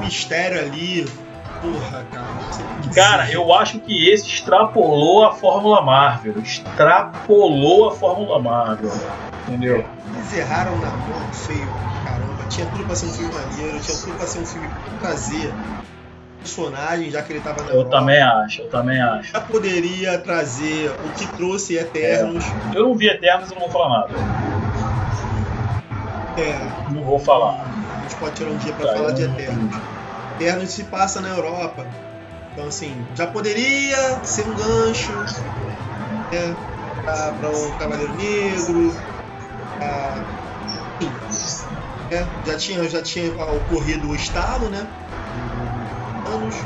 mistério ali. Porra, cara. cara, eu acho que esse extrapolou a Fórmula Marvel. Extrapolou a Fórmula Marvel. Entendeu? Eles erraram na mão feio, caramba. Tinha tudo pra ser um filme maneiro, tinha tudo pra ser um filme trazer personagem, já que ele tava na Eu Europa. também acho, eu também acho. Já poderia trazer o que trouxe Eternos. Eu não vi Eternos e não vou falar nada. Não vou falar. a gente pode tirar um dia pra Tá, falar de Eternos. Eternos se passa na Europa. Então, assim, já poderia ser um gancho né, pra, pra um Cavaleiro Negro. Pra, enfim, né, já, tinha, já tinha ocorrido o estalo, né? Anos.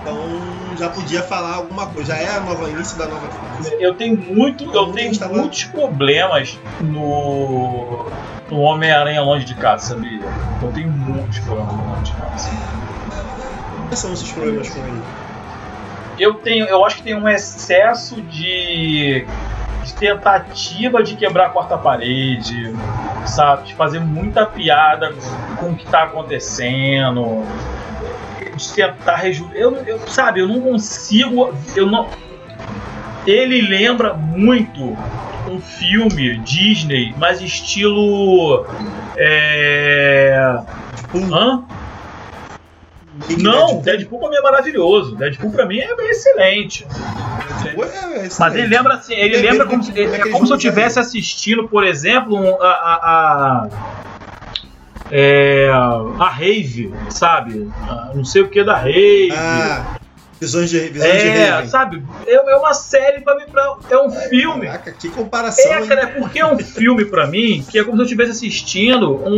Então já podia falar alguma coisa. Já é a nova início da nova fase. Eu tenho muito, eu Não tenho muitos problemas no, no Homem-Aranha longe de casa, sabia? Eu tenho muitos problemas longe de casa. Quais são esses problemas com ele? Eu tenho, eu acho que tem um excesso de, de tentativa de quebrar a quarta parede, sabe? De fazer muita piada com o que tá acontecendo. De tentar reju... eu, eu sabe, eu não consigo, eu não ele lembra muito um filme Disney, mas estilo é... Tipo, Hã? Não, Deadpool. Deadpool pra mim é maravilhoso. Deadpool pra mim é excelente. É- é Mas ele excelente. lembra assim, ele Ele- lembra como se, é aquele como se eu jogo estivesse assistindo, por exemplo, um- a, a, a, é, a Rave, sabe? A não sei o que da Rave. Ah, Visões de, visões de É, Raven. sabe? É, é uma série pra mim, pra, é um filme. Caraca, que comparação. É, cara, é porque é um filme pra mim que é como se eu estivesse assistindo um-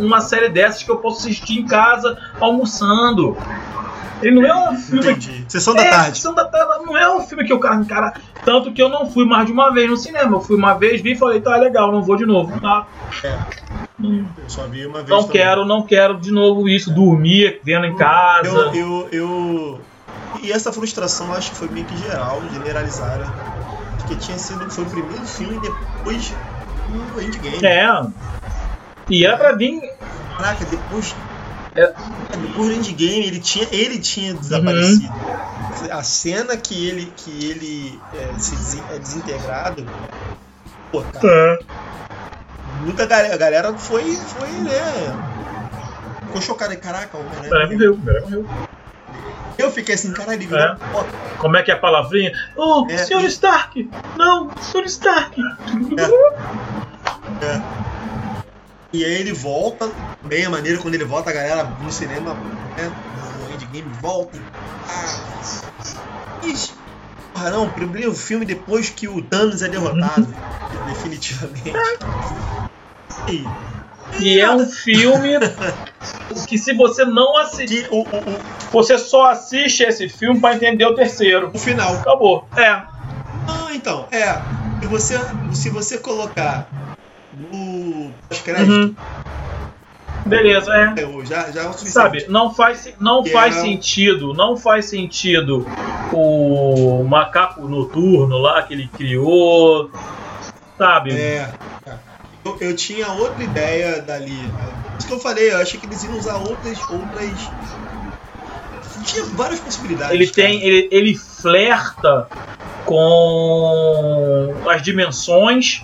um- uma série dessas que eu posso assistir em casa almoçando. Ele não é um filme Entendi. Sessão da é, tarde. Sessão da tarde não é um filme que eu quero encarar. Tanto que eu não fui mais de uma vez no cinema. Eu fui uma vez, vi e falei, tá legal, não vou de novo. Tá? É. Hum, Eu só vi uma vez. Não também. quero, não quero de novo isso, dormir vendo em casa. Eu, eu, eu. E essa frustração acho que foi meio que geral, generalizada. Porque tinha sido. Foi o primeiro filme depois do Endgame. É. E era pra vir. Caraca, depois. É. Depois do Endgame ele tinha, ele tinha desaparecido. A cena que ele, que ele é, se é desintegrado. Pô, cara, muita galera, a galera foi, foi, né? Ficou chocada. Caraca, o É, Homem-Aranha morreu, é, morreu. Eu fiquei assim, caralho, ele virou É. Como é que é a palavrinha? Oh, É. senhor Stark! Não, senhor Stark! É. E aí ele volta, bem a maneira quando ele volta, a galera no cinema, né? No endgame volta. Ah, Ixi. Ah não, o primeiro filme depois que o Thanos é derrotado. definitivamente. E, E é um filme que se você não assistir, você só assiste esse filme pra entender o terceiro. o final. Acabou. É. Ah, então, é. Se você, se você colocar no pós-crédito, Uhum. Beleza, é. é, já, já é. Sabe, não faz, não Que faz é- sentido, não faz sentido o macaco noturno lá que ele criou, sabe? É. é. Eu, eu tinha outra ideia dali. Isso que eu falei, eu achei que eles iam usar outras. outras... Tinha várias possibilidades. ele cara. tem, ele, ele flerta com as dimensões,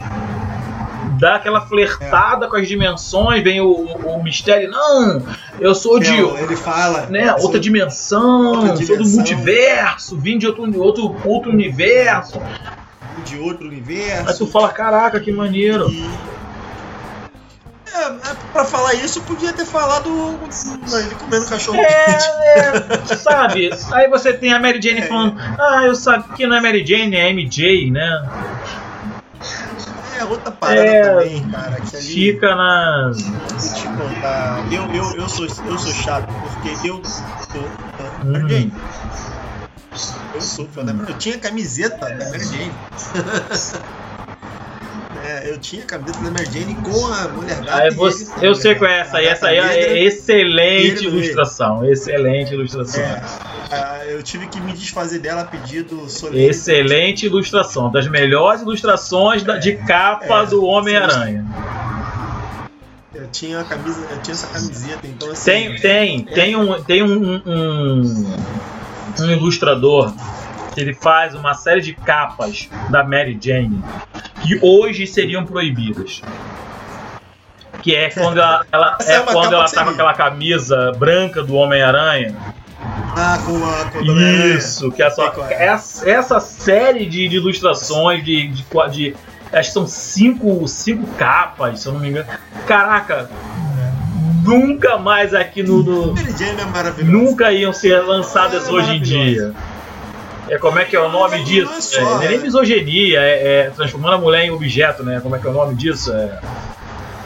dá aquela flertada com as dimensões, vem o, o mistério, não, eu sou de ele fala. né, sou outra dimensão, outra sou do dimensão. multiverso, vim de outro, outro, outro universo. de outro universo. Aí tu fala, caraca, que maneiro. E... É, é, pra falar isso, podia ter falado ele comendo cachorro. É, é, sabe? Aí você tem a Mary Jane É. falando, ah, eu sabia que não é Mary Jane, é MJ, né? É outra parada É, também, cara. Que ali, Fica na. Vou te contar. Eu, eu, eu, sou, eu sou chato, porque eu sou fã Hum. Mary Jane. Eu sou fã da Mary Jane. Eu tinha camiseta da Mary Jane. É, eu tinha camiseta da Mary Jane com a mulher gata. Você, ele- eu sei qual é essa aí, essa aí é excelente ilustração, excelente ilustração. É, ah, eu tive que me desfazer dela a pedido. Excelente ilustração, das melhores ilustrações da- de capa É, do Homem-Aranha. Eu tinha a camisa, eu tinha essa camiseta, então assim. Tem, tem, tem um, tem um, um, um ilustrador que ele faz uma série de capas da Mary Jane que hoje seriam proibidas. Que é quando ela, ela- é é quando ela tá com aquela camisa branca do Homem-Aranha. Ah, com a com. Isso, que é só é. essa, essa série de, de ilustrações de, de, de- acho que são cinco, cinco capas, se eu não me engano. Caraca, nunca mais aqui no, no- é nunca iam ser lançadas É hoje em dia. É como é que é o nome disso? é só, É, nem é. misoginia, é, é transformando a mulher em objeto, né? Como é que é o nome disso? É,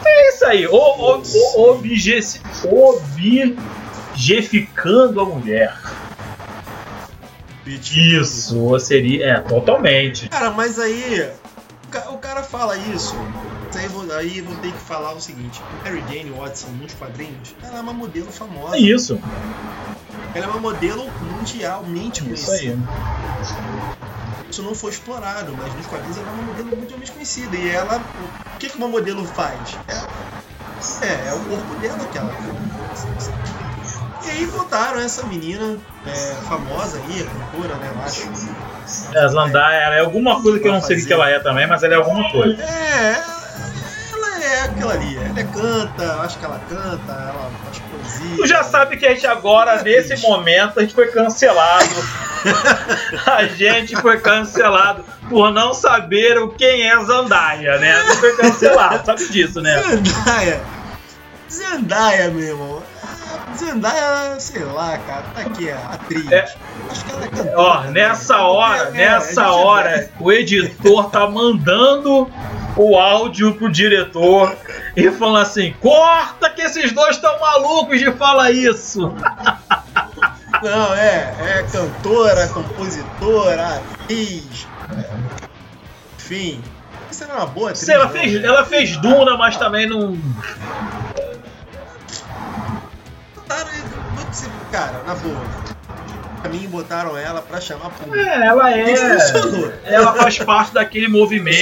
é isso aí, o, o, o, obje, objeficando a mulher. Isso, seria. É, totalmente. Cara, mas aí. O cara fala isso. Aí, vou- aí vou ter que falar o seguinte: Mary Jane Watson nos quadrinhos, ela é uma modelo famosa. É isso. Ela é uma modelo mundialmente Isso conhecida. aí. Isso não foi explorado, mas nos quadrinhos ela é uma modelo mundialmente conhecida. E ela. O que, que uma modelo faz? É, é, é o corpo dela que ela. E aí botaram essa menina é, famosa aí, a cantora, né? Eu acho. É, ela é alguma coisa que eu não sei o que ela é também, mas ela é alguma coisa. É, ela é aquela ali. Ela canta, acho que ela canta, ela faz poesia. Tu já sabe que a gente agora, nesse momento, a gente foi cancelado. a gente foi cancelado por não saber o quem é Zandaia, né? A gente foi cancelado, sabe disso, né? Zendaya. Zendaya, meu irmão. Zendaya, sei lá, cara, tá aqui, a atriz. É. Acho que ela é cantora. Ó, nessa hora, É, nessa hora, o editor tá mandando o áudio pro diretor e falando assim: corta que esses dois estão malucos de falar isso. Não, é, é cantora, compositora, atriz. Enfim, isso era uma boa atriz. Ela fez, ela fez Duna, mas também não. Cara, na boa. Pra mim, botaram ela pra chamar público. É, ela é. E funcionou. Ela faz parte daquele movimento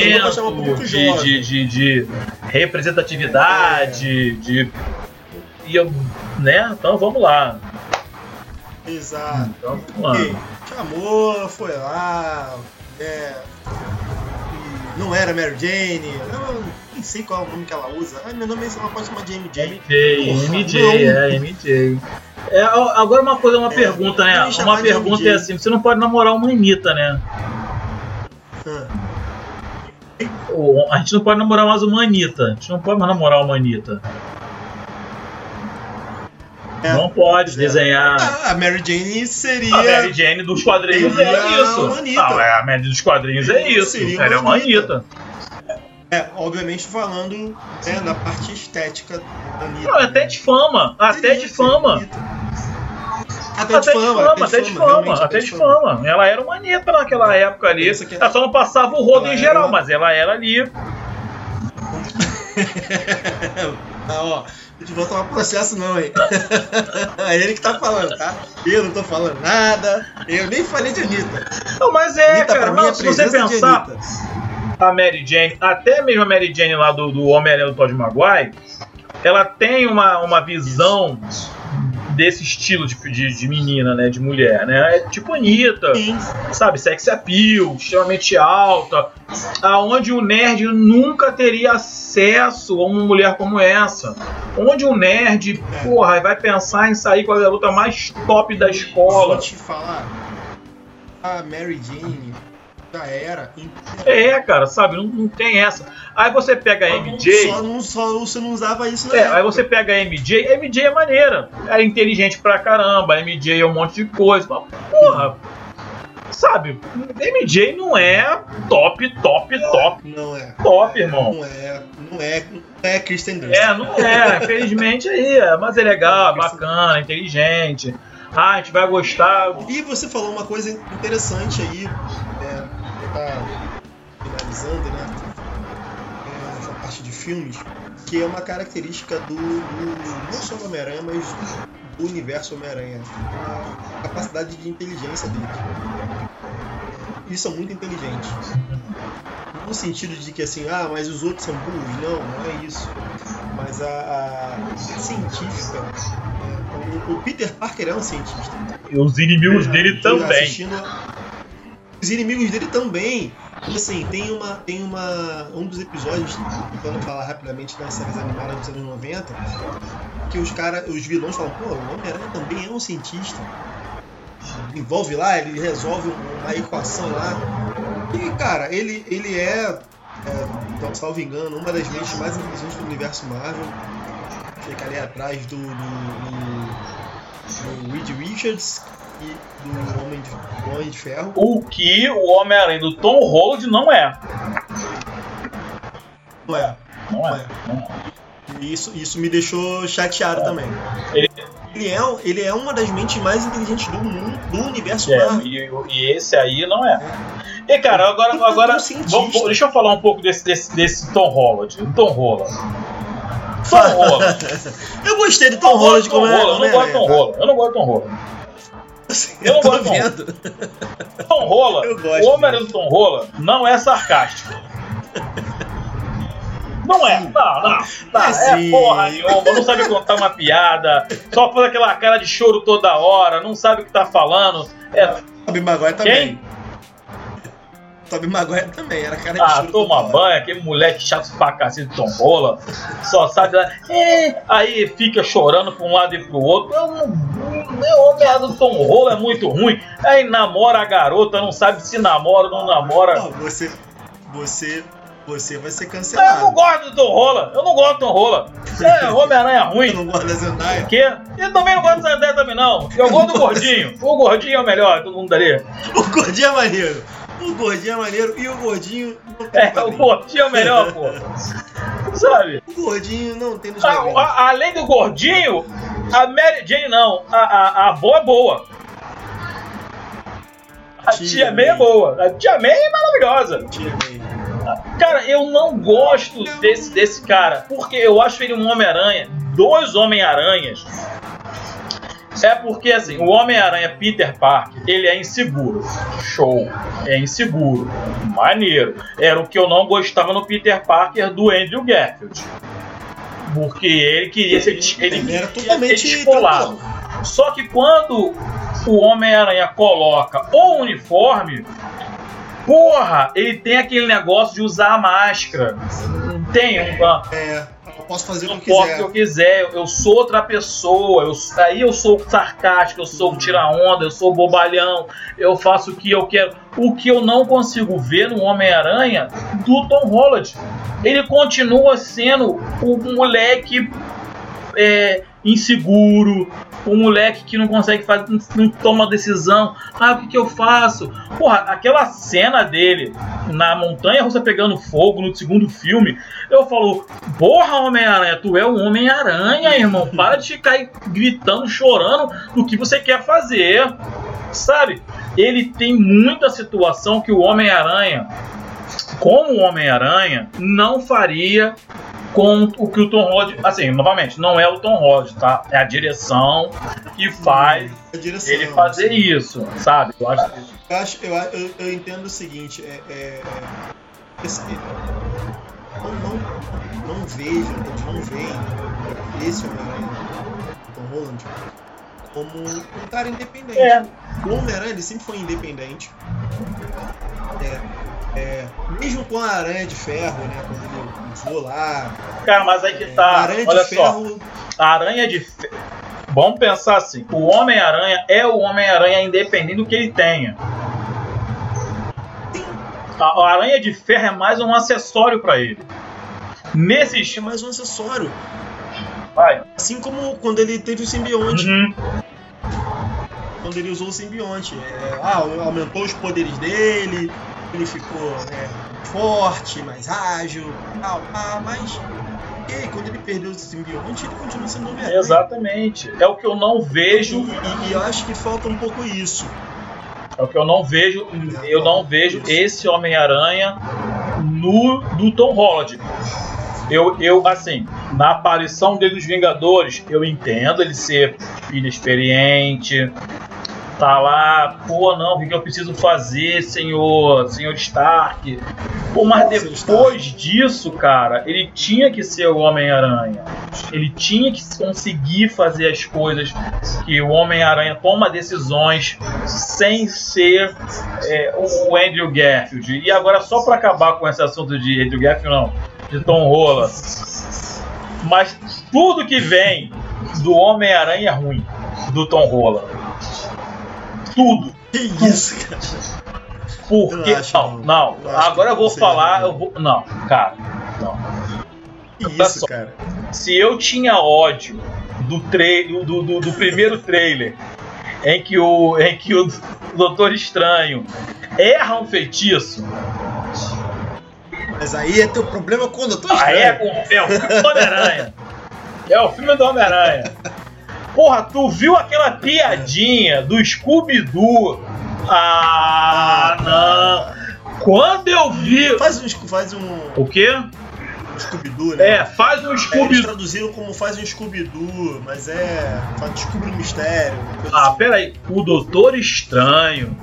de, de, de, de representatividade, de. e eu- né? Então vamos lá. Exato. Então, vamos lá. Chamou, foi lá. É, e não era Mary Jane. Eu nem sei qual é o nome que ela usa. Ai, meu nome é ela pode chamar de MJ. MJ, Porra, MJ, não. é, MJ. É, agora uma coisa, uma É, pergunta, né? Uma pergunta é assim, você não pode namorar uma Anitta, né? Ah, Ou A gente não pode namorar mais uma Anitta. A gente não pode mais namorar uma Anitta. É. Não pode É. desenhar. Ah, a Mary Jane seria. A Mary Jane dos quadrinhos Seria é isso. Não, é, a Mary dos quadrinhos é isso. Seria é uma uma Anitta. Anitta. É, obviamente falando né, da parte estética da Anitta. Não, até de fama. Até de fama. Até, Até de fama, até de fama, até de fama. Ela era uma Anitta naquela época ali. Que- Ela só não passava o rodo Ela em geral, era- mas ela era ali. ah, ó, a gente vai tomar processo não, hein? é ele que tá falando, tá? Eu não tô falando nada, eu nem falei de Anitta. Não, mas é, Anitta, cara, mim, é se você pensar. A Mary Jane, até mesmo a Mary Jane lá do, do Homem-Aranha do Todd Maguire, ela tem uma, uma visão desse estilo de, de, de menina, né? De mulher, né? É tipo Anitta, Sim, sabe? Sex appeal, extremamente alta, aonde o nerd nunca teria acesso a uma mulher como essa. Onde o nerd, porra, vai pensar em sair com a garota mais top da escola. Vou te falar, a Mary Jane já era. É, cara, sabe? Não, não tem essa. Aí você pega a MJ. Só, não, só você não usava isso na É, época. aí você pega a MJ, a MJ é maneira. É inteligente pra caramba, a MJ é um monte de coisa. Mas, porra, sabe? MJ não é top, top, top, Não é. top, irmão. Não é. Não é. Não é Kristen Dunst. É, não é, infelizmente aí. é, Mas é legal, bacana, inteligente. Ah, a gente vai gostar. E você falou uma coisa interessante aí, é, tá finalizando, né? Essa parte de filmes, que é uma característica do, do não só do Homem-Aranha, mas do universo Homem-Aranha. A capacidade de inteligência dele. Eles são muito inteligentes. No sentido de que assim, ah, mas os outros são burros. Não, não é isso. Mas a, a científica. é, o, Peter Parker é um cientista. E os inimigos dele E também. assistindo Os inimigos dele também. E, Assim, tem uma. Tem uma. Um dos episódios, tentando falar rapidamente das séries animadas dos anos 90, que os caras, os vilões falam, pô, o Homem-Aranha também é um cientista. Envolve lá, ele resolve uma equação lá. E, cara, ele, ele é, é então, salvo engano, uma das mentes mais inteligentes do universo Marvel. Fica ali atrás do, do, do, do Reed Richards do Homem de, do Homem de Ferro. O que o Homem-Aranha do Tom Holland não é. Não é, Não é. é. Não é. E isso, isso me deixou chateado também. Ele- Ele é, ele é uma das mentes mais inteligentes do mundo, do universo É, e, e esse aí não é. E cara, agora, agora é vamos- deixa eu falar um pouco desse, desse, desse Tom Holland. Tom Holland. Tom Holland. Eu gostei do Tom Eu Holland gosto do como Tom é. Holland, Eu não gosto do Tom Holland. Eu não gosto do Tom Holland. Eu não tô gosto, vendo. Tom Eu gosto o Homem-Aranha do Tom Holland não é sarcástico. Não é, não, não, não, É é porra nenhuma, não sabe contar uma piada, só faz aquela cara de choro toda hora, não sabe o que tá falando. É, Tobey Maguire também. quem? Tobey Maguire também, era cara de Ah, toma banho, aquele moleque chato pra cacete de Tom Holland, só sabe lá, é, aí fica chorando pra um lado e pro outro. Eu não, meu homem do Tom Holland é muito ruim. Aí namora a garota, não sabe se namora ou não namora. Não, você, você, você vai ser Eu não cancelado. gosto do Tom Holland, eu não gosto do Tom Holland. É, Homem-Aranha ruim. Eu não gosto da Zendaya. Que? Eu também não gosto da Zendaya também, não. Eu gosto do gordinho. O gordinho é o melhor, todo mundo dali. O gordinho é maneiro. O gordinho é maneiro e o gordinho não tem É, o gordinho é o melhor, pô. Sabe? O gordinho não tem nos A- a- além do gordinho, a Mary Jane não. A, a, a avó é boa. A Tia tia May é May. boa. A tia May é maravilhosa. Tira bem. Cara, eu não gosto desse, desse cara, porque eu acho ele um Homem-Aranha, dois Homem-Aranhas. É porque, assim, o Homem-Aranha Peter Parker, ele é inseguro. Show. É inseguro. Maneiro. Era o que eu não gostava no Peter Parker do Andrew Garfield. Porque ele queria ser, ele Ele era totalmente ser descolado. tranquilo. Só que quando o Homem-Aranha coloca o uniforme, porra, ele tem aquele negócio de usar a máscara. Tem uma. É, eu posso fazer o Eu que que quiser. eu quiser, eu sou outra pessoa, eu, aí eu sou sarcástico, eu sou tira-onda, eu sou bobalhão, eu faço o que eu quero. O que eu não consigo ver no Homem-Aranha do Tom Holland. Ele continua sendo o moleque é, inseguro, o moleque que não consegue fazer, não, toma decisão. Ah, o que, que eu faço? Porra, aquela cena dele na montanha russa pegando fogo no segundo filme, eu falo, porra, Homem-Aranha, tu é o Homem-Aranha, irmão. Para de ficar gritando, chorando do que você quer fazer. Sabe? Ele tem muita situação que o Homem-Aranha, como o Homem-Aranha, não faria com o que o Tom Holland. Assim, novamente, não é o Tom Holland, tá? É a direção que faz A direção, ele fazer assim. isso, sabe? Eu acho Eu, acho, eu, eu, eu entendo o seguinte, é, é, esse- não, não, não vejo, não veem esse Homem-Aranha, Tom Holland, como um cara independente. É. O Homem-Aranha sempre foi independente. É, é, mesmo com a Aranha de Ferro, né? Quando ele usou lá. Cara, mas aí que tá. Aranha Olha de só. Ferro. A aranha de ferro. Vamos pensar assim: o Homem-Aranha é o Homem-Aranha independente do que ele tenha. A, a aranha de ferro é mais um acessório pra ele. Nesses. É mais um acessório. Vai. Assim como quando ele teve o simbionte. Uhum. quando ele usou o simbionte. É, ah, aumentou os poderes dele, ele ficou né, forte, mais ágil, tal, mas e quando ele perdeu o simbionte, ele continua sendo Homem-Aranha. Exatamente. É o que eu não vejo. E, e eu acho que falta um pouco isso. É o que eu não vejo. Eu não vejo esse Homem-Aranha no do Tom Holland. Eu, eu, assim, na aparição dele nos Vingadores, eu entendo ele ser inexperiente, tá lá, pô, não, o que que eu preciso fazer, senhor, senhor Stark? Pô, mas depois disso, cara, ele tinha que ser o Homem-Aranha. Ele tinha que conseguir fazer as coisas que o Homem-Aranha toma decisões sem ser é, o Andrew Garfield. E agora, só pra acabar com esse assunto de Andrew Garfield, não, de Tom Holland. Mas tudo que vem do Homem-Aranha é ruim, do Tom Holland. Tudo. Que isso, cara? Porque. Eu acho, Não, não. Eu Agora eu vou falar. Eu vou, não, cara. Não. Que Olha isso, só. cara? Se eu tinha ódio do, tra do, do, do primeiro trailer em que o, em que o Doutor Estranho erra um feitiço, Mas aí é teu problema com o Doutor aí é, Estranho. com, é o filme do Homem-Aranha. É o filme do Homem-Aranha. Porra, tu viu aquela piadinha do Scooby-Doo? Ah, não. Quando eu vi. Faz um, faz um O quê? Scooby-Doo, né? É, faz um É, eles Scooby-Doo. traduziram como faz um Scooby-Doo, mas é. Descobre um mistério. Ah, assim. peraí. O Doutor Estranho,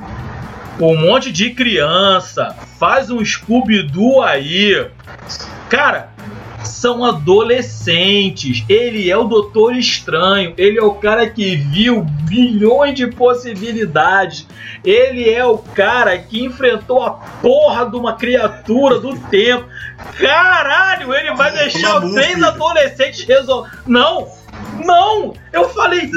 um monte de criança, faz um Scooby-Doo aí. Cara, são adolescentes. Ele é o Doutor Estranho. Ele é o cara que viu bilhões de possibilidades. Ele é o cara que enfrentou a porra de uma criatura do tempo. Caralho, ele vai deixar Mamufi. três adolescentes resolver. Não! Não! Eu falei.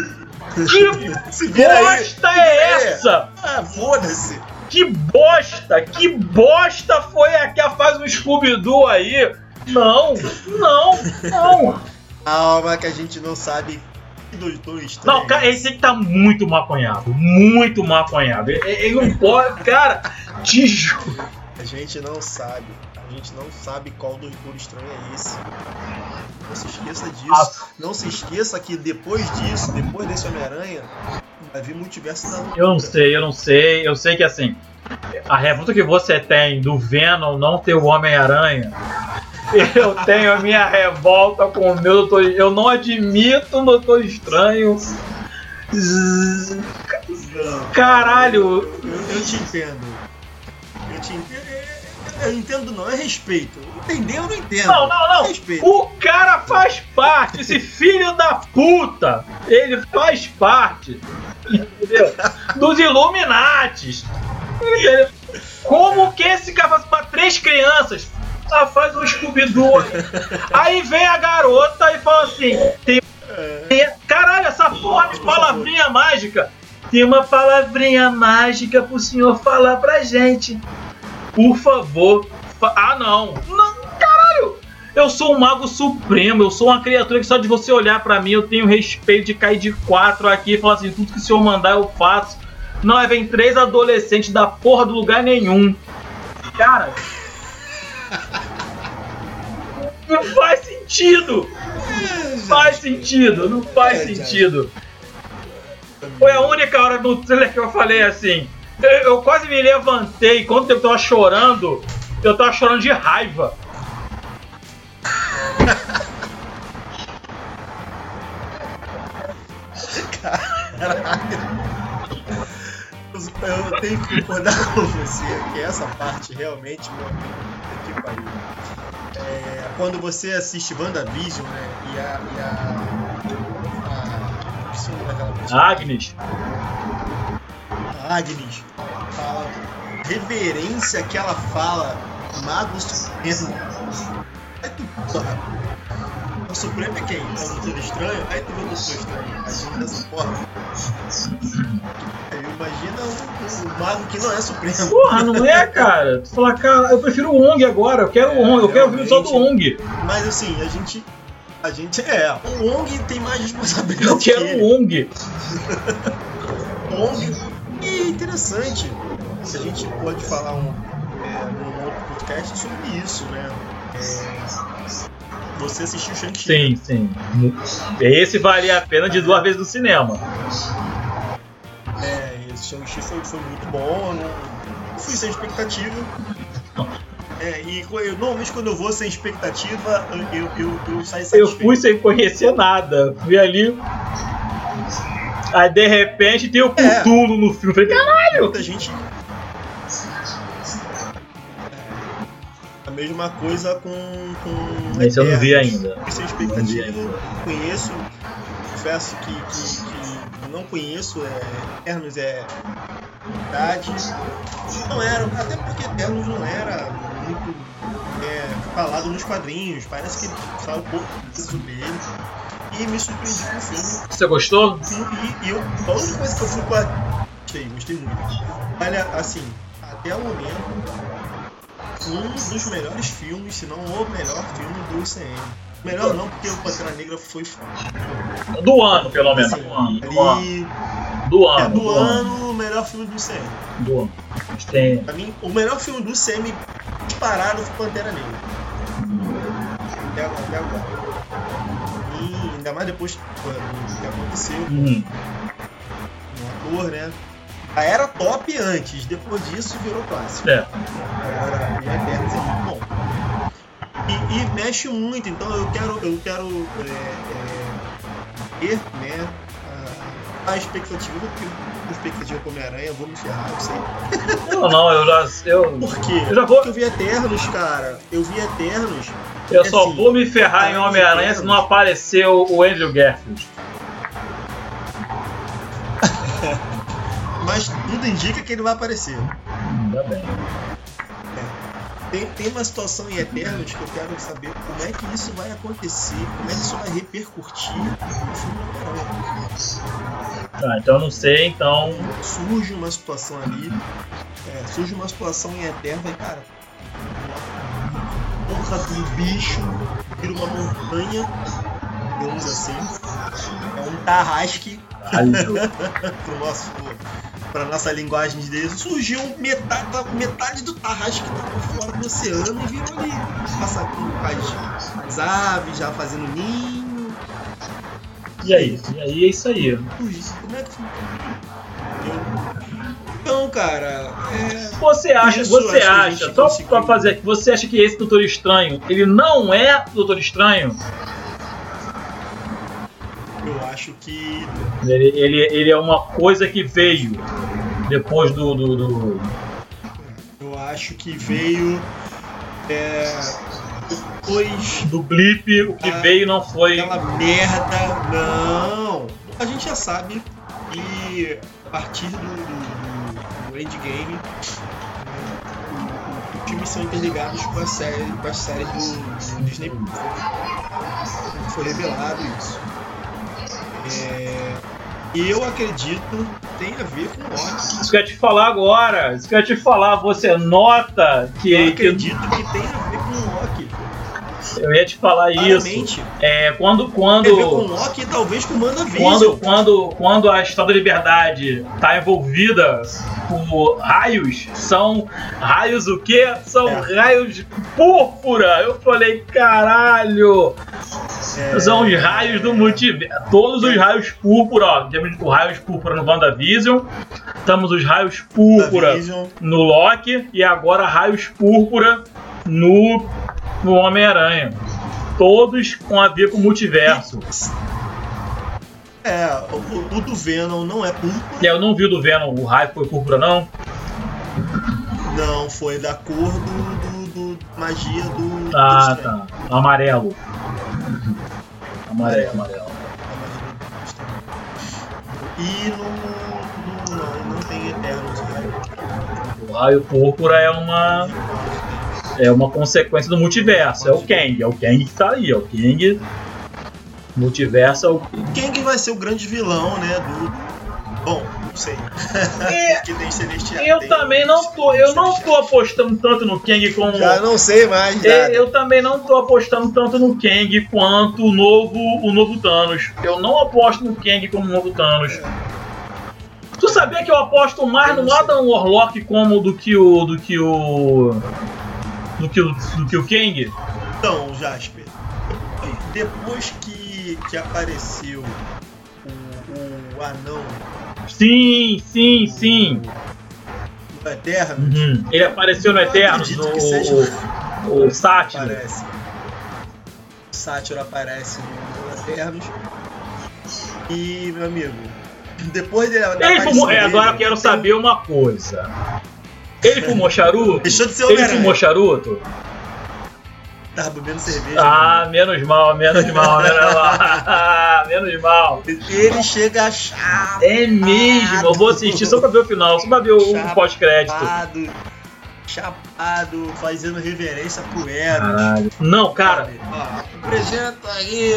Que bosta é essa? Ah, foda-se. Que bosta! Que bosta foi a que faz um Scooby-Doo aí? Não, não, não, Calma que a gente não sabe que Doutor Estranho. Não, cara, esse aqui tá muito maconhado. Muito maconhado. Ele, não pode. Cara, te juro. A gente não sabe. A gente não sabe qual Doutor Estranho é esse. Não se esqueça disso. Ah. Não se esqueça que depois disso, depois desse Homem-Aranha, vai vir multiverso da loucura. Eu não sei, eu não sei. Eu sei que assim. A revolta que você tem do Venom não ter o Homem-Aranha. Eu tenho a minha revolta com o meu Doutor Eu não admito o Doutor Estranho. Caralho, Eu, eu te entendo. Eu te entendo. Eu entendo não, é respeito. Entender eu não entendo. Não, não, não. Respeito. O cara faz parte, esse filho da puta, ele faz parte, entendeu? Dos Illuminates. Entendeu? Como que esse cara faz pra três crianças? Ah, faz um Scooby-Doo. Aí vem a garota e fala assim: tem, tem- caralho, essa porra de palavrinha mágica. Tem uma palavrinha mágica pro senhor falar pra gente. Por favor. Fa- ah, não. Não, caralho. Eu sou um mago supremo, eu sou uma criatura que só de você olhar pra mim eu tenho respeito de cair de quatro aqui e falar assim: tudo que o senhor mandar eu faço. Não, é vem três adolescentes da porra do lugar nenhum. Cara. Não faz sentido! Não faz sentido, não faz É, sentido. Foi a única hora no trailer que eu falei assim. Eu, quase me levantei quando eu tava chorando. Eu tava chorando de raiva. Eu tenho que concordar com você que essa parte realmente, meu amigo, puta que pariu. É, quando você assiste WandaVision, né? E a. E a, a esqueci o nome daquela pessoa. Agnes. A Agnes fala reverência que ela fala Mago Supremo. Aí tu, porra, o Supremo é quem? É o Doutor Estranho? Aí tu vê o Doutor Estranho agindo dessa forma. Imagina o, o mago que não é Supremo. Porra, não é, cara? Tu fala, cara, eu prefiro o Ong agora. Eu quero o Ong. Eu quero o filme só do Ong. Mas assim, a gente. A gente. É, o Ong tem mais responsabilidade. Eu quero que o Ong. ONG. E é interessante, se a gente pode falar um, é, num outro podcast sobre isso, né? É, você assistiu Shang-Chi. Sim, sim. Esse valia a pena de duas vezes no cinema. É, Shang-Chi foi, foi muito bom, eu não fui sem expectativa. É, e eu, normalmente quando eu vou sem expectativa, eu, eu, eu, eu saio Eu satisfeito. fui sem conhecer nada. Fui ali. Aí de repente tem o É. Cthulhu no filme. Falei, caralho! Muita gente. É, a mesma coisa com. com Esse eu não vi ainda. Sem Não vi expectativa, ainda. conheço. Confesso que, que, que não conheço. É, Eternos é verdade. Não era, até porque Eternos não era muito é, falado nos quadrinhos. Parece que fala um pouco sobre ele. E me surpreendi com o filme. Você gostou? E, e eu, a única coisa que eu fui com a. Gostei, gostei muito. Olha, assim, até o momento, um dos melhores filmes, se não o melhor filme do UCM. Melhor não, porque o Pantera Negra foi. Do ano, pelo menos. Assim, Do ano. Do ano. Do é ano. do ano, o melhor filme do UCM. Do ano. Tem. Pra mim, o melhor filme do UCM disparado foi Pantera Negra. Até agora. Até agora. E ainda mais depois do que aconteceu Hum, um ator, né? Já era top antes, depois disso virou clássico. é. Agora, e Eternos é muito bom. E, e mexe muito, então eu quero, eu quero é, é, ver, né, a, a expectativa, porque a expectativa com Homem-Aranha, vou me ferrar, eu sei. Não, não, eu já. Eu, Por quê? Eu já vou- Porque eu vi Eternos, cara. Eu vi Eternos. eu só assim, vou me ferrar em Homem-Aranha se não aparecer o Andrew Garfield. Mas tudo indica que ele vai aparecer. Ainda bem. Tem, tem uma situação em Eternos que eu quero saber como é que isso vai acontecer, como é que isso vai repercutir no filme do. Tá, então eu não sei, então. Surge uma situação ali, é, surge uma situação em Eternos e, cara, porra do bicho vira uma montanha digamos assim. É um tarrasque pro nosso, pra nossa linguagem de surgiu metade, metade do tarrasque que tava fora do oceano e virou ali. Passa com as, as aves já fazendo ninho. E aí? E aí é isso aí. Como é que então, cara, é... você acha, você acha, só conseguiu... pra fazer aqui, você acha que esse Doutor Estranho, ele não é Doutor Estranho? Eu acho que. Ele, ele, ele é uma coisa que veio depois do. do, do... Eu acho que veio. É, depois. Do blip, o que a, veio não foi. Aquela merda. Não! A gente já sabe que a partir do, do, do endgame. Os times são interligados com a série, com a série do, do Disney. Foi revelado isso. É, eu acredito tem a ver com Loki. Isso que eu ia te falar agora. Isso que eu ia te falar. Você nota que. Eu acredito que, que tem a ver. Eu ia te falar Claramente. isso. É, quando. quando com o Loki talvez com WandaVision. Quando, quando, quando a Estátua da Liberdade está envolvida por raios, são raios o quê? São é. raios púrpura. Eu falei, caralho! É... São os raios do multiverso. Todos os raios púrpura, ó. Temos os raios púrpura no WandaVision. Temos os raios púrpura no Loki. E agora raios púrpura no, no Homem-Aranha. Todos com a ver com o multiverso. É, o, o, do Venom não é púrpura. É, eu não vi o do Venom, o raio foi púrpura, não? Não, foi da cor do, do, do magia do. Ah, do tá. Amarelo. Amarelo, amarelo. E no, no, não, não tem Eternos raio. O raio púrpura é uma. É uma consequência do multiverso. É o Kang. É o Kang que tá aí. É o Kang. Multiverso é o. Kang vai ser o grande vilão, né? Do. Bom, não sei. É, que tem celestial. Eu tem também não tô, eu não tô apostando tanto no Kang como. Já não sei mais. É, eu também não tô apostando tanto no Kang quanto o novo, o novo Thanos. Eu não aposto no Kang como o novo Thanos. É. Tu sabia que eu aposto mais eu no Adam Warlock como do que o. do que o. do que o. do que o Kang? Então, Jasper, depois que, que apareceu o, o anão Sim, sim, sim. No Eterno? Uhum. Ele apareceu no Eterno, no, seja... o, o Sátiro. Aparece. O Sátiro aparece no Eternos. E, meu amigo, depois dele. Ele é, agora eu quero saber uma coisa. Ele fumou charuto? Deixou de ser Ele fumou charuto? Tava bebendo cerveja. Ah, menos mal, menos mal, menos mal. menos mal. Ele chega chato. É mesmo, eu vou assistir só pra ver o final, só pra ver o pós-crédito. Chapado, fazendo reverência pro Eros. Não, cara. Apresenta aí.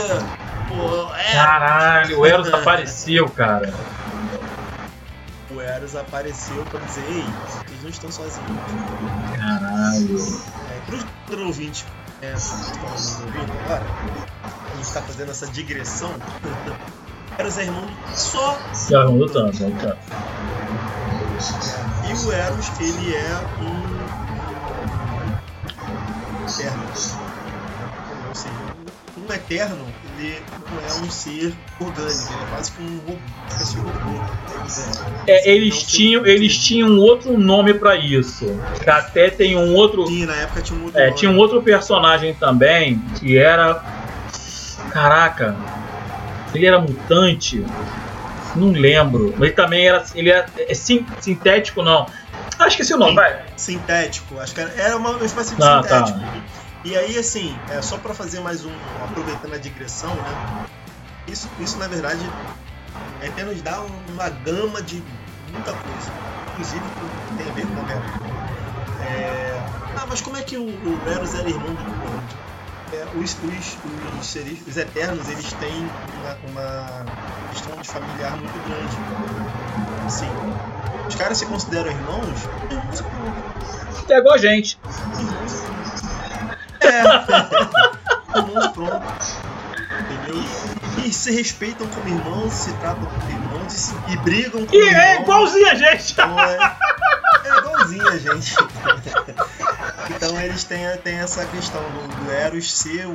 Pô, Eros. Caralho, o Eros apareceu, cara. O Eros apareceu pra dizer, ei, vocês não estão sozinhos. Caralho. É, pros ouvintes é, estamos ouvindo agora, a gente está fazendo essa digressão. Eros é irmão só. É irmão do Thanos, é o Thanos. E o Eros, ele é um. Eterno. Um eterno, ele não é um ser orgânico, ele é quase que um robô. É, eles, tinham, eles tinham um outro nome para isso. Que até tem um outro. Sim, na época tinha um outro. É, tinha um outro personagem também que era. Caraca, ele era mutante. Não lembro. Ele também era. Ele era. É, sintético, não. Ah, esqueci o nome, Sim, vai. Sintético, acho que era, era uma espécie de ah, tá. sintético. Tá. E aí, assim, é, só para fazer mais um. aproveitando a digressão, né? Isso, isso na verdade é até nos dá uma gama de muita coisa, inclusive tem a ver com a É... Ah, mas como é que o, o Eros era irmão do Titã? É, os, os, os, seres, os Eternos eles têm uma, uma questão de familiar muito grande. Assim, os caras se consideram irmãos? É igual a gente. É. irmãos. Entendeu? eles se respeitam como irmãos, se tratam como irmãos e, se- e brigam como Que é irmãos. igualzinho a gente. Então é, é igualzinho a gente. então eles têm, têm essa questão do, do Eros ser o,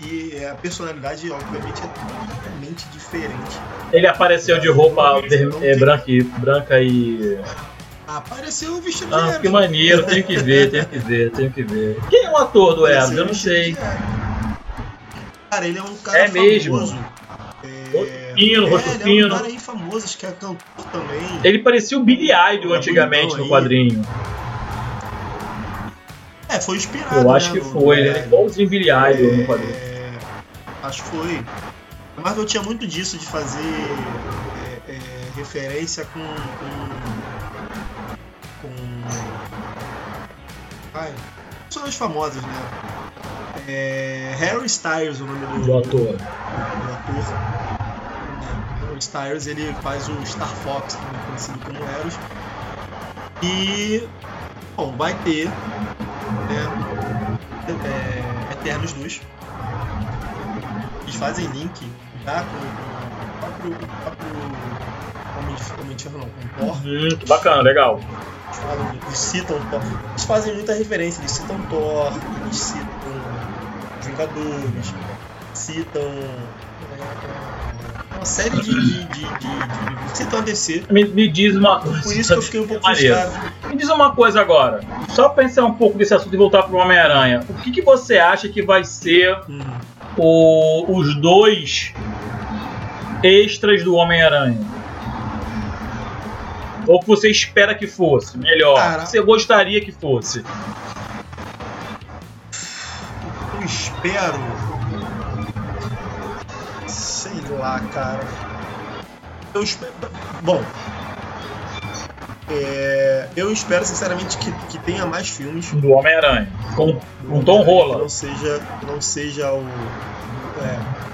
e a personalidade, obviamente, é totalmente diferente. Ele apareceu de roupa é, branca, e, branca e. Apareceu o vestido de Ah, Eros. que maneiro, tenho que ver, tenho que ver, tenho que ver. Quem é o ator do Eros? Eu não sei. Cara, ele é um cara É mesmo? famoso. É, Rostofino, é, Rostofino. Ele é um cara aí famoso, acho que é cantor também. Ele parecia o Billy Idol É antigamente no quadrinho. É, foi inspirado. Eu acho né, que foi, ele é igualzinho Billy Idol no quadrinho. É, acho que foi. A Marvel tinha muito disso de fazer é, é, referência com. com. Ai, personagens famosos, né? É, Harry Styles, o nome do, Do ator. do ator. É, Harry Styles ele faz o Star Fox, também conhecido como Eros. E. Bom, vai ter. Né, é, Eternos 2. Eles fazem link já com, o próprio, próprio Homem de, Ferro, não, com o Thor. Hum, bacana, legal. Eles, falam, eles citam Thor. Eles fazem muita referência, eles citam Thor, eles citam Vingadores, citam é, uma série de, de, de, de, de- citam a DC. Me, me diz uma coisa. Por isso que eu fiquei um pouco frustrado. Me diz uma coisa agora. Só pensar um pouco desse assunto e voltar pro Homem-Aranha. O que, que você acha que vai ser Hum. o- os dois extras do Homem-Aranha? Ou que você espera que fosse? Melhor. Cara. Você gostaria que fosse? Eu espero. Sei lá, cara. Eu espero. Bom. É, eu espero sinceramente que, que tenha mais filmes. Do Homem-Aranha. Com, com Tom Rola. não seja, não seja o. É,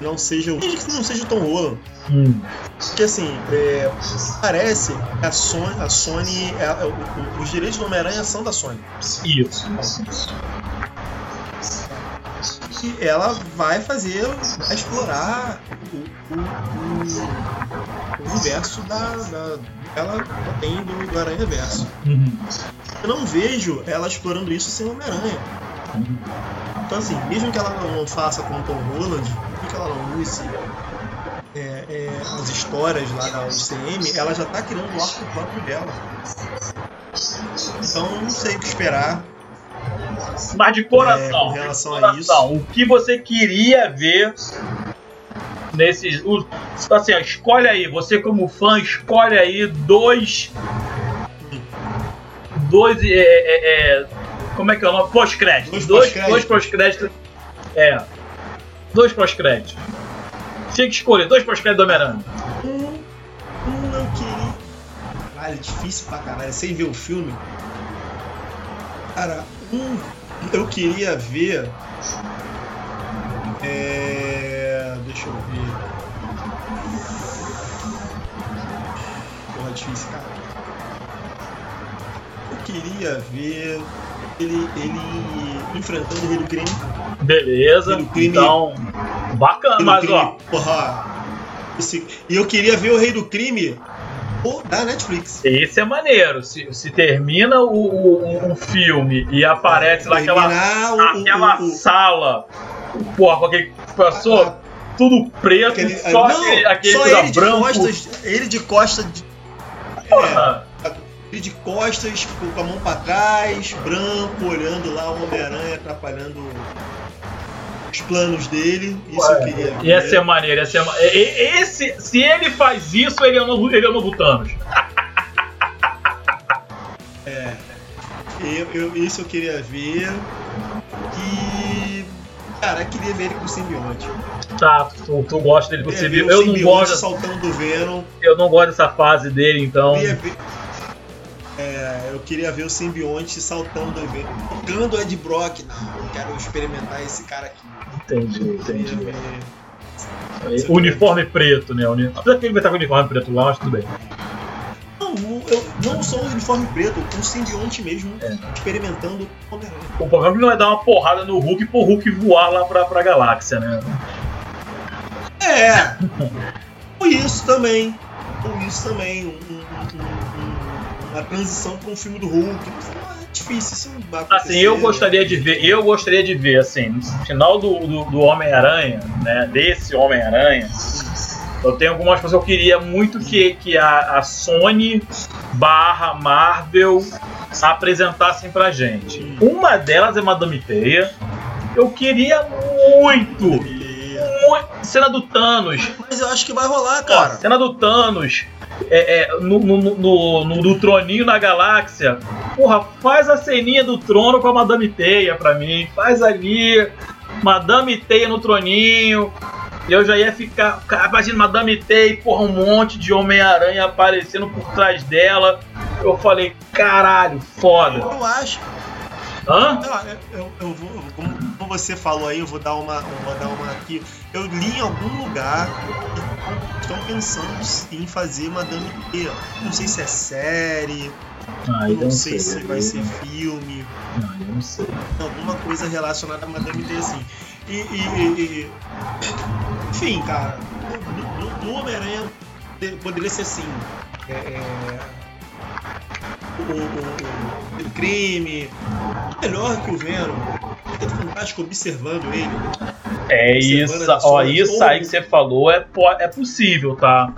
não seja o. Que não seja o Tom Holland. Hum. Porque assim, é, parece que a Sony, a Sony é- é- os direitos do Homem-Aranha são da Sony. Isso. que ela vai fazer, vai explorar o, o- o- o universo da, da ela tem do, do Aranha Verso. Uhum. Eu não vejo ela explorando isso sem Homem-Aranha. Uhum. Então assim, mesmo que ela não faça com o Tom Holland, mesmo que ela não use é, é, as histórias lá da UCM, ela já está criando o arco próprio dela. Então não sei o que esperar. Mas de É, coração, com relação de a coração, o que você queria ver nesses. assim, escolhe aí, você como fã, escolhe aí dois. Dois. É, é, é, como é que é o nome? Pós-créditos. Dois Dois, pós-créditos. dois pós-créditos. É. Dois pós-créditos. Tinha que escolher, dois pós-créditos do Homem-Aranha. Um, eu queria. Caralho, difícil pra caralho, sem ver o filme. Cara, um eu queria ver. É. Deixa eu ver. Porra, difícil, cara. Eu queria ver ele, ele enfrentando o do Crime. Beleza. Então. Bacana, mas Crime, ó. Porra. Esse- E eu queria ver o Rei do Crime o da Netflix. Esse é maneiro. Se, se termina o, o, filme e aparece lá aquela, o- aquela o- o- sala, porra, com aquele professor, tudo preto, Aquele- só não, aquele, aquele só ele de branco. costas, ele de costas, de, Porra, ele de costas, com a mão pra trás, branco, olhando lá o Homem-Aranha atrapalhando os planos dele. Isso eu queria ver. ia ser maneiro, ia ser ma- e- esse, Se ele faz isso, ele é o novo, ele é o novo Thanos. Eu, eu- isso eu queria ver. E. Cara, eu queria ver ele com o simbionte. Tá, tu, tu gosta dele ver o Eu não simbionte gosto, saltando do Venom. eu não gosto dessa fase dele, então. Queria ver- É, eu queria ver o simbionte saltando do Venom. Tocando o Ed Brock. Não, eu quero experimentar esse cara aqui. Entendi, entendi. ver. Uniforme preto, né? Apesar que ele vai estar com uniforme preto lá, mas tudo bem. Não, o- eu, não só o uniforme preto, o simbionte mesmo, É. experimentando o. O problema é não dar uma porrada no Hulk pro Hulk voar lá pra, pra galáxia, né? É. Ou isso também. Ou isso também. Um, um, um, uma transição para um filme do Hulk. É difícil, isso não vai acontecer. Assim, eu gostaria de ver, eu gostaria de ver, assim, no final do, do, do Homem-Aranha, né? Desse Homem-Aranha, eu tenho algumas coisas que eu queria muito que, que a, a Sony barra Marvel apresentassem pra gente. Uma delas é Madame Teia. Eu queria muito, muito. Cena do Thanos. Mas eu acho que vai rolar, Ó, cara. cena do Thanos. É, é, no, no, no, no- troninho na galáxia. Porra, faz a ceninha do trono com a Madame Teia pra mim. Faz ali. Madame Teia no troninho. Eu já ia ficar. Cara, imagina Madame Teia, porra, um monte de Homem-Aranha aparecendo por trás dela. Eu falei, caralho, foda. Eu acho. Hã? Não, eu, eu- eu vou, como, como você falou aí, eu vou dar uma, vou dar uma aqui. Eu li em algum lugar que estão pensando em fazer Madame Teia. Não sei se é série, Ah, eu não sei se vai ser filme, Não, eu não sei. alguma coisa relacionada a Madame Teia assim. E, e- e- enfim, cara, do Homem-Aranha poderia ser assim. é, é, o- o- o crime, melhor que o Venom, é fantástico observando ele. É Observando isso, ó, isso aí que você falou é, é possível, tá?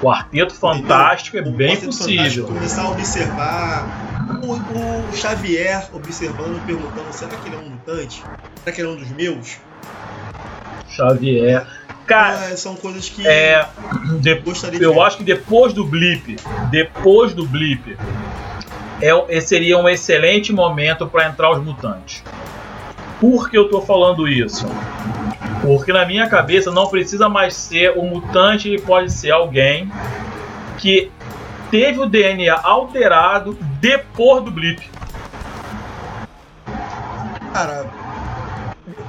O Quarteto Fantástico é O bem possível. Começar a observar o, o Xavier observando, perguntando: será que ele é um mutante? Será que ele é um dos meus? Xavier. Cara, Ah, são coisas que é. de- gostaria eu ver. acho que depois do blip, depois do blip, é, é- seria um excelente momento para entrar os mutantes. Por que eu tô falando isso? Porque na minha cabeça não precisa mais ser o mutante, ele pode ser alguém que teve o DNA alterado depois do blip. Cara,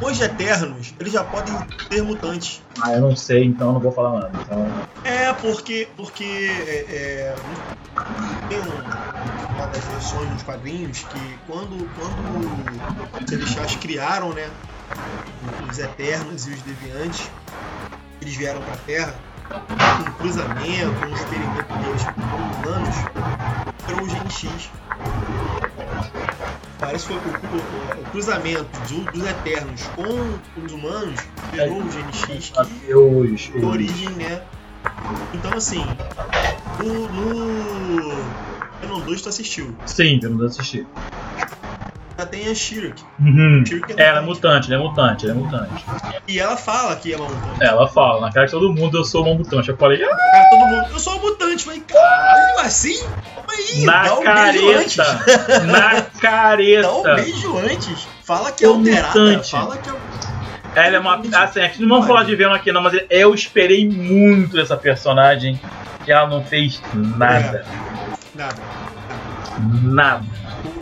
depois de Eternos, eles já podem ter mutantes. Ah, eu não sei, então eu não vou falar nada. Então, É, porque. Porque. É, é, tem um- uma das versões dos quadrinhos que quando, quando os Celestiais criaram, né? Os Eternos e os Deviantes, eles vieram pra Terra, um cruzamento, um experimento deles com humanos, era o GNX. Parece que foi o, o- o cruzamento do- dos Eternos com os humanos gerou o GNX que até os, de origem, né? Então assim, no, no Venom 2 tu assistiu. Sim, eu não assisti. Já tem a Shirk. Uhum. Shirk É, ela é mutante, ela é mutante, ela é mutante. E ela fala que é uma mutante. Ela fala, na cara de todo mundo eu sou uma mutante. Eu falei, ah, Cara, todo mundo, eu sou uma mutante. Falei, caralho, assim? Calma aí, na dá um beijo antes. Careta! na Dá um beijo antes. Fala que é alterada. mutante. Fala que é. Ela é uma. Assim, aqui não vamos falar de Venom aqui, não, mas eu esperei muito dessa personagem que ela não fez nada. Nada. Nada.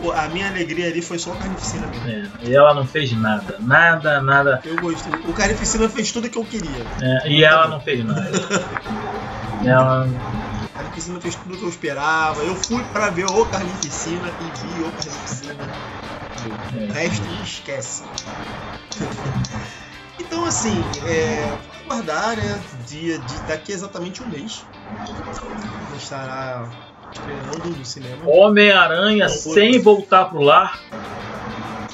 O- a minha alegria ali foi só a carnificina mesmo. É, e ela não fez nada. Nada, nada. Eu gostei. O carnificina fez tudo que eu queria. É, e ela não fez nada. Ela. A Carnificina fez tudo que eu esperava. Eu fui pra ver o Carnificina e vi o Carnificina. O É. resto esquece. então assim, é, aguardar, né? Dia de daqui a exatamente um mês. Estará estreando no cinema. Homem-Aranha sem voltar pro lar.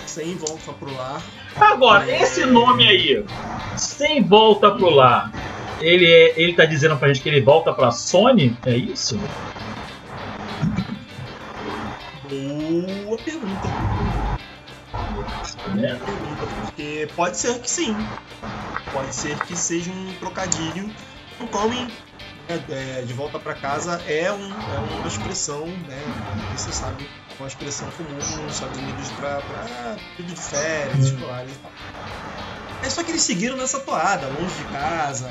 Sem volta pro lar. Agora, esse nome aí, sem volta pro lar, ele, é, ele tá dizendo pra gente que ele volta pra Sony? É isso? Boa pergunta. É. pergunta, porque pode ser que sim. Pode ser que seja um trocadilho. O Coming né, é, de volta para casa é, um, é uma expressão, né? Você sabe, é uma expressão comum nos Estados Unidos para período de férias, Hum. escolares e tal. É só que eles seguiram nessa toada, longe de casa,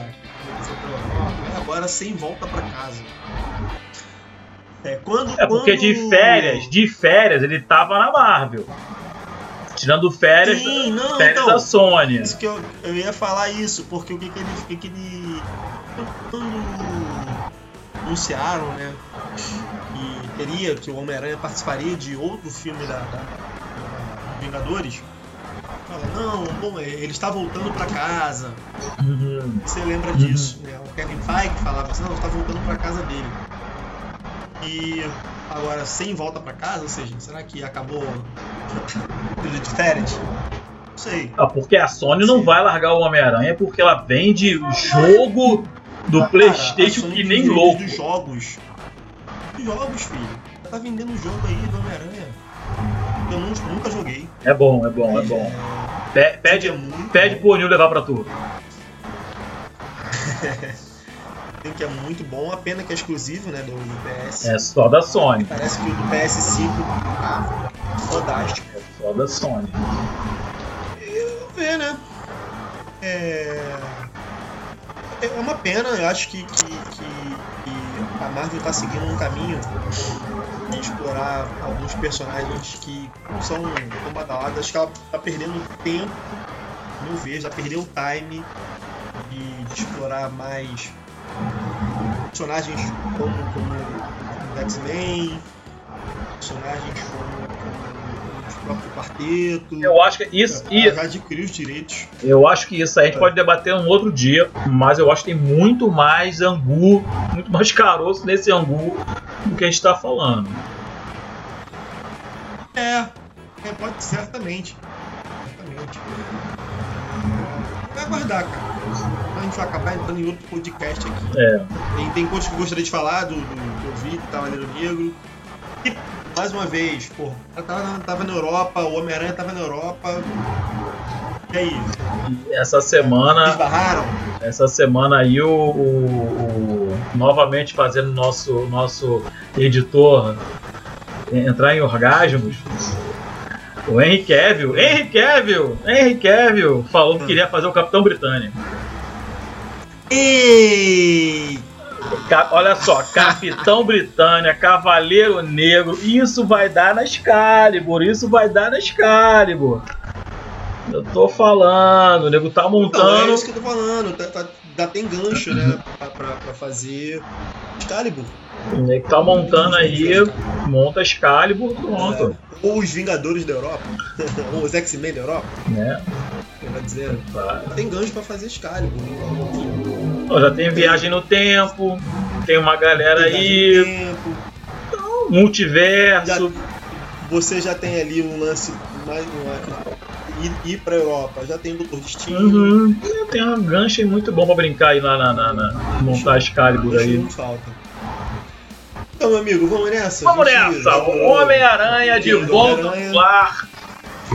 Europa, agora sem volta para casa. É, quando, É porque quando- de férias, de férias, ele tava na Marvel. Tirando férias, Sim, não, férias então. da Sony. Isso que eu, eu ia falar isso, porque o que, que ele. O que, que ele. Quando anunciaram, né? Que teria, que o Homem-Aranha participaria de outro filme da- da Vingadores. Fala, não, bom, ele está voltando para casa. Uhum. Você lembra Uhum. disso? né? O Kevin Feige falava assim, não, está voltando para casa dele. E agora sem volta para casa, ou seja, será que acabou o de férias? Não sei. Ah, porque a Sony não Sim. vai largar o Homem-Aranha porque ela vende jogo do Cara, PlayStation a Sony que nem louco. Dos jogos. Dos jogos, filho. Ela tá vendendo um jogo aí do Homem-Aranha. Eu nu- nunca joguei. É bom, é bom, é bom. Pede, É muito pede bom. pro Nil levar pra tu. Que é muito bom. A pena que é exclusivo, né, do, PS. É só da Sony. Parece que o do PS5 tá fodástico. É só da Sony. Vamos ver, né? É... é uma pena, eu acho que, que, que- que a Marvel tá seguindo um caminho explorar alguns personagens que são tão badalados. Acho que ela tá perdendo tempo, meu ver, já perdeu o time de, de explorar mais personagens como, como o X-Men, personagens como, como próprio quarteto. Eu acho que isso, e Ela já adquiriu os direitos. eu acho que isso aí a gente pode debater um outro dia, mas eu acho que tem muito mais angu, muito mais caroço nesse angu do que a gente tá falando. É, é pode certamente. Certamente. Vai aguardar, cara. A gente vai acabar entrando em outro podcast aqui. É, Tem, tem coisas que eu gostaria de falar do, do do Cavaleiro Negro. E, mais uma vez, pô, ela tava, tava na Europa, o Homem-Aranha tava na Europa. E aí? e essa semana Esbarraram? Essa semana aí o, o- o- novamente fazendo nosso nosso editor entrar em orgasmos. O Henry Cavill, Henry Cavill, Henry Cavill falou que queria fazer o Capitão Britânico. Ei! Olha só, Capitão Britânia, Cavaleiro Negro, isso vai dar na Excalibur, isso vai dar na Excalibur. Eu tô falando, o nego tá Não, é montando. isso que eu tô falando. Tá, tá, já tem gancho, né? Pra, pra, pra fazer Excalibur. O nego tá montando aí, monta Excalibur, pronto. É, ou os Vingadores da Europa, ou os X-Men da Europa, Né? melhor dizendo. Tá. Tem gancho pra fazer Excalibur. Ó, Já tem viagem no tempo, tem uma galera aí, viagem no tempo. multiverso. Você já tem ali um lance mais um, ir, ir pra Europa, já tem o Doutor Destino. Uhum. Tem um gancho aí muito bom pra brincar aí lá na, na- na- montar Excalibur aí. não falta. Então, meu amigo, vamos nessa? Vamos nessa! Homem-Aranha de volta ao lar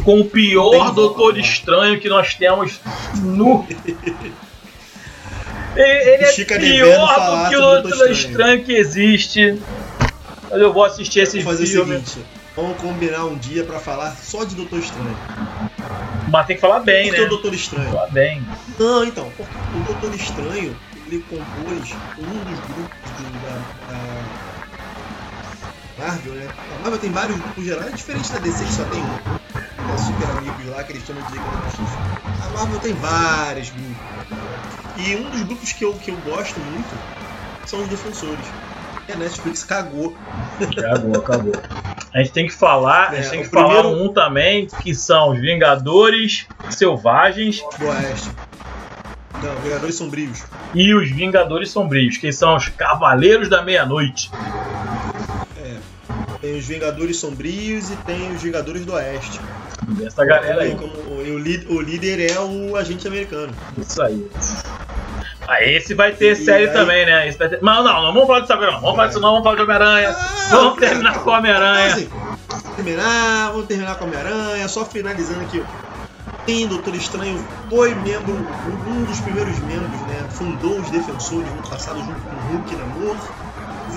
com o pior Doutor. Estranho que nós temos no. Ele ele é pior do que o o Doutor Estranho que existe. Mas eu vou assistir esse Vamos fazer filme. o seguinte. Vamos combinar um dia pra falar só de Doutor Estranho. Mas tem que falar bem, Por que o né? Doutor Estranho? Falar bem. Não, então, porque o Doutor Estranho, ele compôs um dos grupos da, da Marvel, né? A Marvel tem vários grupos gerais, é diferente da DC que só tem um. É super amigos lá, que eles chamam de Liga da Justiça. A Marvel tem vários grupos. E um dos grupos que eu, que eu gosto muito são os defensores. E a Netflix cagou. Acabou, acabou. A gente tem que falar, a gente É, tem que o falar primeiro- um também, que são os Vingadores Selvagens do Oeste. Não, Vingadores Sombrios. e os Vingadores Sombrios, que são os Cavaleiros da Meia-Noite. Tem os Vingadores Sombrios e tem os Vingadores do Oeste. Essa galera aí. Como, o, o líder é o agente americano. Isso aí. Ah, esse vai ter E série aí- também, né? Esse vai ter... Mas não, não vamos falar disso agora, não. Vamos falar disso não, vamos falar de Homem-Aranha. Ah, Vamos terminar com o Homem-Aranha. Assim, terminar, vamos terminar com o Homem-Aranha. Só finalizando aqui. Tem Doutor Estranho, foi membro, um dos primeiros membros, né? Fundou os defensores no passado junto com o Hulk Namor.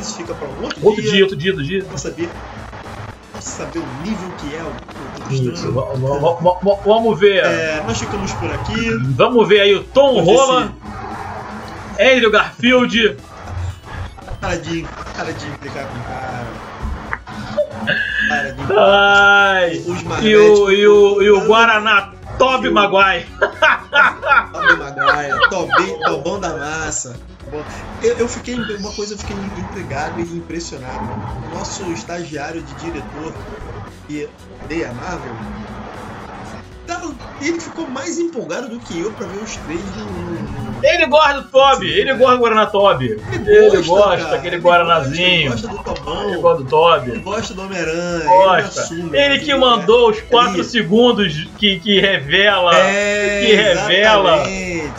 Isso fica para um outro, Outro dia, outro dia, outro dia. Pra saber, pra saber o nível que é o Doutor Isso, vamos- ver. É, nós ficamos por aqui. Vamos ver aí o Tom Rola, Andrew Garfield. Para de, para de implicar com o cara. Para de Ai, e o, e o, e o Guaraná Toby Maguire. Tobey Maguire, Tobey, Tobão da Massa. Eu, eu fiquei, uma coisa eu fiquei intrigado e impressionado. O nosso estagiário de diretor que odeia a Marvel, tá- ele ficou mais empolgado do que eu pra ver os três no. Ele gosta do Toby, ele gosta do Guaraná Toby. Ele gosta, cara, aquele ele Guaranazinho. Ele gosta do Tomão. Ele gosta do Toby. Ele gosta do Homem-Aranha. Gosta. Ele, mas que mandou os 4 ali. segundos que, que revela. é, que revela- Exatamente.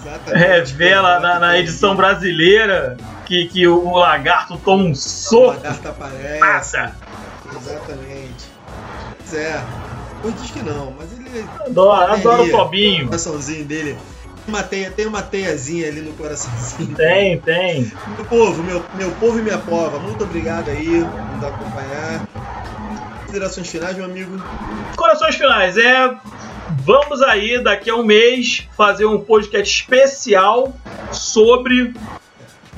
Exatamente. Revela na, na edição brasileira que, que o lagarto toma um O soco. lagarto aparece. Passa. Exatamente. Pois é. Pois diz que não, mas ele. Adoro, adoro o Tobinho. O coraçãozinho dele. Uma teia, tem uma teiazinha ali no coraçãozinho. Tem, tem. Meu povo, meu, meu povo e minha pova, muito obrigado aí por nos acompanhar. Considerações finais, meu amigo. Corações finais, é. Vamos aí, daqui a um mês, fazer um podcast especial sobre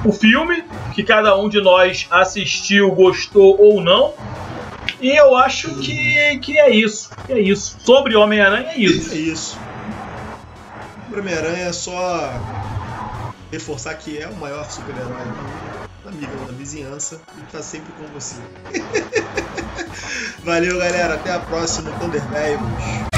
o filme que cada um de nós assistiu, gostou ou não. E eu acho que, que é isso. Que é isso. Sobre Homem-Aranha é isso. É isso. O Homem-Aranha é só reforçar que é o maior super-herói do mundo, amigo da vizinhança e tá sempre com você. Valeu, galera. Até a próxima. Thunderbells.